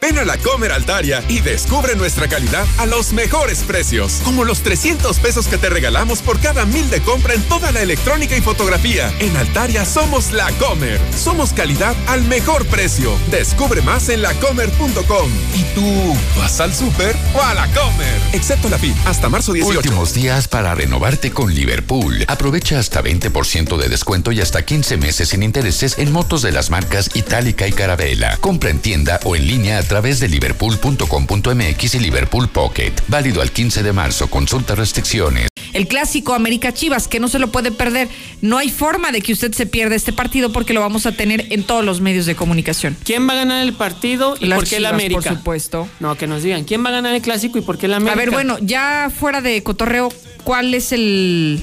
Ven a la Comer Altaria y descubre nuestra calidad a los mejores precios, como los 300 pesos que te regalamos por cada mil de compra en toda la electrónica y fotografía. En Altaria somos la Comer. Somos calidad al mejor precio. Descubre más en lacomer.com. ¿Y tú vas al súper o a la Comer? Excepto la PIB, hasta marzo 18. Últimos días para renovarte con Liverpool. Aprovecha hasta 20% de descuento y hasta 15 meses sin intereses en motos de las marcas Itálica y Carabela. Compra en tienda o en línea a través de liverpool.com.mx y Liverpool Pocket. Válido al 15 de marzo. Consulta restricciones. El clásico América Chivas, que no se lo puede perder. No hay forma de que usted se pierda este partido porque lo vamos a tener en todos los medios de comunicación. ¿Quién va a ganar el partido y Las por qué el América? Por supuesto. No, que nos digan. ¿Quién va a ganar el clásico y por qué el América? A ver, bueno, ya fuera de cotorreo, ¿cuál es el,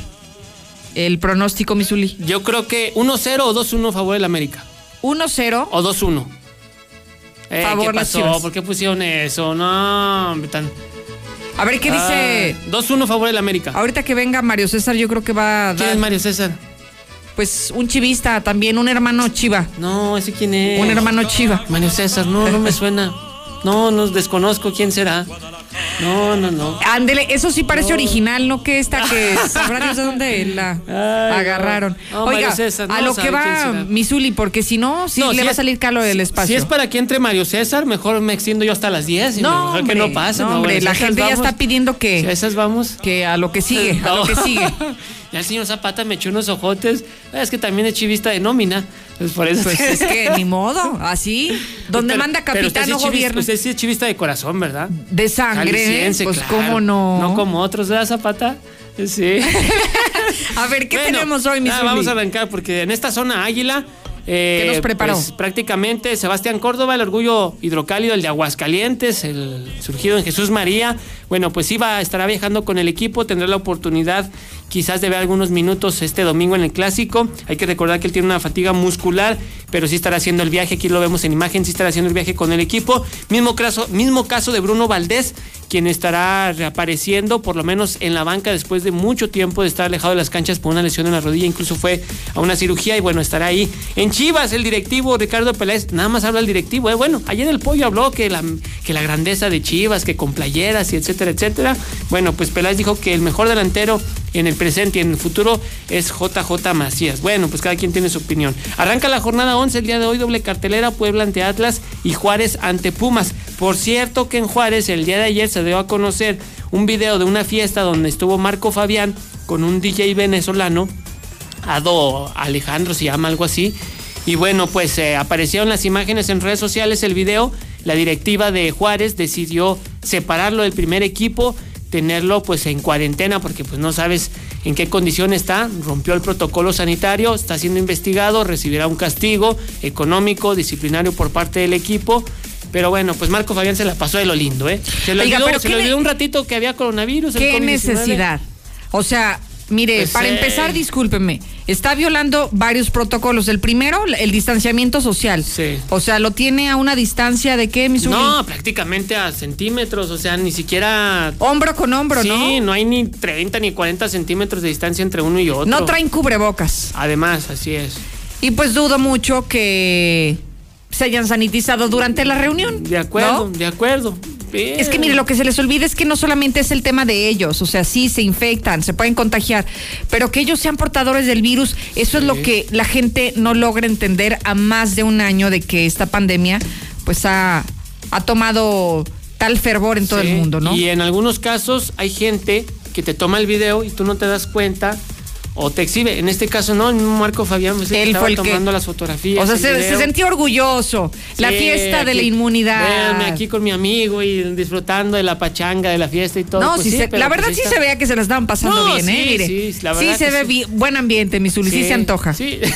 el pronóstico, Misuli? Yo creo que 1-0 o 2-1 a favor del América. 1-0. O 2-1. Eh, Favor ¿Qué las pasó? Chivas. ¿Por qué pusieron eso? No, tan... A ver, ¿qué dice? Ah, 2-1 a favor del América. Ahorita que venga Mario César, yo creo que va a ¿Quién dar. es Mario César? Pues un chivista, también un hermano chiva. No, ese quién es. Un hermano chiva. Mario César, no, no me suena. No, no desconozco quién será. No, no, no. Ándele, eso sí parece original, no que esta que [LAUGHS] sabrá Dios de dónde la agarraron. No, Oiga, César, a lo que va. Misuli, porque si no, sí le si va a salir calo del espacio. Si es para que entre Mario César, mejor me extiendo yo hasta las 10 y No, mejor hombre, que no pase. no, hombre, bueno, la gente ya está pidiendo que. si a esas vamos. Que a lo que sigue, a lo que sigue. [LAUGHS] ya el señor Zapata me echó unos ojotes. Es que también es chivista de nómina. Pues por eso Pues es que ni modo, así. Donde manda usted capitán sí chivista- gobierno. Usted sí es chivista de corazón, ¿verdad? De sangre, Jalisciense, pues claro. cómo no. No como otros, ¿verdad, Zapata? Sí. [LAUGHS] a ver, ¿qué Bueno, tenemos hoy, ah, Misuli? Vamos a arrancar porque en esta zona Águila. eh, ¿Qué nos preparó? pues, prácticamente Sebastián Córdoba, el orgullo hidrocálido, el de Aguascalientes, el surgido en Jesús María. Bueno, pues iba, estará viajando con el equipo, tendrá la oportunidad quizás de ver algunos minutos este domingo en el clásico. Hay que recordar que él tiene una fatiga muscular, pero sí estará haciendo el viaje, aquí lo vemos en imagen, sí estará haciendo el viaje con el equipo. Mismo caso, mismo caso de Bruno Valdés, quien estará reapareciendo por lo menos en la banca después de mucho tiempo de estar alejado de las canchas por una lesión en la rodilla, incluso fue a una cirugía y bueno, estará ahí. En Chivas, el directivo Ricardo Peláez, nada más habla el directivo, eh, bueno, ayer el pollo habló que la, que la grandeza de Chivas, que con playeras y etcétera, etcétera. Bueno, pues Peláez dijo que el mejor delantero en el presente y en el futuro es JJ Macías. Bueno, pues cada quien tiene su opinión. Arranca la jornada 11 el día de hoy, doble cartelera, Puebla ante Atlas y Juárez ante Pumas. Por cierto que en Juárez el día de ayer se dio a conocer un video de una fiesta donde estuvo Marco Fabián con un DJ venezolano, Ado Alejandro se llama algo así. Y bueno, pues eh, aparecieron las imágenes en redes sociales, el video. La directiva de Juárez decidió separarlo del primer equipo, tenerlo pues en cuarentena porque pues no sabes en qué condición está, rompió el protocolo sanitario, está siendo investigado, recibirá un castigo económico, disciplinario por parte del equipo. Pero bueno, pues Marco Fabián se la pasó de lo lindo, ¿eh? Se le Oiga, olvidó, pero se ¿qué le olvidó un ratito que había coronavirus. ¿Qué COVID-19. necesidad? O sea, mire, Pues, para eh, empezar, discúlpeme, está violando varios protocolos. El primero, el distanciamiento social. O sea, lo tiene a una distancia de qué, Misuli? No, prácticamente a centímetros, o sea, ni siquiera... Hombro con hombro, sí, ¿no? Sí, no hay ni 30 ni 40 centímetros de distancia entre uno y otro. No traen cubrebocas. Además, así es. Y pues dudo mucho que se hayan sanitizado durante la reunión. De acuerdo, ¿no? de acuerdo. Es que mire, lo que se les olvida es que no solamente es el tema de ellos, o sea, sí se infectan, se pueden contagiar, pero que ellos sean portadores del virus, eso es lo que la gente no logra entender a más de un año de que esta pandemia pues ha, ha tomado tal fervor en todo Sí, el mundo, ¿no? Y en algunos casos hay gente que te toma el video y tú no te das cuenta o te exhibe. En este caso no, el mismo Marco Fabián pues, Él estaba fue el que- tomando las fotografías. O sea, se, se sentía orgulloso. La Sí, fiesta de la inmunidad. Véanme aquí con mi amigo y disfrutando de la pachanga, de la fiesta y todo. No, Pues sí sí, se- la pues verdad ahí sí está. se veía que se la estaban pasando No, bien, ¿eh? sí, Mire. sí, la verdad se que ve sí. buen ambiente, mi Zuli, sí, Sí, se antoja. Sí. [LAUGHS]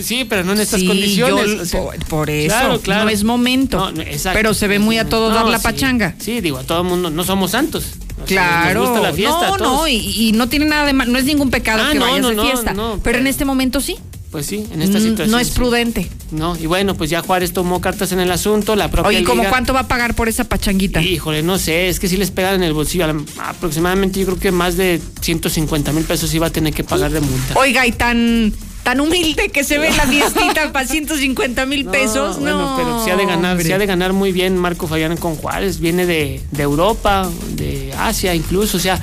Sí, pero no en estas Sí, condiciones. yo- o sea, por, por eso, claro, claro. no es momento. No, no, exacto. pero se ve muy a todo No, dar la sí, pachanga. Sí, digo, a todo el mundo, no somos santos. Claro, Nos gusta la fiesta. a no, todos. no, y, y no tiene nada de mal, no es ningún pecado Ah, que no, vayas no, de fiesta, pero en este momento sí. Pues sí, en esta Mm, situación. No es sí. prudente. No, y bueno, pues ya Juárez tomó cartas en el asunto, la propia Oye, ¿cómo liga- cuánto va a pagar por esa pachanguita? Híjole, no sé, es que si les pegan en el bolsillo, aproximadamente yo creo que más de 150 mil pesos iba a tener que pagar de multa. Oiga, y tan tan humilde que se ve la [LAUGHS] fiestita para 150 mil pesos. No, bueno, pero se ha de ganar, se ha de ganar muy bien Marco Fabián con Juárez, viene de, de Europa, de Asia incluso, o sea,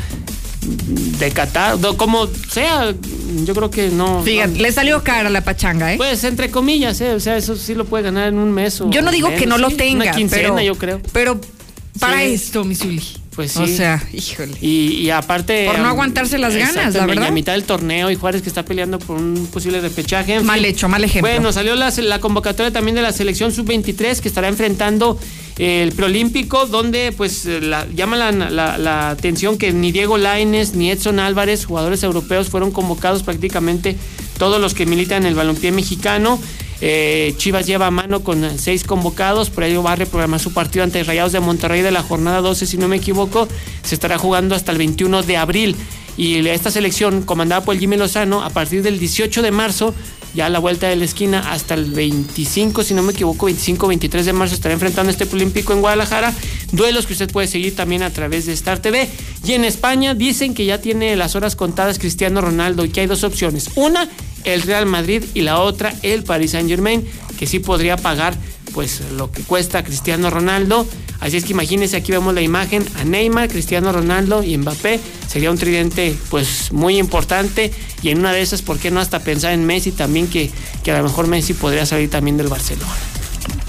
de Qatar, como sea, yo creo que no. Fíjate, no- le salió cara la pachanga, ¿eh? Pues entre comillas, ¿eh? o sea, eso sí lo puede ganar en un mes o Yo no digo que no lo sí, tenga, una quincena, pero yo creo. Pero para Sí. esto, mi Zuli. Pues sí. O sea, híjole. Y, y aparte. Por no aguantarse las ganas, la verdad. y a mitad del torneo y Juárez que está peleando por un posible repechaje. Mal fin. hecho, mal ejemplo. Bueno, salió la, la convocatoria también de la selección sub-23 que estará enfrentando eh, el preolímpico, donde pues eh, la- llama la, la- la atención que ni Diego Laines ni Edson Álvarez, jugadores europeos, fueron convocados prácticamente todos los que militan en el balompié mexicano. Eh, Chivas lleva a mano con seis convocados, por ello va a reprogramar su partido ante Rayados de Monterrey de la jornada 12, si no me equivoco. Se estará jugando hasta el 21 de abril. Y esta selección, comandada por Jimmy Lozano, a partir del 18 de marzo, ya a la vuelta de la esquina, hasta el 25, si no me equivoco, 25-23 de marzo, estará enfrentando este Olímpico en Guadalajara. Duelos que usted puede seguir también a través de Star TV. Y en España dicen que ya tiene las horas contadas Cristiano Ronaldo y que hay dos opciones. Una, el Real Madrid y la otra, el Paris Saint Germain, que sí podría pagar pues lo que cuesta Cristiano Ronaldo. Así es que imagínense, aquí vemos la imagen a Neymar, Cristiano Ronaldo y Mbappé. Sería un tridente pues muy importante y en una de esas, ¿por qué no hasta pensar en Messi también que, que a lo mejor Messi podría salir también del Barcelona?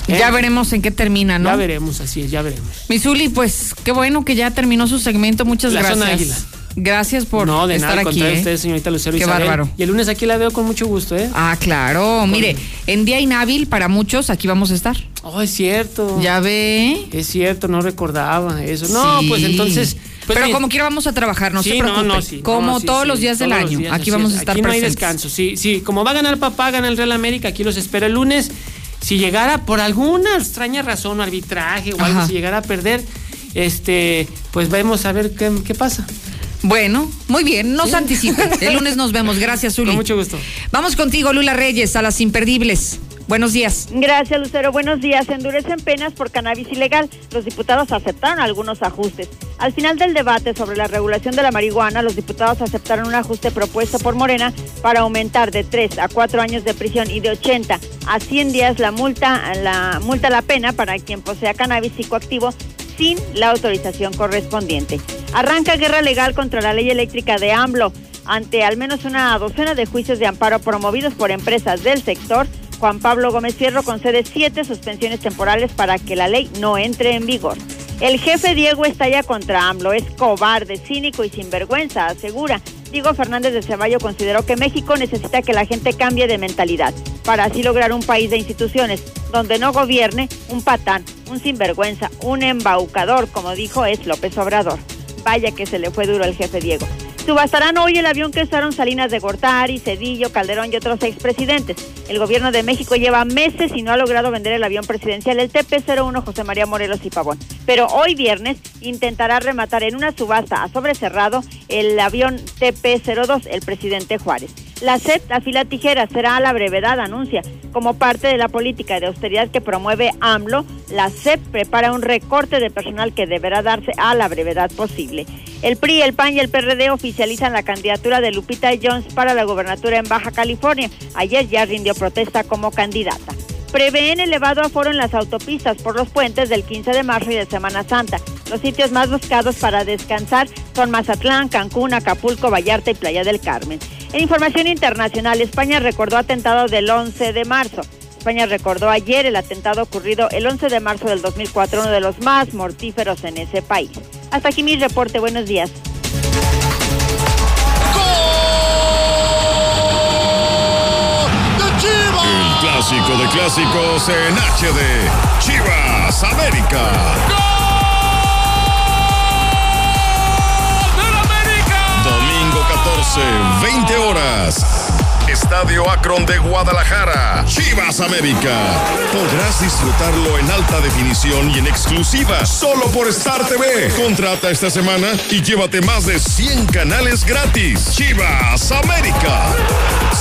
¿Eh? Ya veremos en qué termina, ¿no? Ya veremos, así es, ya veremos. Mi Zuli, pues qué bueno que ya terminó su segmento. Muchas La gracias. zona águila. Gracias por no, de estar nada, aquí. ¿eh? usted, señorita Lucero Qué Isabel. bárbaro. Y el lunes aquí la veo con mucho gusto, ¿eh? Ah, claro. Mire, en día inhábil para muchos, aquí vamos a estar. Oh, es cierto. Ya ve. Es cierto, no recordaba eso. No, Sí. pues entonces. pues, Pero como quiera vamos a trabajar, no Sí, se preocupe. no, sí, como no, sí, todos sí, los días del todos año. días, aquí vamos es. a estar Aquí no hay descanso. Sí, sí, como va a ganar papá, gana el Real América, aquí los espero el lunes. Si llegara por alguna extraña razón, arbitraje o algo, si llegara a perder, este, pues vamos a ver qué, qué pasa. Bueno, muy bien, no se anticipe. El lunes nos vemos. Gracias, Zuli. Con mucho gusto. Vamos contigo, Lula Reyes, a las imperdibles. Buenos días. Gracias, Lucero. Buenos días. Endurecen penas por cannabis ilegal. Los diputados aceptaron algunos ajustes. Al final del debate sobre la regulación de la marihuana, los diputados aceptaron un ajuste propuesto por Morena para aumentar de 3 a 4 años de prisión y de 80 a 100 días la multa, la multa la pena para quien posea cannabis psicoactivo sin la autorización correspondiente. Arranca guerra legal contra la ley eléctrica de AMLO. Ante al menos una docena de juicios de amparo promovidos por empresas del sector, Juan Pablo Gómez Fierro concede siete suspensiones temporales para que la ley no entre en vigor. El jefe Diego estalla contra AMLO, es cobarde, cínico y sinvergüenza, asegura. Diego Fernández de Ceballo consideró que México necesita que la gente cambie de mentalidad para así lograr un país de instituciones donde no gobierne un patán, un sinvergüenza, un embaucador, como dijo es López Obrador. Vaya que se le fue duro al jefe Diego. Subastarán hoy el avión que usaron Salinas de Gortari, Cedillo, Calderón y otros expresidentes. El gobierno de México lleva meses y no ha logrado vender el avión presidencial, el TP-01 José María Morelos y Pavón. Pero hoy viernes intentará rematar en una subasta a sobre cerrado el avión TP-02, el presidente Juárez. La SED afila tijeras, será a la brevedad, anuncia. Como parte de la política de austeridad que promueve AMLO, la SEP prepara un recorte de personal que deberá darse a la brevedad posible. El PRI, el PAN y el PRD oficializan la candidatura de Lupita Jones para la gobernatura en Baja California. Ayer ya rindió protesta como candidata. Prevén elevado aforo en las autopistas por los puentes del 15 de marzo y de Semana Santa. Los sitios más buscados para descansar son Mazatlán, Cancún, Acapulco, Vallarta y Playa del Carmen. En información internacional, España recordó atentados del 11 de marzo. España recordó ayer el atentado ocurrido el 11 de marzo del 2004, uno de los más mortíferos en ese país. Hasta aquí mi reporte, buenos días. El clásico de clásicos en HD, Chivas América. Domingo 14, 20 horas. Estadio Akron de Guadalajara. Chivas América. Podrás disfrutarlo en alta definición y en exclusiva solo por Star TV. Contrata esta semana y llévate más de 100 canales gratis. Chivas América.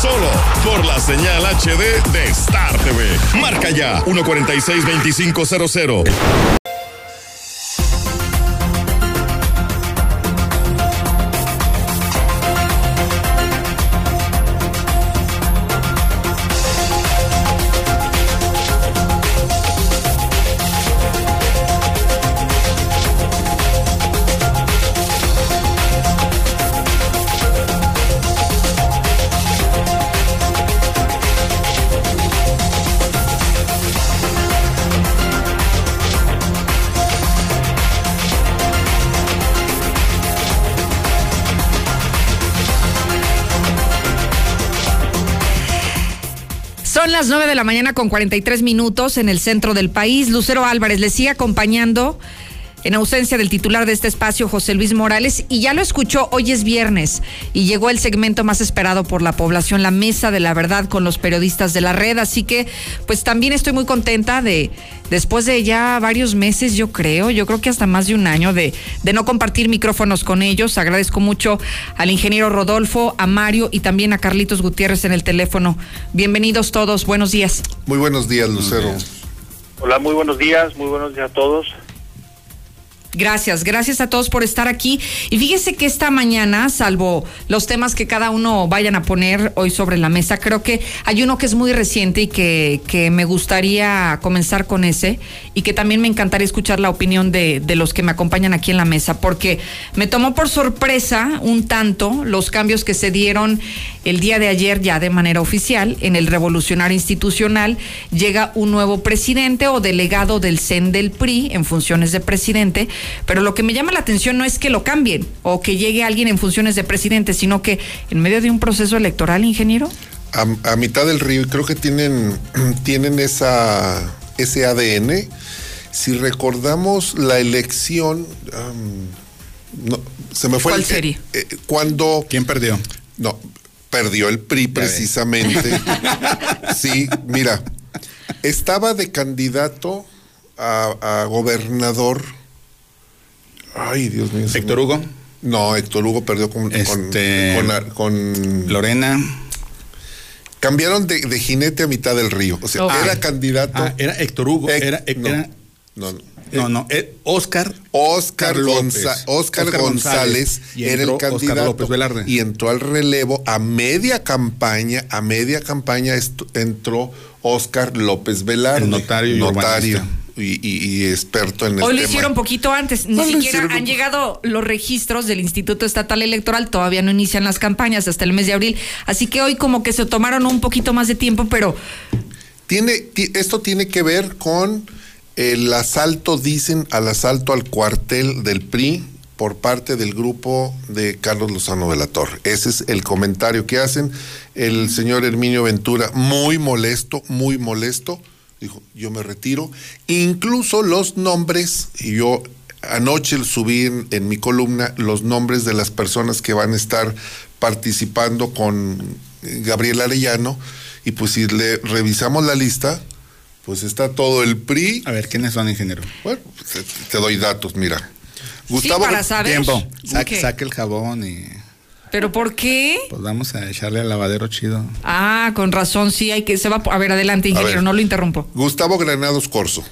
Solo por la señal HD de Star TV. Marca ya 146-2500. Son las 9 de la mañana con 43 minutos en el centro del país. Lucero Álvarez le sigue acompañando en ausencia del titular de este espacio, José Luis Morales, y ya lo escuchó, hoy es viernes y llegó el segmento más esperado por la población, la mesa de la verdad con los periodistas de la red, así que pues también estoy muy contenta de, después de ya varios meses, yo creo, yo creo que hasta más de un año de, de no compartir micrófonos con ellos, agradezco mucho al ingeniero Rodolfo, a Mario y también a Carlitos Gutiérrez en el teléfono. Bienvenidos todos, buenos días. Muy buenos días, Lucero. Hola, muy buenos días, muy buenos días a todos. Gracias, gracias a todos por estar aquí. Y fíjese que esta mañana, salvo los temas que cada uno vayan a poner hoy sobre la mesa, creo que hay uno que es muy reciente y que, que me gustaría comenzar con ese y que también me encantaría escuchar la opinión de, de los que me acompañan aquí en la mesa, porque me tomó por sorpresa un tanto los cambios que se dieron el día de ayer ya de manera oficial en el revolucionario institucional. Llega un nuevo presidente o delegado del CEN del PRI en funciones de presidente pero lo que me llama la atención no es que lo cambien o que llegue alguien en funciones de presidente, sino que en medio de un proceso electoral, ingeniero. A, a mitad del río, y creo que tienen, [CLEARS THROAT] tienen esa, ese ADN. Si recordamos la elección, um, no, se me fue ¿Cuál el, serie? eh, eh, cuando. ¿Quién perdió? No, perdió el PRI precisamente. [LAUGHS] sí, mira, estaba de candidato a, a gobernador. Ay, Dios mío. Héctor Hugo. No, Héctor Hugo perdió con, Este, con, la- con- Lorena. Cambiaron de, de jinete a mitad del río. O sea, era candidato. Ah, era Héctor Hugo. Era, no, era- no, no. no, no, eh, Oscar. Oscar. Gonza- Oscar Oscar González, González. Y era el candidato López Velarde. y entró al relevo a media campaña, a media campaña entró Oscar López Velarde, El notario y notario urbanista. y, y- y experto en el Hoy lo tema. hicieron poquito antes, ni No, lo siquiera hicieron han llegado los registros del Instituto Estatal Electoral, todavía no inician las campañas hasta el mes de abril, así que hoy como que se tomaron un poquito más de tiempo, pero Tiene, ti- esto tiene que ver con el asalto, dicen, al asalto al cuartel del PRI por parte del grupo de Carlos Lozano de la Torre. Ese es el comentario que hacen. El señor Herminio Ventura, muy molesto, muy molesto, dijo, yo me retiro. Incluso los nombres, y yo anoche subí en, en mi columna los nombres de las personas que van a estar participando con Gabriel Arellano, y pues si le revisamos la lista, pues está todo el PRI. A ver, ¿quiénes son, ingeniero? Bueno, pues, te, te doy datos, mira. Para saber. Tiempo. Saque, el jabón y ¿pero por qué? pues vamos a echarle al lavadero chido. Ah, con razón, sí, hay que, se va, a ver, adelante, ingeniero, ver. no lo interrumpo, Gustavo Granados Corso.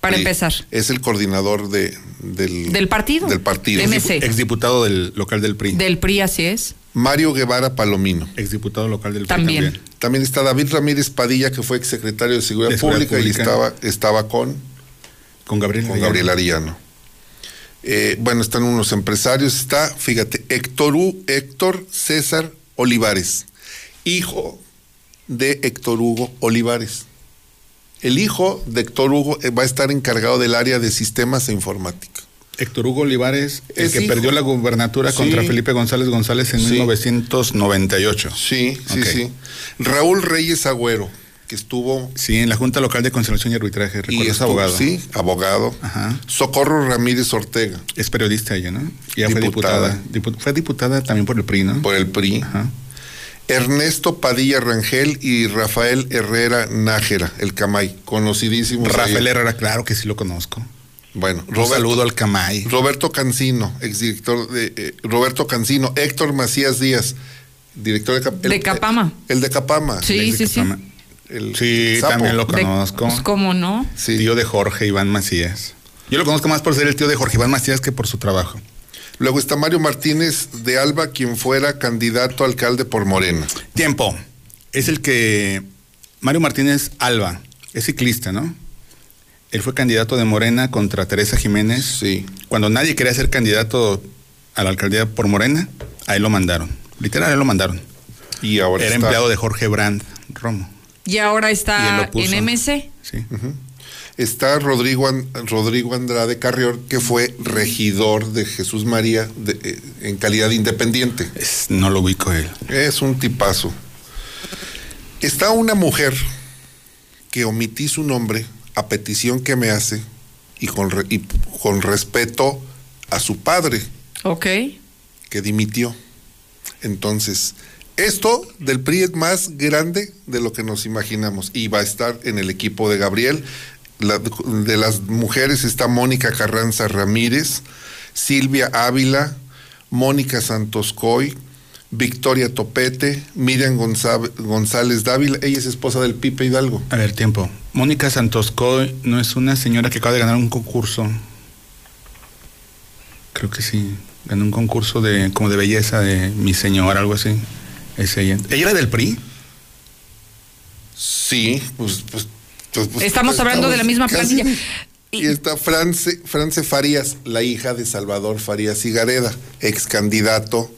para Sí, empezar. Es el coordinador de, del, ¿Del partido? Del partido. MC. Exdiputado del local del PRI. Del PRI, así es. Mario Guevara Palomino. Exdiputado local del PRI También. también. También está David Ramírez Padilla, que fue exsecretario de Seguridad, De Seguridad Pública, y Pública. estaba, estaba con, Con Gabriel. con Gabriel Arellano. Eh, bueno, están unos empresarios. Está, fíjate, Héctor, U- Héctor César Olivares, hijo de Héctor Hugo Olivares. El hijo de Héctor Hugo eh, va a estar encargado del área de sistemas e informática. Héctor Hugo Olivares, el Es que hijo. perdió la gubernatura Sí. contra Felipe González González en Sí. 1998. Sí, sí, sí. Raúl Reyes Agüero, que estuvo Sí, en la Junta Local de Conciliación y Arbitraje, y recuerdo, es estuvo- abogado. Sí, abogado. Socorro Ramírez Ortega. Es periodista ella, ¿no? Ya fue Diputada. diputada. Dipu- fue diputada también por el PRI, ¿no? Por el PRI. Ernesto Padilla Rangel y Rafael Herrera Nájera, el Camay, conocidísimos. Rafael ahí. Herrera, claro que sí lo conozco. Bueno, Un saludo al Camay. Roberto Cancino, exdirector de eh, Roberto Cancino, Héctor Macías Díaz, director de, Cap- De el- Capama. El, de Capama. Sí, el de sí, sí. El Sí, sapo. también lo De- conozco. pues, ¿Cómo no? Tío de Jorge Iván Macías. Yo lo conozco más por ser el tío de Jorge Iván Macías que por su trabajo. Luego está Mario Martínez de Alba, quien fuera candidato a alcalde por Morena. Tiempo. Es el que. Mario Martínez Alba, es ciclista, ¿no? Él fue candidato de Morena contra Teresa Jiménez. Sí. Cuando nadie quería ser candidato a la alcaldía por Morena, a él lo mandaron. Literal, a él lo mandaron. Y ahora Era está- empleado de Jorge Brand Romo. Y ahora está en MC. Sí. Está Rodrigo, An- Rodrigo Andrade Carrior, que fue regidor de Jesús María de- eh, en calidad de independiente. no lo ubico él. Es un tipazo. Está una mujer que omití su nombre a petición que me hace y con, re- y con respeto a su padre Ok. que dimitió. Entonces, esto del PRI es más grande de lo que nos imaginamos y va a estar en el equipo de Gabriel. De las mujeres está Mónica Carranza Ramírez, Silvia Ávila, Mónica Santos Coy, Victoria Topete, Miriam González Dávila, ella es esposa del Pipe Hidalgo. A ver, tiempo. Mónica Santoscoy no es una señora que acaba de ganar un concurso. Creo que sí. Ganó un concurso de como de belleza de mi señor, algo así. Ella. ¿Ella era del PRI? Sí, pues, pues, pues, pues, Estamos hablando de la misma plantilla. [LAUGHS] Y está France, France Farías, la hija de Salvador Farías Higareda, ex candidato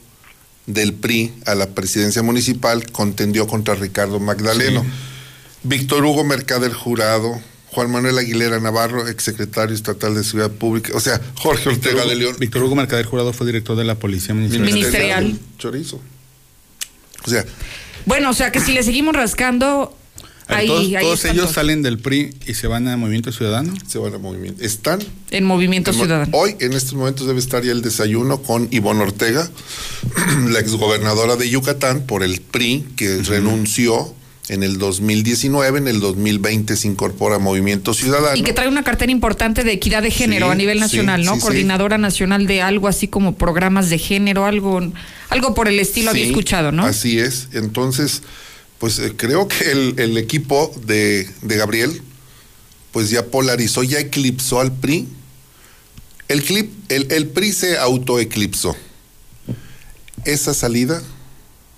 del PRI a la presidencia municipal, contendió contra Ricardo Magdaleno. Víctor Hugo Mercader Jurado, Juan Manuel Aguilera Navarro, exsecretario estatal de Seguridad Pública, o sea, Jorge Ortega de León. Víctor Hugo Mercader Jurado fue director de la Policía Ministerial. Ministerial. Chorizo. O sea, Bueno, o sea que si le seguimos rascando, ahí, todos ahí todos están ellos todos. salen del PRI y se van a Movimiento Ciudadano. se van a movimiento. Están en Movimiento En mo- Ciudadano. Hoy, en estos momentos, debe estar ya el desayuno con Ivonne Ortega, [CLEARS THROAT] la exgobernadora de Yucatán, por el PRI, que renunció en el 2019, en el 2020 se incorpora Movimiento Ciudadano. Y que trae una cartera importante de equidad de género Sí, a nivel sí, nacional, ¿no? sí. Coordinadora nacional de algo así como programas de género, algo, algo por el estilo había escuchado, ¿no? Así es. Entonces, pues eh, creo que el, el equipo de, de Gabriel, pues ya polarizó, ya eclipsó al PRI. El, clip, el, el PRI se autoeclipsó. Esa salida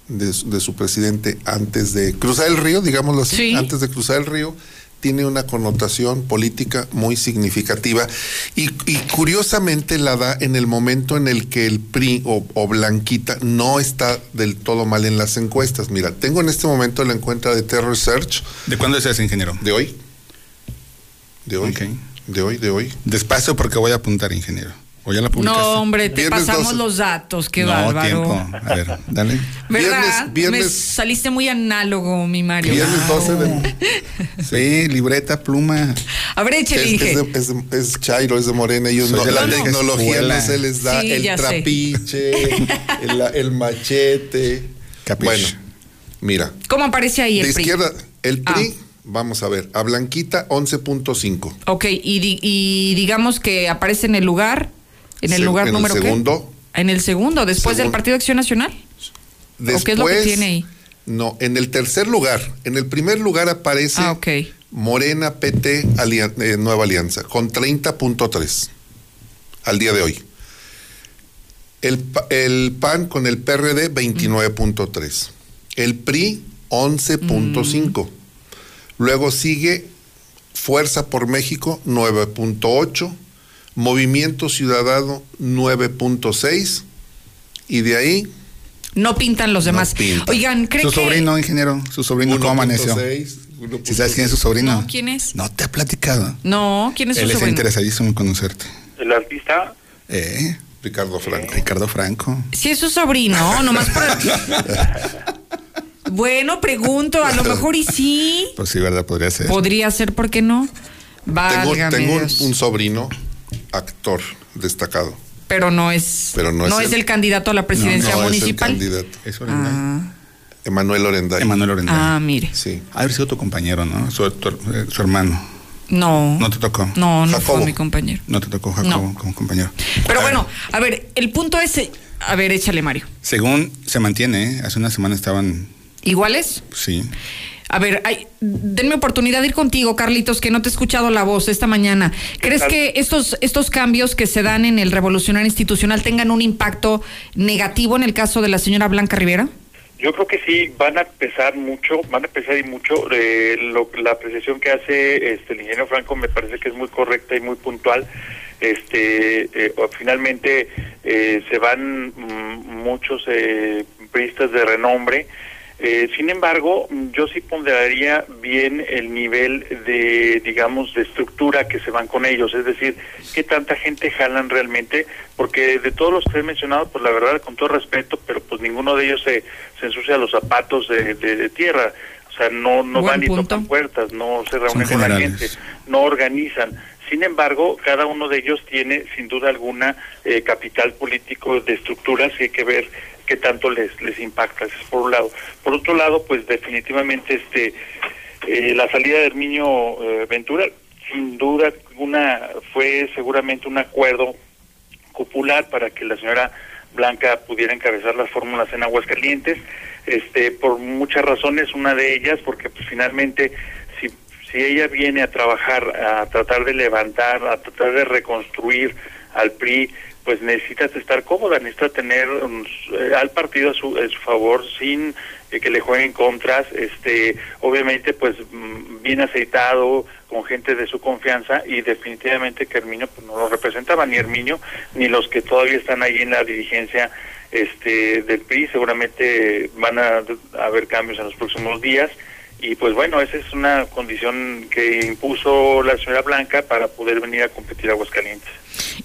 de, su- de su presidente antes de cruzar el río, digámoslo así, antes de cruzar el río, tiene una connotación política muy significativa y, y curiosamente la da en el momento en el que el PRI o, o Blanquita no está del todo mal en las encuestas. Mira, tengo en este momento la encuesta de Terror Search. ¿De cuándo es ese ingeniero? De hoy. De hoy. De hoy, de hoy. Despacio porque voy a apuntar, ingeniero. O ya la publicaste. No, hombre, te Viernes pasamos 12. los datos, qué no, bárbaro. tiempo. A ver, dale. ¿Verdad? Viernes- viernes- Me saliste muy análogo, mi Mario. Viernes 12 de... [LAUGHS] Sí, libreta, pluma. A ver, échale, Es, es de- es de- es Chairo, es de Morena, ellos no, de la vieja tecnología no se les da, Sí, el trapiche, [LAUGHS] el, el machete. Capiche. Bueno, mira, ¿Cómo aparece ahí de el PRI? izquierda, el Ah. PRI, vamos a ver, a Blanquita 11.5. Ok, y, di- y digamos que aparece en el lugar, en el Se- lugar en número el qué? segundo. En el segundo, después del. Partido Acción Nacional. ¿O qué es lo que Después, tiene ahí? No, en el tercer lugar, en el primer lugar aparece Ah. Morena PT Alian- eh, Nueva Alianza con 30.3 al día de hoy. El, el PAN con el PRD 29.3. El PRI 11.5. Luego sigue Fuerza por México 9.8. Movimiento Ciudadano 9.6. Y de ahí No pintan los demás. pintan. Oigan, ¿creen Su que...? sobrino, ingeniero. Su sobrino, ¿cómo amaneció? 1.6, ¿Si sabes quién es su sobrino? No, ¿quién es? No te ha platicado. No, ¿quién es su Él está sobrino? interesadísimo en conocerte. El artista ¿Eh? Ricardo Franco. Ricardo Franco. Sí, es su sobrino, [LAUGHS] nomás por... Bueno, pregunto, a lo [LAUGHS] mejor y sí. Pues sí, ¿verdad? Podría ser. Podría ser, ¿por qué no? Tengo, Válgame tengo un, Dios. un sobrino, actor destacado. Pero no es, Pero no es es el- el candidato a la presidencia No, no municipal. Es el candidato. Es Orenday. Ah, Emanuel Orenday. Emanuel Orenday. ah, mire. Sí. Haber sido tu compañero, ¿no? Su, tu- eh, su hermano. No. No te tocó. No, no Jacobo. fue mi compañero. No te tocó Jacobo No. como compañero. Pero bueno, a ver, el punto es. A ver, échale, Mario. Según se mantiene, hace una semana estaban, ¿Iguales? sí. A ver, ay, denme oportunidad de ir contigo, Carlitos, que no te he escuchado la voz esta mañana. ¿Crees que estos, estos cambios que se dan en el revolucionario institucional tengan un impacto negativo en el caso de la señora Blanca Rivera? Yo creo que sí, van a pesar mucho, van a pesar y mucho. eh, lo- la apreciación que hace este, el ingeniero Franco me parece que es muy correcta y muy puntual. Este, eh, finalmente eh, se van mm, muchos eh, de renombre. Eh, sin embargo, yo sí ponderaría bien el nivel de, digamos, de estructura que se van con ellos, es decir, qué tanta gente jalan realmente, porque de todos los que he mencionado, pues la verdad, con todo respeto, pero pues ninguno de ellos se, se ensucia los zapatos de, de- de tierra, o sea, no, no Buen van y tocan puertas, no se reúnen con la gente, no organizan. Sin embargo, cada uno de ellos tiene sin duda alguna eh, capital político de estructuras y hay que ver qué tanto les les impacta, eso es por un lado. Por otro lado, pues definitivamente este eh, la salida de Herminio eh, Ventura, sin duda alguna fue seguramente un acuerdo popular para que la señora Blanca pudiera encabezar las fórmulas en Aguascalientes, este, por muchas razones, una de ellas porque pues finalmente si, si ella viene a trabajar, a tratar de levantar, a tratar de reconstruir al PRI, pues necesitas estar cómoda, necesita tener um, eh, al partido a su, favor sin eh, que le jueguen contras, este, obviamente pues mm, bien aceitado, con gente de su confianza y definitivamente que Herminio pues, no lo representaba, ni Herminio, ni los que todavía están ahí en la dirigencia este del PRI, seguramente van a haber cambios en los próximos días y pues bueno, esa es una condición que impuso la señora Blanca para poder venir a competir a Aguascalientes.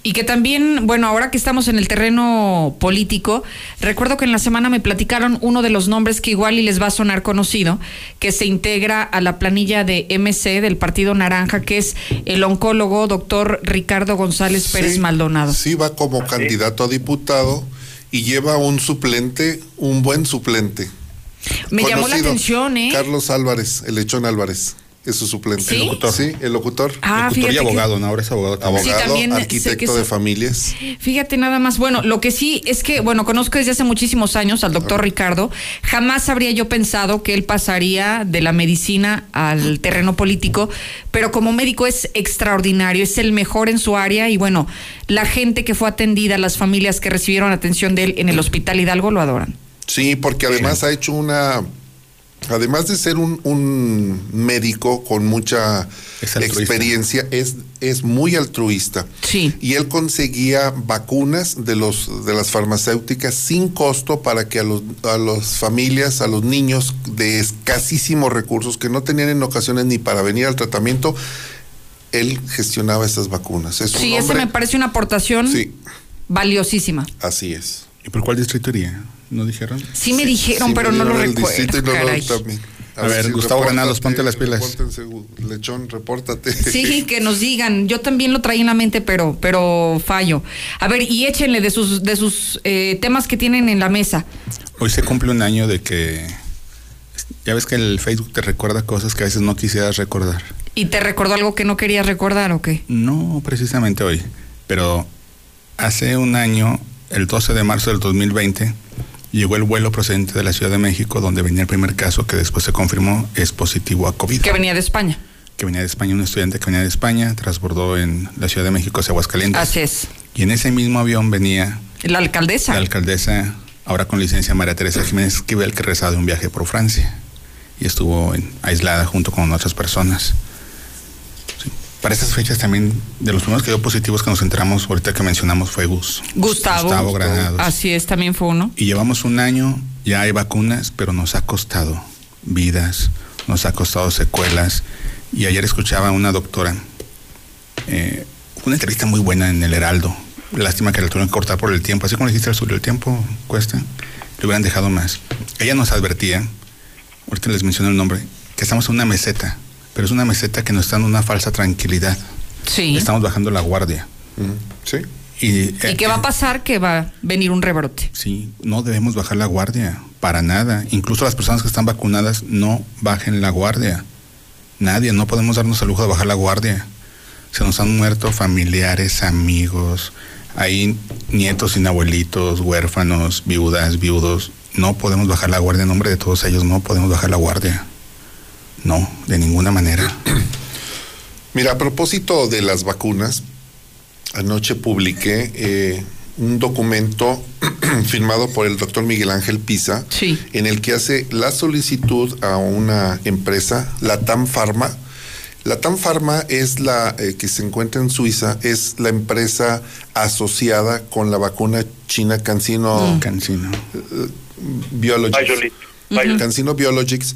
Y que también, bueno, ahora que estamos en el terreno político, recuerdo que en la semana me platicaron uno de los nombres que igual y les va a sonar conocido, que se integra a la planilla de MC del Partido Naranja, que es el oncólogo doctor Ricardo González Pérez Sí, Maldonado. Sí, va como candidato a diputado y lleva un suplente, un buen suplente. Me llamó la atención, ¿eh? Carlos Álvarez, el lechón Álvarez, es su suplente. ¿Sí? El locutor. Sí, el locutor. Ah, Locutor y que- abogado, ¿no? Ahora es abogado también. Sí, Abogado, también sé que arquitecto de familias. Fíjate nada más, bueno, lo que sí es que, bueno, conozco desde hace muchísimos años al doctor Ricardo, jamás habría yo pensado que él pasaría de la medicina al terreno político, pero como médico es extraordinario, es el mejor en su área y bueno, la gente que fue atendida, las familias que recibieron atención de él en el Hospital Hidalgo lo adoran. Sí, porque además ha hecho una. Además de ser un, un médico con mucha Es experiencia, es, es muy altruista. Sí. Y él conseguía vacunas de los de las farmacéuticas sin costo para que a los a las familias, a los niños de escasísimos recursos que no tenían en ocasiones ni para venir al tratamiento, él gestionaba esas vacunas. Es Sí, ese hombre- me parece una aportación Sí, valiosísima. así es. ¿Y por cuál distrito iría? ¿No dijeron? Sí me dijeron, Sí, pero me no lo recuerdo. caray. A ver, Gustavo Granados, ponte las pilas. Lechón, repórtate. Sí, [LAUGHS] que nos digan. Yo también lo traía en la mente, pero, pero fallo. A ver, y échenle de sus, de sus eh, temas que tienen en la mesa. Hoy se cumple un año de que. Ya ves que el Facebook te recuerda cosas que a veces no quisieras recordar. ¿Y te recordó algo que no querías recordar o qué? No precisamente hoy, pero hace un año, el 12 de marzo del 2020, llegó el vuelo procedente de la Ciudad de México, donde venía el primer caso que después se confirmó es positivo a COVID. Que venía de España. Que venía de España, un estudiante que venía de España, transbordó en la Ciudad de México hacia Aguascalientes. Así es. Y en ese mismo avión venía La alcaldesa. la alcaldesa, ahora con licencia María Teresa Jiménez Esquivel, que rezaba de un viaje por Francia y estuvo en- aislada junto con otras personas. Para estas fechas también, de los primeros que dio positivos que nos enteramos, ahorita que mencionamos, fue Gus. Gustavo. Gustavo Granados. Así es, también fue uno. Y llevamos un año, ya hay vacunas, pero nos ha costado vidas, nos ha costado secuelas. Y ayer escuchaba a una doctora, eh, una entrevista muy buena en el Heraldo. Lástima que la tuvieron que cortar por el tiempo. Así como le dijiste al sur, el tiempo cuesta, le hubieran dejado más. Ella nos advertía ahorita les menciono el nombre, que estamos en una meseta, pero es una meseta que nos está dando una falsa tranquilidad. Sí. Estamos bajando la guardia. Sí. Y, ¿Y qué va a pasar? Que va a venir un rebrote. Sí, no debemos bajar la guardia, para nada. Incluso las personas que están vacunadas no bajen la guardia. Nadie, no podemos darnos el lujo de bajar la guardia. Se nos han muerto familiares, amigos, hay nietos sin abuelitos, huérfanos, viudas, viudos. No podemos bajar la guardia en nombre de todos ellos, no podemos bajar la guardia. No, de ninguna manera. [CLEARS THROAT] Mira, a propósito de las vacunas, anoche publiqué eh, un documento [CLEARS THROAT] firmado por el doctor Miguel Ángel Pisa, en el que hace la solicitud a una empresa, la TAM Pharma. La TAM Pharma es la eh, que se encuentra en Suiza, es la empresa asociada con la vacuna china Cancino, Mm. Cancino. eh, Biologics. Biologics. Cancino Biologics.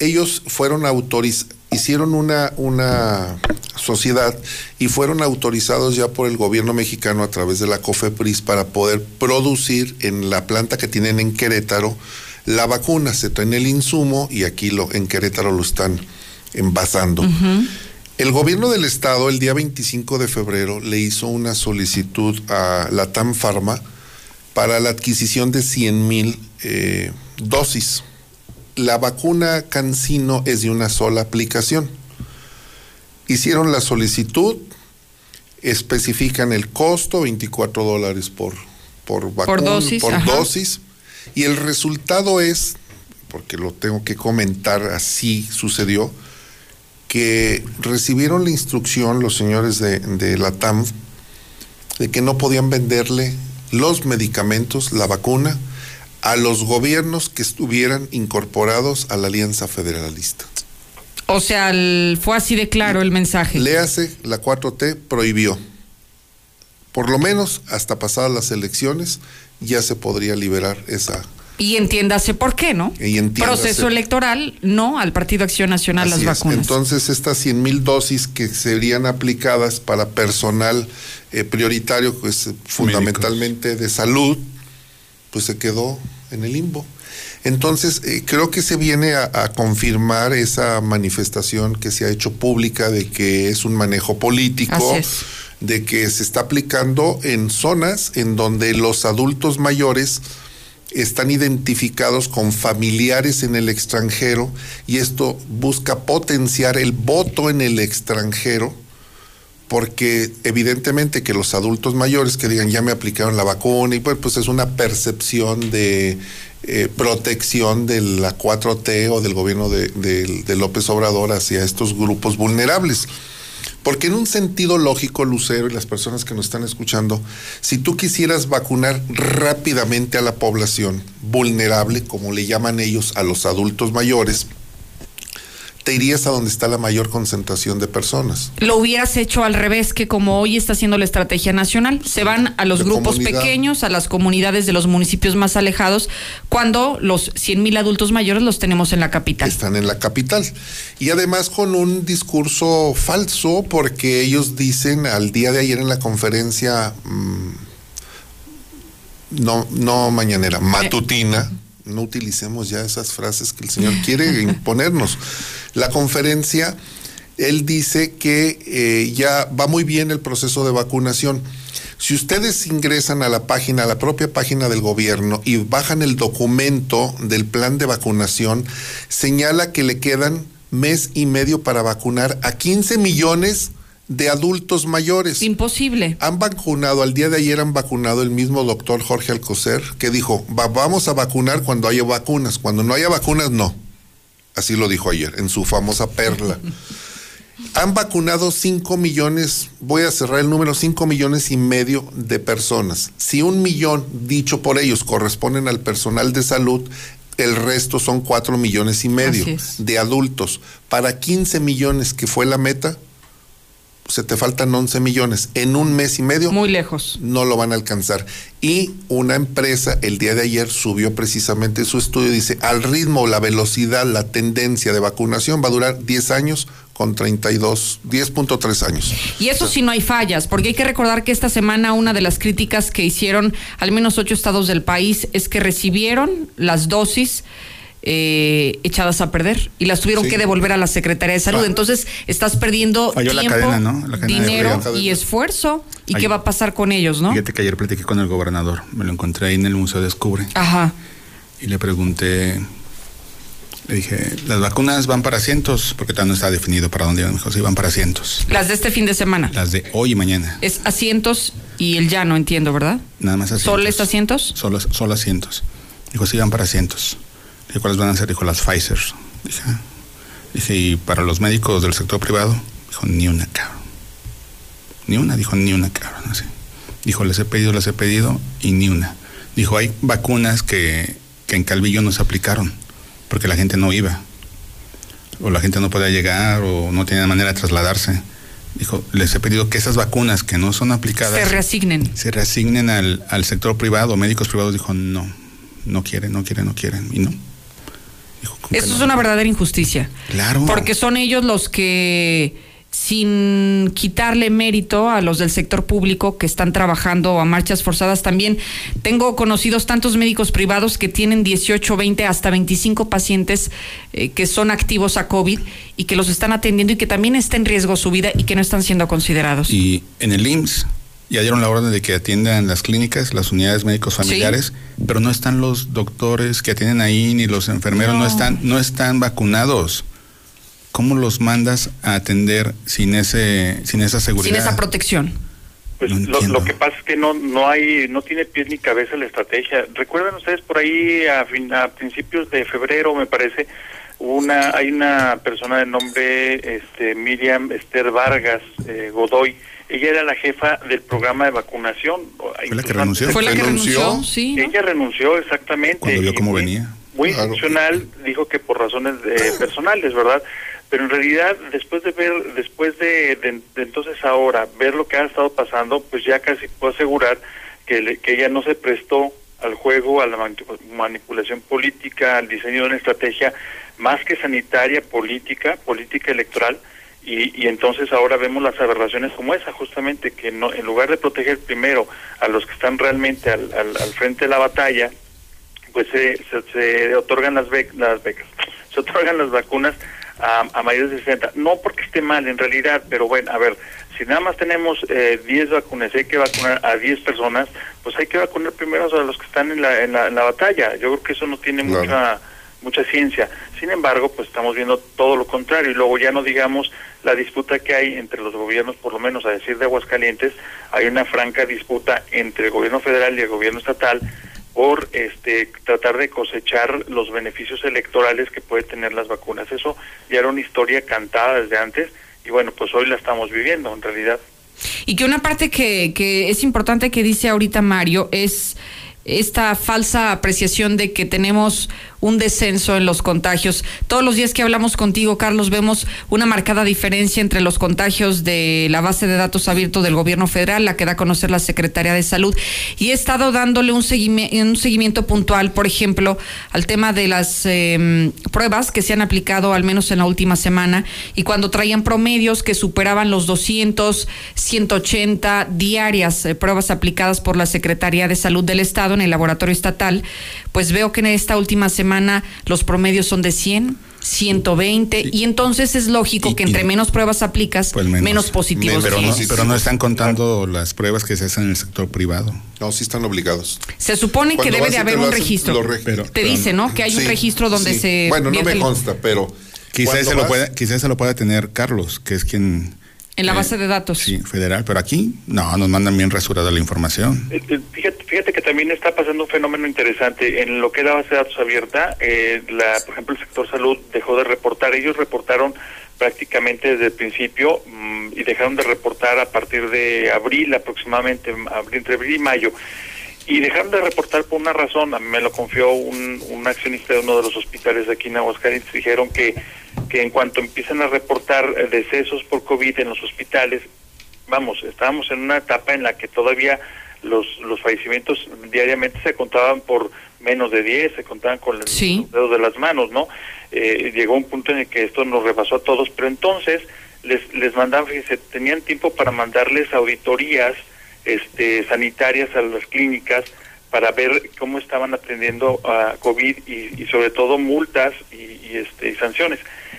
Ellos fueron autorizados, hicieron una, una sociedad y fueron autorizados ya por el gobierno mexicano a través de la COFEPRIS para poder producir en la planta que tienen en Querétaro la vacuna. Se traen el insumo y aquí lo, en Querétaro lo están envasando. El gobierno del estado el día 25 de febrero le hizo una solicitud a la TAM Pharma para la adquisición de 100 mil eh, dosis. La vacuna Cancino es de una sola aplicación. Hicieron la solicitud, especifican el costo, 24 dólares por, por vacuna, dosis, por dosis, y el resultado es, porque lo tengo que comentar, así sucedió, que recibieron la instrucción los señores de, de la TAM de que no podían venderle los medicamentos, la vacuna, a los gobiernos que estuvieran incorporados a la Alianza Federalista. O sea, el- fue así de claro el mensaje. Léase, la 4T prohibió. Por lo menos hasta pasadas las elecciones ya se podría liberar esa. Y entiéndase por qué, ¿no? Y entiéndase. Proceso electoral, no al Partido Acción Nacional Así las es. vacunas. Entonces, estas 100 mil dosis que serían aplicadas para personal eh, prioritario, pues fundamentalmente de salud, pues se quedó en el limbo. Entonces, eh, creo que se viene a, a confirmar esa manifestación que se ha hecho pública de que es un manejo político, de que se está aplicando en zonas en donde los adultos mayores están identificados con familiares en el extranjero y esto busca potenciar el voto en el extranjero porque evidentemente que los adultos mayores que digan ya me aplicaron la vacuna y pues, pues es una percepción de eh, protección de la 4T o del gobierno de, de- de López Obrador hacia estos grupos vulnerables. Porque en un sentido lógico, Lucero y las personas que nos están escuchando, si tú quisieras vacunar rápidamente a la población vulnerable, como le llaman ellos a los adultos mayores, te irías a donde está la mayor concentración de personas. Lo hubieras hecho al revés que como hoy está haciendo la estrategia nacional. Se van a los De grupos comunidad. pequeños, a las comunidades de los municipios más alejados, cuando los 100 mil adultos mayores los tenemos en la capital. Están en la capital. Y además con un discurso falso, porque ellos dicen al día de ayer en la conferencia, mm, no, no mañanera, matutina, no utilicemos ya esas frases que el señor quiere [LAUGHS] imponernos. La conferencia, él dice que eh, ya va muy bien el proceso de vacunación. Si ustedes ingresan a la página, a la propia página del gobierno y bajan el documento del plan de vacunación, señala que le quedan mes y medio para vacunar a 15 millones de adultos mayores. Imposible. Han vacunado, al día de ayer han vacunado el mismo doctor Jorge Alcocer, que dijo, "Va- vamos a vacunar cuando haya vacunas, cuando no haya vacunas, no. Así lo dijo ayer, en su famosa perla. [LAUGHS] Han vacunado 5 millones, voy a cerrar el número, 5 millones y medio de personas. Si un millón, dicho por ellos, corresponden al personal de salud, el resto son 4 millones y medio de adultos. Para 15 millones, que fue la meta, se te faltan 11 millones. En un mes y medio. Muy lejos. No lo van a alcanzar. Y una empresa el día de ayer subió precisamente su estudio. Dice, al ritmo, la velocidad, la tendencia de vacunación va a durar 10 años con 32, 10.3 años. Y eso sí no hay fallas, porque hay que recordar que esta semana una de las críticas que hicieron al menos ocho estados del país es que recibieron las dosis eh, echadas a perder y las tuvieron Sí. que devolver a la Secretaría de Salud. Entonces estás perdiendo Falló la tiempo, cadena, ¿no? La cadena de dinero y esfuerzo. ¿Y Ay- qué va a pasar con ellos, no? Fíjate que ayer platiqué con el gobernador, me lo encontré ahí en el Museo Descubre Ajá. y le pregunté, le dije, las vacunas van para cientos, porque todavía no está definido para dónde iban, me dijo, sí, van para cientos. Las de este fin de semana. Las de hoy y mañana, Es asientos y el ya no entiendo, ¿verdad? nada más asientos. ¿Soles asientos? Solo, solo asientos. Dijo, sí, van para cientos. Dije, ¿cuáles van a ser? Dijo, las Pfizer. Dije, "Ah". dije, ¿y para los médicos del sector privado? Dijo, ni una, cabrón. Ni una, dijo, ni una, cabrón. Así. Dijo, les he pedido, les he pedido y ni una. Dijo, hay vacunas que, que en Calvillo no se aplicaron porque la gente no iba. O la gente no podía llegar o no tenía manera de trasladarse. Dijo, les he pedido que esas vacunas que no son aplicadas Se reasignen. se reasignen al, al sector privado, médicos privados, dijo, no, no quieren, no quieren, no quieren, y no. Eso es una verdadera injusticia. Claro. Porque son ellos los que, sin quitarle mérito a los del sector público que están trabajando a marchas forzadas, también tengo conocidos tantos médicos privados que tienen 18, 20, hasta 25 pacientes eh, que son activos a COVID y que los están atendiendo y que también está en riesgo su vida y que no están siendo considerados. Y en el IMSS ya dieron la orden de que atiendan las clínicas, las unidades médicos familiares, pero no están los doctores que atienden ahí, ni los enfermeros, no, No. están, no están vacunados. ¿Cómo los mandas a atender sin ese, sin esa seguridad? Sin esa protección. Pues lo, lo que pasa es que no no hay no tiene pies ni cabeza la estrategia. Recuerdan ustedes por ahí a, fin- a principios de febrero me parece una hay una persona de nombre este Miriam Esther Vargas eh, Godoy. Ella era la jefa del programa de vacunación. ¿Fue la que renunció? Fue la que renunció, sí. ¿no? Ella renunció exactamente. Cuando vio cómo muy- venía. Muy institucional, dijo que por razones eh, [COUGHS] personales, ¿verdad? Pero en realidad, después de ver, después de, de- de entonces ahora, ver lo que ha estado pasando, pues ya casi puedo asegurar que, le- que ella no se prestó al juego, a la manipu- manipulación política, al diseño de una estrategia más que sanitaria, política, política electoral, y, y entonces ahora vemos las aberraciones como esa, justamente, que no, en lugar de proteger primero a los que están realmente al, al, al frente de la batalla, pues se, se, se otorgan las, bec- las becas, [LAUGHS] se otorgan las vacunas a, a mayores de 60. No porque esté mal en realidad, pero bueno, a ver, si nada más tenemos eh, 10 vacunas y hay que vacunar a 10 personas, pues hay que vacunar primero a los que están en la, en la, en la batalla. Yo creo que eso no tiene Claro. mucha mucha ciencia. Sin embargo, pues estamos viendo todo lo contrario y luego ya no digamos la disputa que hay entre los gobiernos, por lo menos a decir de Aguascalientes, hay una franca disputa entre el gobierno federal y el gobierno estatal por este tratar de cosechar los beneficios electorales que puede tener las vacunas. Eso ya era una historia cantada desde antes y bueno, pues hoy la estamos viviendo en realidad. Y que una parte que, que es importante que dice ahorita Mario es esta falsa apreciación de que tenemos un descenso en los contagios. Todos los días que hablamos contigo, Carlos, vemos una marcada diferencia entre los contagios de la base de datos abierto del gobierno federal, la que da a conocer la Secretaría de Salud, y he estado dándole un, seguimi- un seguimiento puntual, por ejemplo, al tema de las eh, pruebas que se han aplicado al menos en la última semana, y cuando traían promedios que superaban los 200, 180 diarias eh, pruebas aplicadas por la Secretaría de Salud del Estado en el laboratorio estatal, pues veo que en esta última semana los promedios son de 100, 120 y entonces es lógico que entre menos pruebas aplicas, Pues menos, positivos pero, no, tienes. pero no están contando las pruebas que se hacen en el sector privado. No, sí están obligados. Se supone que debe de y haber un registro. lo reg- Pero- Te dice, ¿no? Que hay un registro donde sí. se Bueno, no me consta, pero... Quizás se, lo pueda, quizás se lo pueda tener Carlos, que es quien... en la eh, base de datos. Sí, federal, pero aquí no, nos mandan bien rasurada la información. Eh, eh, Fíjate, fíjate que también está pasando un fenómeno interesante. En lo que es la base de datos abierta, eh, la, por ejemplo, el sector salud dejó de reportar. Ellos reportaron prácticamente desde el principio mm, y dejaron de reportar a partir de abril aproximadamente, abril- entre abril y mayo. Y dejaron de reportar por una razón, a mí me lo confió un, un accionista de uno de los hospitales de aquí en Aguascalientes, dijeron que, que en cuanto empiezan a reportar eh, decesos por COVID en los hospitales, vamos, estábamos en una etapa en la que todavía los, los fallecimientos diariamente se contaban por menos de 10, se contaban con los dedos de las manos, ¿no? Eh, llegó un punto en el que esto nos rebasó a todos, pero entonces les, les mandaban, fíjense, tenían tiempo para mandarles auditorías este, sanitarias a las clínicas para ver cómo estaban atendiendo a COVID y, y sobre todo multas y, y, este, y sanciones.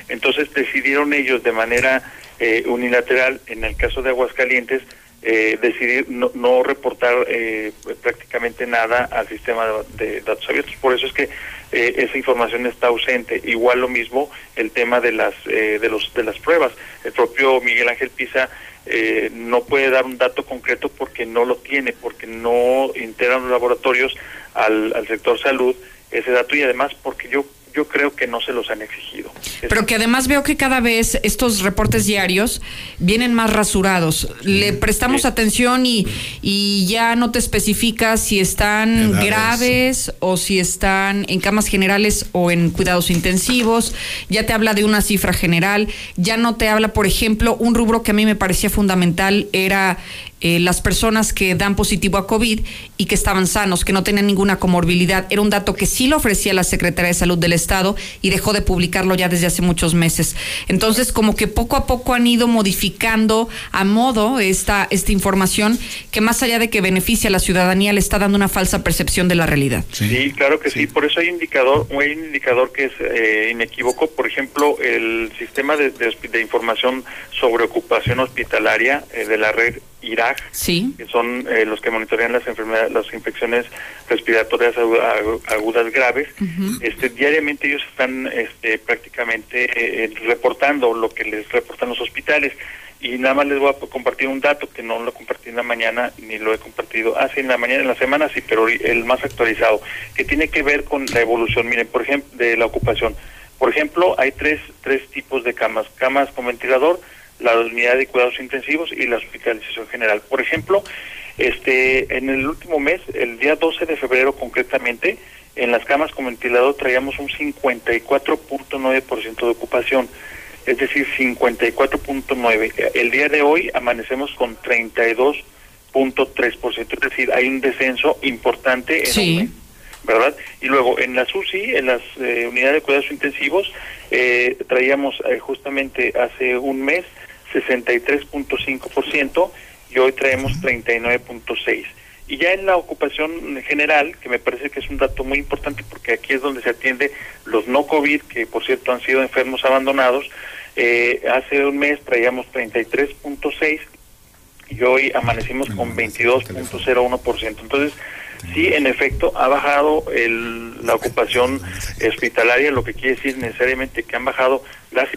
Entonces decidieron ellos de manera eh, unilateral, en el caso de Aguascalientes, eh, decidir no, no reportar eh, prácticamente nada al sistema de, datos abiertos. Por eso es que eh, esa información está ausente. Igual lo mismo el tema de las eh, de los de las pruebas. El propio Miguel Ángel Pisa eh, no puede dar un dato concreto porque no lo tiene, porque no integran los laboratorios al, al sector salud ese dato y además porque yo yo creo que no se los han exigido. Pero que además veo que cada vez estos reportes diarios vienen más rasurados. Le prestamos atención y, y ya no te especifica si están Edades. graves o si están en camas generales o en cuidados intensivos. Ya te habla de una cifra general. Ya no te habla, por ejemplo, un rubro que a mí me parecía fundamental era eh, las personas que dan positivo a COVID y que estaban sanos, que no tenían ninguna comorbilidad. Era un dato que sí lo ofrecía la Secretaría de Salud del Estado y dejó de publicarlo ya desde hace muchos meses. Entonces, como que poco a poco han ido modificando a modo esta, esta información que más allá de que beneficia a la ciudadanía, le está dando una falsa percepción de la realidad. Sí, claro que sí. Por eso hay indicador, hay un indicador que es eh, inequívoco. Por ejemplo, el sistema de, de, de información sobre ocupación hospitalaria eh, de la red IRAG, sí. que son eh, los que monitorean las enfermedades, las infecciones respiratorias agu- agu- agudas graves. Este, diariamente ellos están este, prácticamente eh, reportando lo que les reportan los hospitales. Y nada más les voy a compartir un dato que no lo compartí en la mañana ni lo he compartido. Ah, sí, en la mañana, en la semana sí, pero el más actualizado, que tiene que ver con la evolución. Miren, por ejemplo, de la ocupación. Por ejemplo, hay tres, tres tipos de camas. Camas con ventilador, la unidad de cuidados intensivos y la hospitalización general. Por ejemplo, este, en el último mes, el día 12 de febrero concretamente, en las camas con ventilador traíamos un 54.9% de ocupación, es decir, 54.9. El día de hoy amanecemos con 32.3%, es decir, hay un descenso importante en un mes. ¿verdad? Y luego en las UCI, en las eh, unidades de cuidados intensivos, eh, traíamos eh, justamente hace un mes 63.5% y hoy traemos 39.6%. Y ya en la ocupación general, que me parece que es un dato muy importante porque aquí es donde se atiende los no COVID, que por cierto han sido enfermos abandonados, eh, hace un mes traíamos 33.6 y hoy amanecimos con 22.01%. Entonces, sí, en efecto, ha bajado el, la ocupación hospitalaria, lo que quiere decir necesariamente que han bajado las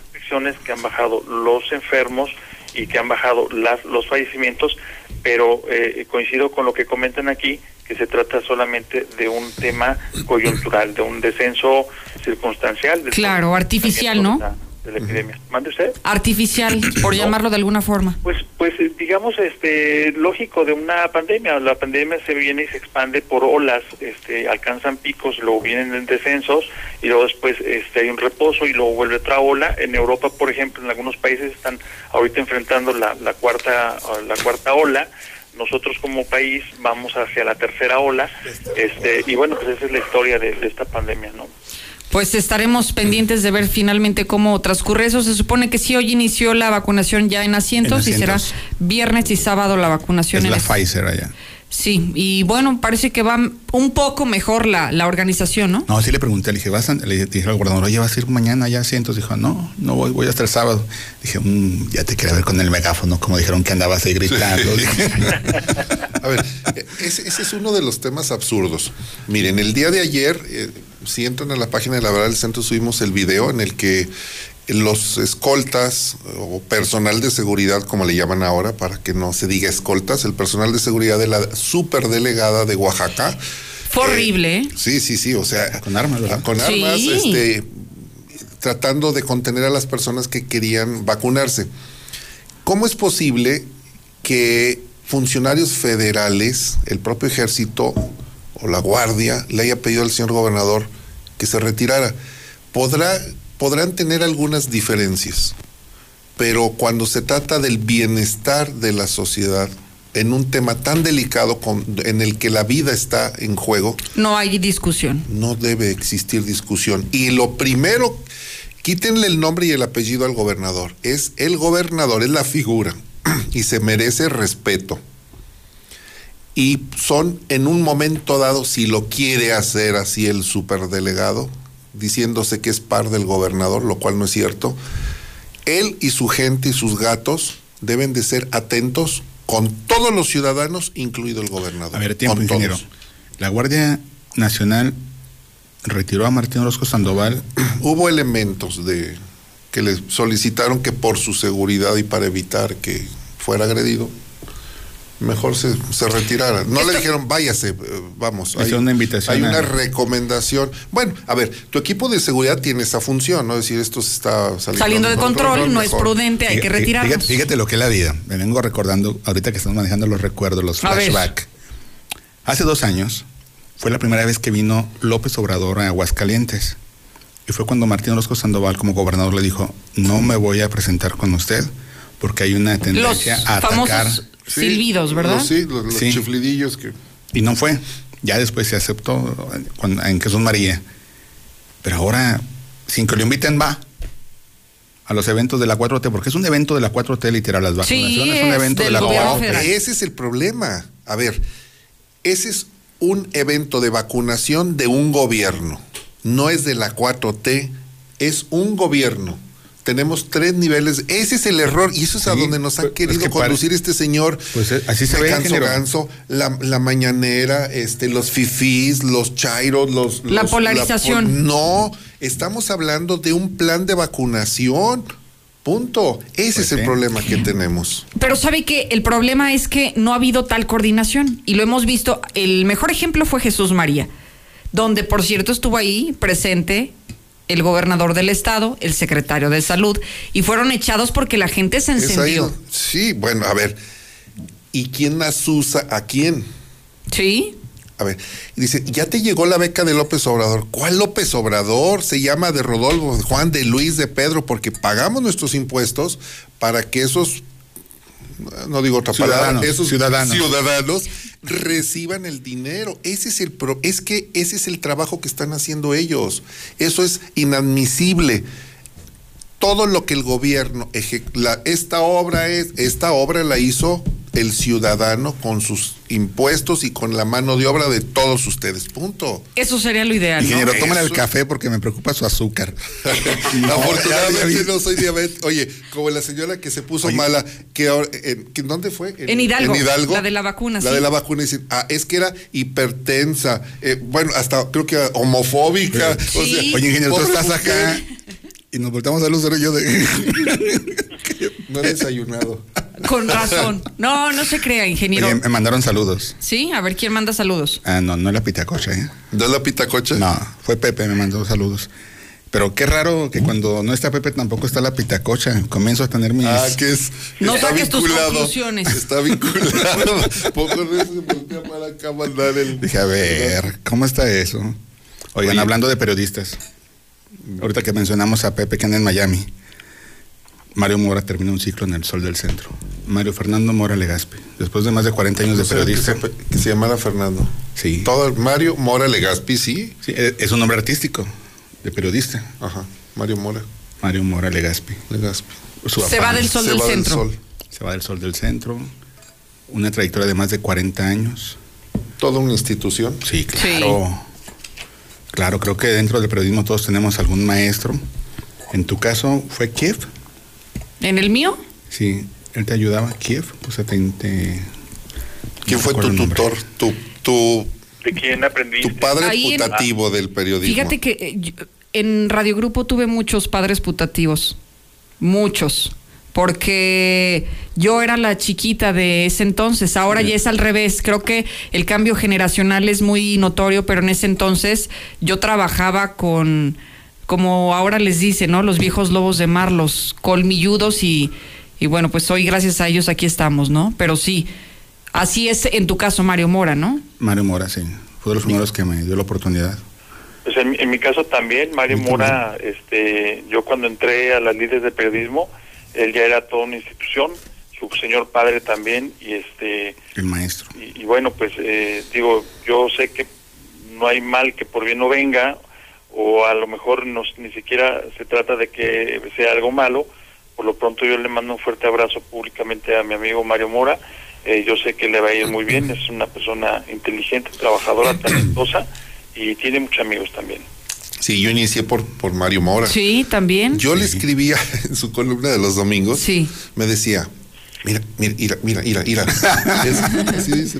que han bajado los enfermos y que han bajado las, los fallecimientos, pero eh, coincido con lo que comentan aquí, que se trata solamente de un tema coyuntural, de un descenso circunstancial. Claro, artificial, ¿no? De la- de la epidemia. ¿Mande usted? Artificial, por llamarlo de alguna forma. Pues, pues eh, digamos, este, lógico de una pandemia. La pandemia se viene y se expande por olas, este, alcanzan picos, luego vienen en descensos y luego después este, hay un reposo y luego vuelve otra ola. En Europa, por ejemplo, en algunos países están ahorita enfrentando la, la cuarta, la cuarta ola. Nosotros como país vamos hacia la tercera ola, este, y bueno, pues esa es la historia de, de esta pandemia, ¿no? Pues estaremos pendientes de ver finalmente cómo transcurre eso. Se supone que sí hoy inició la vacunación ya en asientos, En y será viernes y sábado la vacunación Es en la es- Pfizer allá. Sí, y bueno, parece que va un poco mejor la, la organización, ¿no? No, sí le pregunté, le dije, ¿vas a, le dije al gobernador, oye, ¿vas a ir mañana ya asientos? Dijo, no, no voy, voy hasta el sábado. Dije, "Mm, ya te quería ver con el megáfono, como dijeron que andabas ahí gritando. [LAUGHS] A ver, ese, ese es uno de los temas absurdos. Miren, el día de ayer, eh, si entran a la página de la verdad del centro, subimos el video en el que los escoltas o personal de seguridad, como le llaman ahora, para que no se diga escoltas, el personal de seguridad de la superdelegada de Oaxaca. Fue horrible, ¿eh? Sí, sí, sí, o sea, con armas, ¿verdad? Con Sí. armas, este, tratando de contener a las personas que querían vacunarse. ¿Cómo es posible que funcionarios federales, el propio ejército o la guardia, le haya pedido al señor gobernador que se retirara? Podrá, podrán tener algunas diferencias, pero cuando se trata del bienestar de la sociedad, en un tema tan delicado con- en el que la vida está en juego, No hay discusión. no debe existir discusión. Y lo primero, quítenle el nombre y el apellido al gobernador. Es el gobernador, es la figura [CLEARS THROAT] y se merece respeto. Y son en un momento dado, si lo quiere hacer así el superdelegado, diciéndose que es par del gobernador, lo cual no es cierto, él y su gente y sus gatos deben de ser atentos con todos los ciudadanos, incluido el gobernador. A ver, tiempo, con todos. ingeniero. La Guardia Nacional retiró a Martín Orozco Sandoval. [CLEARS THROAT] Hubo elementos de que le solicitaron que por su seguridad y para evitar que fuera agredido, mejor se, se retirara. No le dijeron, váyase, eh, vamos. Le hicieron una invitación Hay una recomendación. Bueno, a ver, tu equipo de seguridad tiene esa función, ¿no? Es decir, esto se está saliendo, Saliendo de control, no es prudente, hay que retirarnos. Fíjate, fíjate lo que es la vida. Me vengo recordando, ahorita que estamos manejando los recuerdos, los flashbacks. Hace dos años fue la primera vez que vino López Obrador a Aguascalientes. Y fue cuando Martín Orozco Sandoval, como gobernador, le dijo: No me voy a presentar con usted porque hay una Los tendencia a atacar. famosos silbidos, ¿verdad? Los- sí, los, los Sí. chiflidillos que... Y no fue. Ya después se aceptó en Jesús María. Pero ahora, sin que lo inviten, va a los eventos de la 4T, porque es un evento de la 4T literal, las vacunaciones es un evento de la gobierno 4T. federal. Ese es el problema. A ver, ese es un evento de vacunación de un gobierno. No es de la 4T, es un gobierno. Tenemos tres niveles. Ese es el error y eso es a donde nos ha pues, es querido pare- conducir este señor. Pues, eh, así se ve, Ganso ingeniero. Ganso, la, la mañanera, este, los fifís, los chairos, los... La los- polarización. pol- no, estamos hablando de un plan de vacunación. Punto. Ese Pues es el sí. problema que tenemos. Pero sabe que el problema es que no ha habido tal coordinación y lo hemos visto. El mejor ejemplo fue Jesús María, donde por cierto estuvo ahí presente el gobernador del estado, el secretario de salud y fueron echados porque la gente se encendió. sí, bueno, a ver. ¿Y quién asusa a quién? Sí. A ver, y dice, ya te llegó la beca de López Obrador. ¿Cuál López Obrador? Se llama de Rodolfo, de Juan, de Luis, de Pedro, porque pagamos nuestros impuestos para que esos, no digo otra palabra, Ciudadanos, esos ciudadanos. ciudadanos reciban el dinero. Ese es el pro, es que ese es el trabajo que están haciendo ellos. Eso es inadmisible todo lo que el gobierno eje- la- esta obra es esta obra la hizo el ciudadano con sus impuestos y con la mano de obra de todos ustedes. Punto. Eso sería lo ideal. ¿no? Ingeniero, tómale el Eso. café porque me preocupa su azúcar. [LAUGHS] Afortunadamente no soy diabético. Oye, como la señora que se puso Oye. mala, que, ahora- en, que- ¿dónde fue? En Hidalgo, En Hidalgo. la de la vacuna, La sí. de la vacuna. Dicen, ah, es que era hipertensa. eh, bueno, hasta creo que homofóbica. O sea, Oye, ingeniero, tú estás mujer. acá y nos volteamos a Lucero y yo de. [LAUGHS] No he desayunado. Con razón. No, no se crea, ingeniero. Oye, me mandaron saludos. Sí, a ver quién manda saludos. Ah, no, no es la pitacocha, ¿eh? ¿No es la pitacocha? No, fue Pepe, me mandó saludos. Pero qué raro que cuando no está Pepe tampoco está la pitacocha. Comienzo a tener mis. Ah, que es. No está saques tus conclusiones. Está vinculado. [LAUGHS] Poco de eso se voltea para acá a mandar el. Dije, a ver, ¿cómo está eso? Oigan, Oye. hablando de periodistas, ahorita que mencionamos a Pepe que anda en Miami, Mario Mora terminó un ciclo en el Sol del Centro. Mario Fernando Mora Legaspi, después de más de 40 años de periodista. Que se, que se llamara Fernando. Sí. Todo Mario Mora Legaspi, sí. Sí, e- es un nombre artístico de periodista. Ajá. Mario Mora Mario Mora Legaspi. Legaspi. Su Se va del sol Se del va del centro. sol. Se va del Sol del Centro. Una trayectoria de más de 40 años. Toda una institución. Sí, claro. Claro, creo que dentro del periodismo todos tenemos algún maestro. En tu caso, ¿fue Kiev? ¿En el mío? Sí, él te ayudaba, Kiev. O sea, te. te- ¿Quién no fue tu tutor? Tu, tu, ¿De quién aprendiste? tu padre Ahí en- putativo del periodismo. Fíjate que eh, en Radio Grupo tuve muchos padres putativos. Muchos. Porque yo era la chiquita de ese entonces. Ahora ya es al revés. Creo que el cambio generacional es muy notorio, pero en ese entonces yo trabajaba con, como ahora les dice, ¿no? Los viejos lobos de mar, los colmilludos y, y bueno, pues hoy gracias a ellos aquí estamos, ¿no? Pero sí, así es en tu caso, Mario Mora, ¿no? Mario Mora, sí. Fue de los primeros que me dio la oportunidad. Pues en, en mi caso también, Mario Mora, este, yo cuando entré a las líderes de periodismo, él ya era toda una institución, su señor padre también, y este, El maestro. y, y bueno, pues eh, digo, yo sé que no hay mal que por bien no venga, o a lo mejor nos, ni siquiera se trata de que sea algo malo, por lo pronto yo le mando un fuerte abrazo públicamente a mi amigo Mario Mora, Eh, yo sé que le va a ir muy bien, es una persona inteligente, trabajadora, [CLEARS THROAT] talentosa y tiene muchos amigos también. Sí, yo inicié por, por Mario Mora. Sí, también. Yo le escribía [LAUGHS] en su columna de los domingos. Sí. Me decía, mira, mira, mira, mira, mira, mira. [LAUGHS] Es, así dice,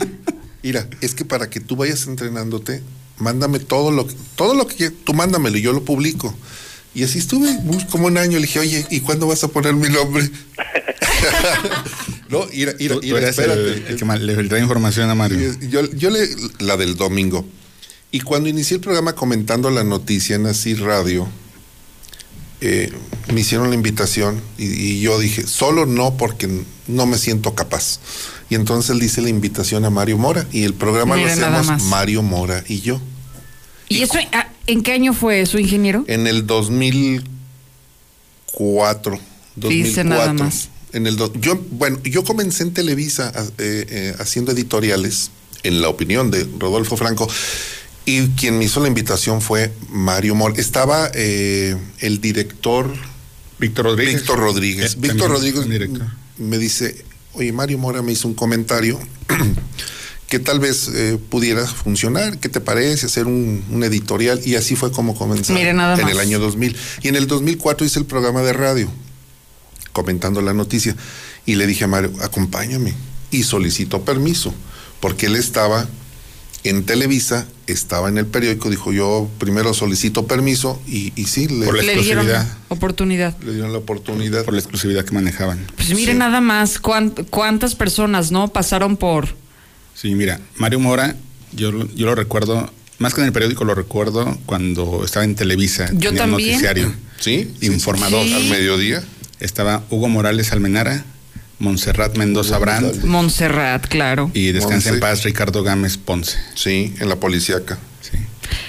mira, es que para que tú vayas entrenándote, mándame todo lo que, todo lo que tú mándamelo y yo lo publico. Y así estuve como un año. Le dije, oye, ¿y cuándo vas a poner mi nombre? [LAUGHS] no, Tú- tú eres el- espérate. el que ma- le filtra información a Mario. Yo, yo le, la del domingo. Y cuando inicié el programa comentando la noticia en Así Radio, eh, me hicieron la invitación y, y yo dije, solo no porque no me siento capaz. Y entonces le hice la invitación a Mario Mora y el programa Mira, lo hacemos. Mario Mora y yo. ¿Y eso ah, en qué año fue eso, ingeniero? En el 2004. Dice 2004. nada más. En el do- yo, bueno, yo comencé en Televisa a- eh, eh, haciendo editoriales, en la opinión de Rodolfo Franco, y quien me hizo la invitación fue Mario Mor. Estaba eh, el director Víctor Rodríguez. Víctor Rodríguez. Eh, Víctor Rodríguez me dice, oye, Mario Mora me hizo un comentario [CLEARS THROAT] que tal vez eh, pudiera funcionar, ¿qué te parece? Hacer un, un editorial y así fue como comenzó Mire, nada en más. el año 2000. Y en el 2004 hice el programa de radio comentando la noticia y le dije a Mario, acompáñame y solicitó permiso porque él estaba en Televisa, estaba en el periódico, dijo yo primero solicito permiso y, y sí, le, Por la Le dieron oportunidad. le dieron la oportunidad. Por la exclusividad que manejaban. Pues mire nada más cuán- cuántas personas, ¿no? Pasaron por... Sí, mira, Mario Mora, yo, lo- yo lo recuerdo, más que en el periódico, lo recuerdo cuando estaba en Televisa. Yo tenía un también. noticiario. Sí, Informador. Sí. al mediodía. Estaba Hugo Morales Almenara, Montserrat Mendoza Brandt Montserrat, claro. y descansa en paz Ricardo Gámez Ponce. Sí, en la policíaca. Sí.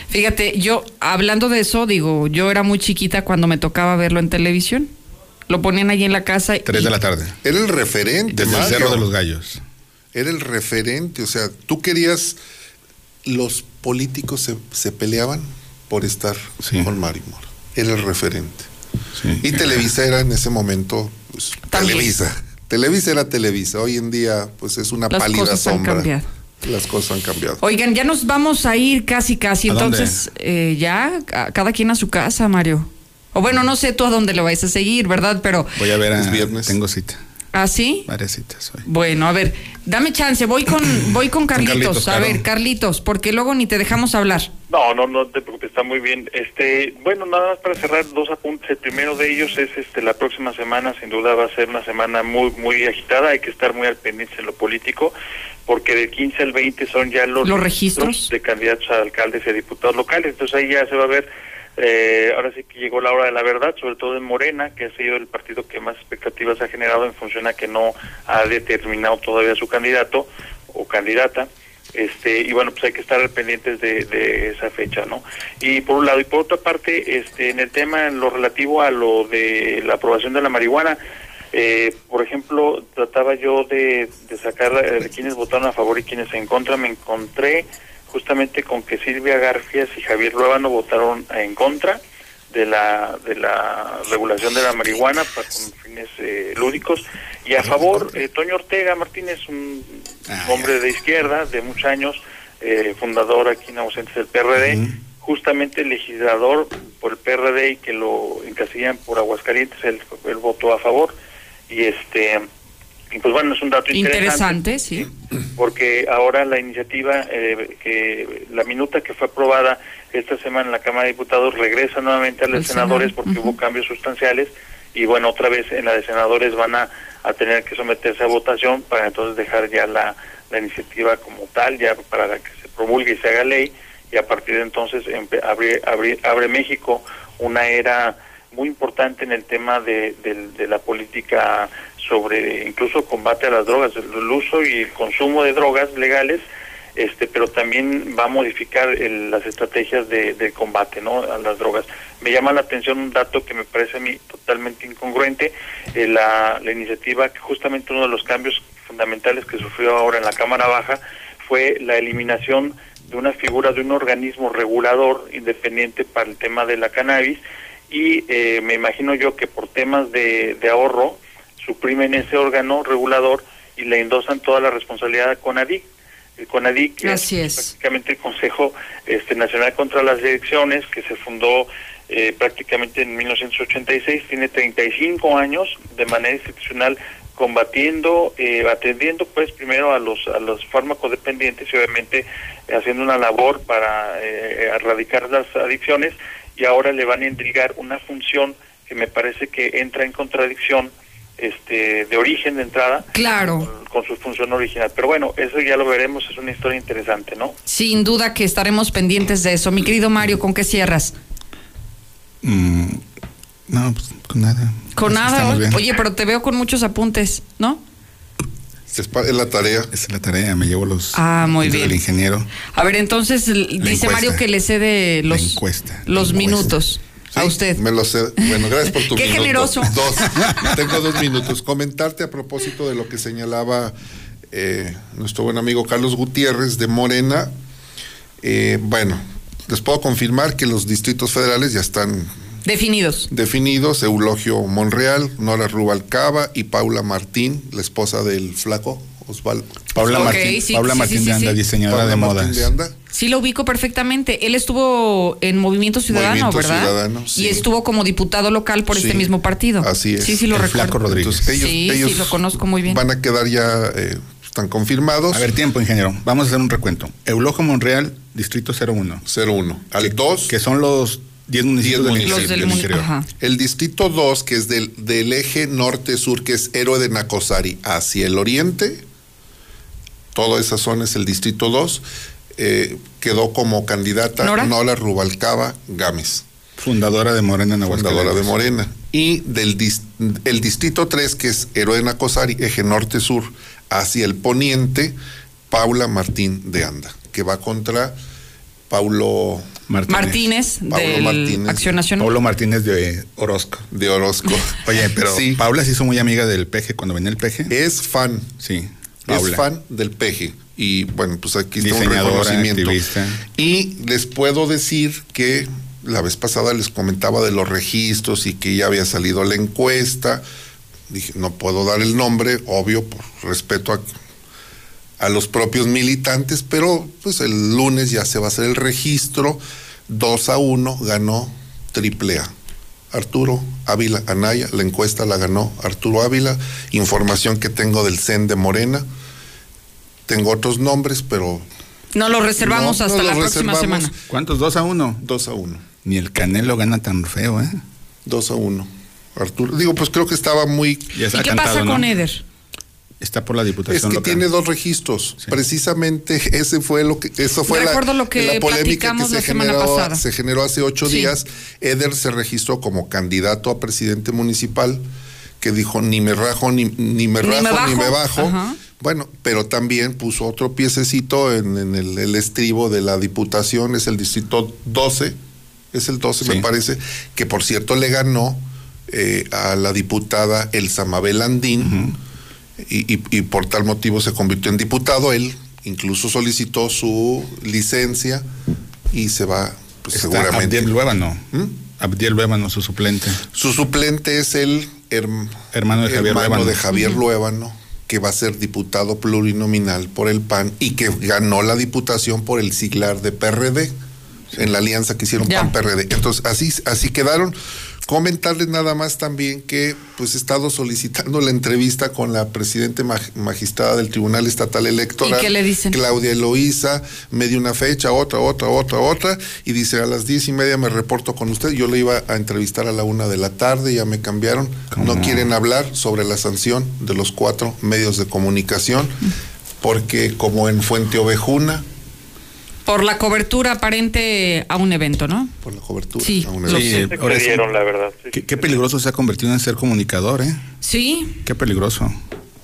Fíjate, yo hablando de eso, digo, yo era muy chiquita cuando me tocaba verlo en televisión. Lo ponían ahí en la casa. y- Tres de la tarde. Era el referente. Desde el. Cerro de los Gallos. Era el referente. O sea, tú querías. Los políticos se, se peleaban por estar Sí. con Mario Mora. Era el referente. Sí. Y Televisa era en ese momento. pues. Televisa. Televisa era Televisa. Hoy en día, pues es una Las pálida cosas han sombra. cambiado. Las cosas han cambiado. Oigan, ya nos vamos a ir casi, casi. ¿A dónde? Entonces, eh, ya, cada quien a su casa, Mario. O bueno, no sé tú a dónde lo vais a seguir, ¿verdad? Pero, Voy a ver a... Es viernes. Tengo cita. ¿Así? Varias citas hoy. Bueno, a ver, dame chance, voy con, [CLEARS THROAT] voy con Carlitos. Carlitos, a claro. ver, Carlitos, porque luego ni te dejamos hablar. No, no, no te preocupes, está muy bien. Este, bueno, nada más para cerrar dos apuntes. El primero de ellos es este la próxima semana, sin duda va a ser una semana muy muy agitada, hay que estar muy al pendiente en lo político, porque del 15 al 20 son ya los, Los registros. de candidatos a alcaldes y a diputados locales. Entonces ahí ya se va a ver eh, ahora sí que llegó la hora de la verdad, sobre todo en Morena, que ha sido el partido que más expectativas ha generado en función a que no ha determinado todavía su candidato o candidata. Este y bueno pues hay que estar pendientes de, de esa fecha no y por un lado y por otra parte este en el tema en lo relativo a lo de la aprobación de la marihuana eh, por ejemplo trataba yo de, sacar eh, quienes votaron a favor y quienes en contra me encontré justamente con que Silvia Garfias y Javier Luevano votaron en contra de la de la regulación de la marihuana para con fines eh, lúdicos y a favor eh, Toño Ortega Martínez un Ah, hombre de izquierda de muchos años eh, fundador aquí en ausentes del PRD justamente legislador por el PRD y que lo encasillan por Aguascalientes él, él votó a favor y este y pues bueno es un dato interesante Interesante, sí. porque ahora la iniciativa, eh, que la minuta que fue aprobada esta semana en la Cámara de Diputados regresa nuevamente a los senadores Senado, porque hubo cambios sustanciales y bueno, otra vez en la de senadores van a, a tener que someterse a votación para entonces dejar ya la, la iniciativa como tal, ya para que se promulgue y se haga ley. Y a partir de entonces abre, abre, abre México una era muy importante en el tema de, del- de la política sobre incluso combate a las drogas, el, uso y el consumo de drogas legales, este, pero también va a modificar el- las estrategias de, de combate ¿no? a las drogas. Me llama la atención un dato que me parece a mí totalmente incongruente, eh, la, la iniciativa, que justamente uno de los cambios fundamentales que sufrió ahora en la Cámara Baja fue la eliminación de una figura de un organismo regulador independiente para el tema de la cannabis y eh, me imagino yo que por temas de, de ahorro suprimen ese órgano regulador y le endosan toda la responsabilidad a CONADIC. El CONADIC Así es. prácticamente el Consejo este, Nacional contra las Adicciones, que se fundó eh, prácticamente en 1986, tiene 35 años de manera institucional combatiendo, eh, atendiendo pues primero a los a los fármacos dependientes y obviamente haciendo una labor para eh, erradicar las adicciones y ahora le van a endilgar una función que me parece que entra en contradicción este de origen de entrada Claro. con su función original. Pero bueno, eso ya lo veremos, es una historia interesante, ¿no? Sin duda que estaremos pendientes de eso. Mi querido Mario, ¿con qué cierras? Mm, no, pues con nada. Con nada. Oye, pero te veo con muchos apuntes, ¿no? Es la tarea. Es la tarea, me llevo los. Ah, muy bien. ingeniero. A ver, entonces dice encuesta. Mario que le cede los, encuesta, los minutos a usted. Me lo sé. Bueno, gracias por [LAUGHS] tu Qué minuto. generoso. [LAUGHS] Dos. Tengo dos minutos. Comentarte a propósito de lo que señalaba eh, nuestro buen amigo Carlos Gutiérrez de Morena. Eh, bueno, les puedo confirmar que los distritos federales ya están Definidos. definidos. Eulogio Monreal, Nora Rubalcaba y Paula Martín, la esposa del flaco Osvaldo. Paula Ok, Martín, sí, Paula sí, Martín sí, de Anda, sí. diseñadora Paula de Martín modas. de Anda. Sí, lo ubico perfectamente. Él estuvo en Movimiento Ciudadano, Movimiento ¿verdad? Ciudadano, sí. Y estuvo como diputado local por Sí, este mismo partido. Así es. Sí, sí, lo El recuerdo. Flaco Rodríguez. Entonces, ellos, sí, ellos sí, lo conozco muy bien. van a quedar ya, eh, están confirmados. A ver, tiempo, ingeniero. Vamos a hacer un recuento. Eulojo Monreal, distrito 01. 01. Al 2, Que son los 10 municipios del, municipios. Interior. Ajá. el distrito 2, que es del, del eje norte-sur, que es Héroe de Nacosari, hacia el oriente, toda esa zona es el distrito 2, eh, quedó como candidata ¿Nora? Nola Rubalcaba Gámez, Fundadora de Morena en fundadora de. Morena. Y del dis- el distrito 3, que es Héroe de Nacosari, eje norte-sur, hacia el poniente, Paula Martín de Anda, que va contra Paulo Martínez. Martínez, del Martínez. Acción Nacional. Pablo Martínez de Orozco. de Orozco. Oye, pero Sí. Paula se hizo muy amiga del peje cuando venía el peje. es fan, Sí. Es fan del peje. Y bueno, pues aquí está un reconocimiento. activista. Y les puedo decir que la vez pasada les comentaba de los registros y que ya había salido la encuesta. Dije, no puedo dar el nombre, obvio, por respeto a, a los propios militantes, pero pues el lunes ya se va a hacer el registro. 2 a 1 ganó triple A. Arturo Ávila Anaya, la encuesta la ganó Arturo Ávila. Información que tengo del CEN de Morena. Tengo otros nombres, pero No lo reservamos No, no hasta lo la próxima reservamos. semana. ¿Cuántos? ¿Dos a uno? 2 a 1. Ni el Canelo gana tan feo, ¿eh? 2 a 1. Arturo, digo, pues creo que estaba muy. ¿Y qué cantado, pasa ¿no? con Eder? Está por la diputación Es que local. tiene dos registros. Precisamente [LAUGHS] ese fue lo que eso fue la, Recuerdo lo que la polémica que se generó, se generó hace ocho Sí. días. Eder se registró como candidato a presidente municipal que dijo ni me rajo ni, ni me Ni me rajo ni bajo. me bajo. Ajá. Bueno, pero también puso otro piececito en, en el, el estribo de la diputación, es el distrito 12, es el 12 me parece, que por cierto le ganó eh, a la diputada Elsa Mabel Andín y, y- y por tal motivo se convirtió en diputado. Él incluso solicitó su licencia y se va pues, Está seguramente. Abdiel Luébano. ¿Mm? Abdiel Luébano, su suplente. Su suplente es el herm- Hermano de Javier hermano Luébano. de Javier Luébano, que va a ser diputado plurinominal por el PAN y que ganó la diputación por el siglar de PRD en la alianza que hicieron Ya. PAN-PRD. Entonces, así, así quedaron. Comentarles nada más también que pues he estado solicitando la entrevista con la presidente mag- magistrada del Tribunal Estatal Electoral. ¿Y qué le dicen? Claudia Eloísa, me dio una fecha, otra, otra, otra, otra, y dice a las diez y media me reporto con usted. Yo le iba a entrevistar a la una de la tarde, ya me cambiaron. No quieren hablar sobre la sanción de los cuatro medios de comunicación, porque como en Fuente Ovejuna, Por la cobertura aparente a un evento, ¿no? por la cobertura. Sí, a un lo evento. sé. Se ahora sí. excedieron, la verdad. sí. Qué, qué peligroso se ha convertido en ser comunicador, ¿eh? Sí, Qué peligroso.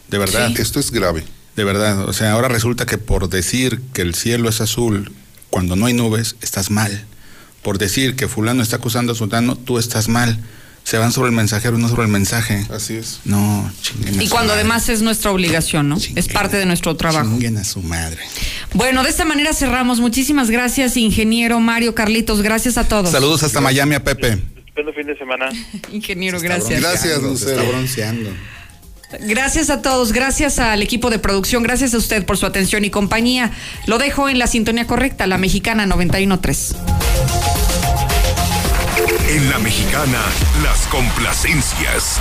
De verdad. Esto es grave. De verdad. O sea, ahora resulta que por decir que el cielo es azul cuando no hay nubes, estás mal. Por decir que fulano está acusando a sultano, tú estás mal. Se van sobre el mensajero, no sobre el mensaje. Así es. No, chinguen a y su cuando madre. además es nuestra obligación, ¿no? Es parte de nuestro trabajo. Chinguen a su madre. Bueno, de esta manera cerramos. Muchísimas gracias, ingeniero Mario Carlitos. Gracias a todos. Saludos hasta Miami a Pepe. Estupendo fin de semana. [LAUGHS] Ingeniero, Se gracias. Gracias, Lucero. está bronceando. Gracias a todos, gracias al equipo de producción, gracias a usted por su atención y compañía. Lo dejo en la sintonía correcta, la mexicana 913. En la mexicana, las complacencias.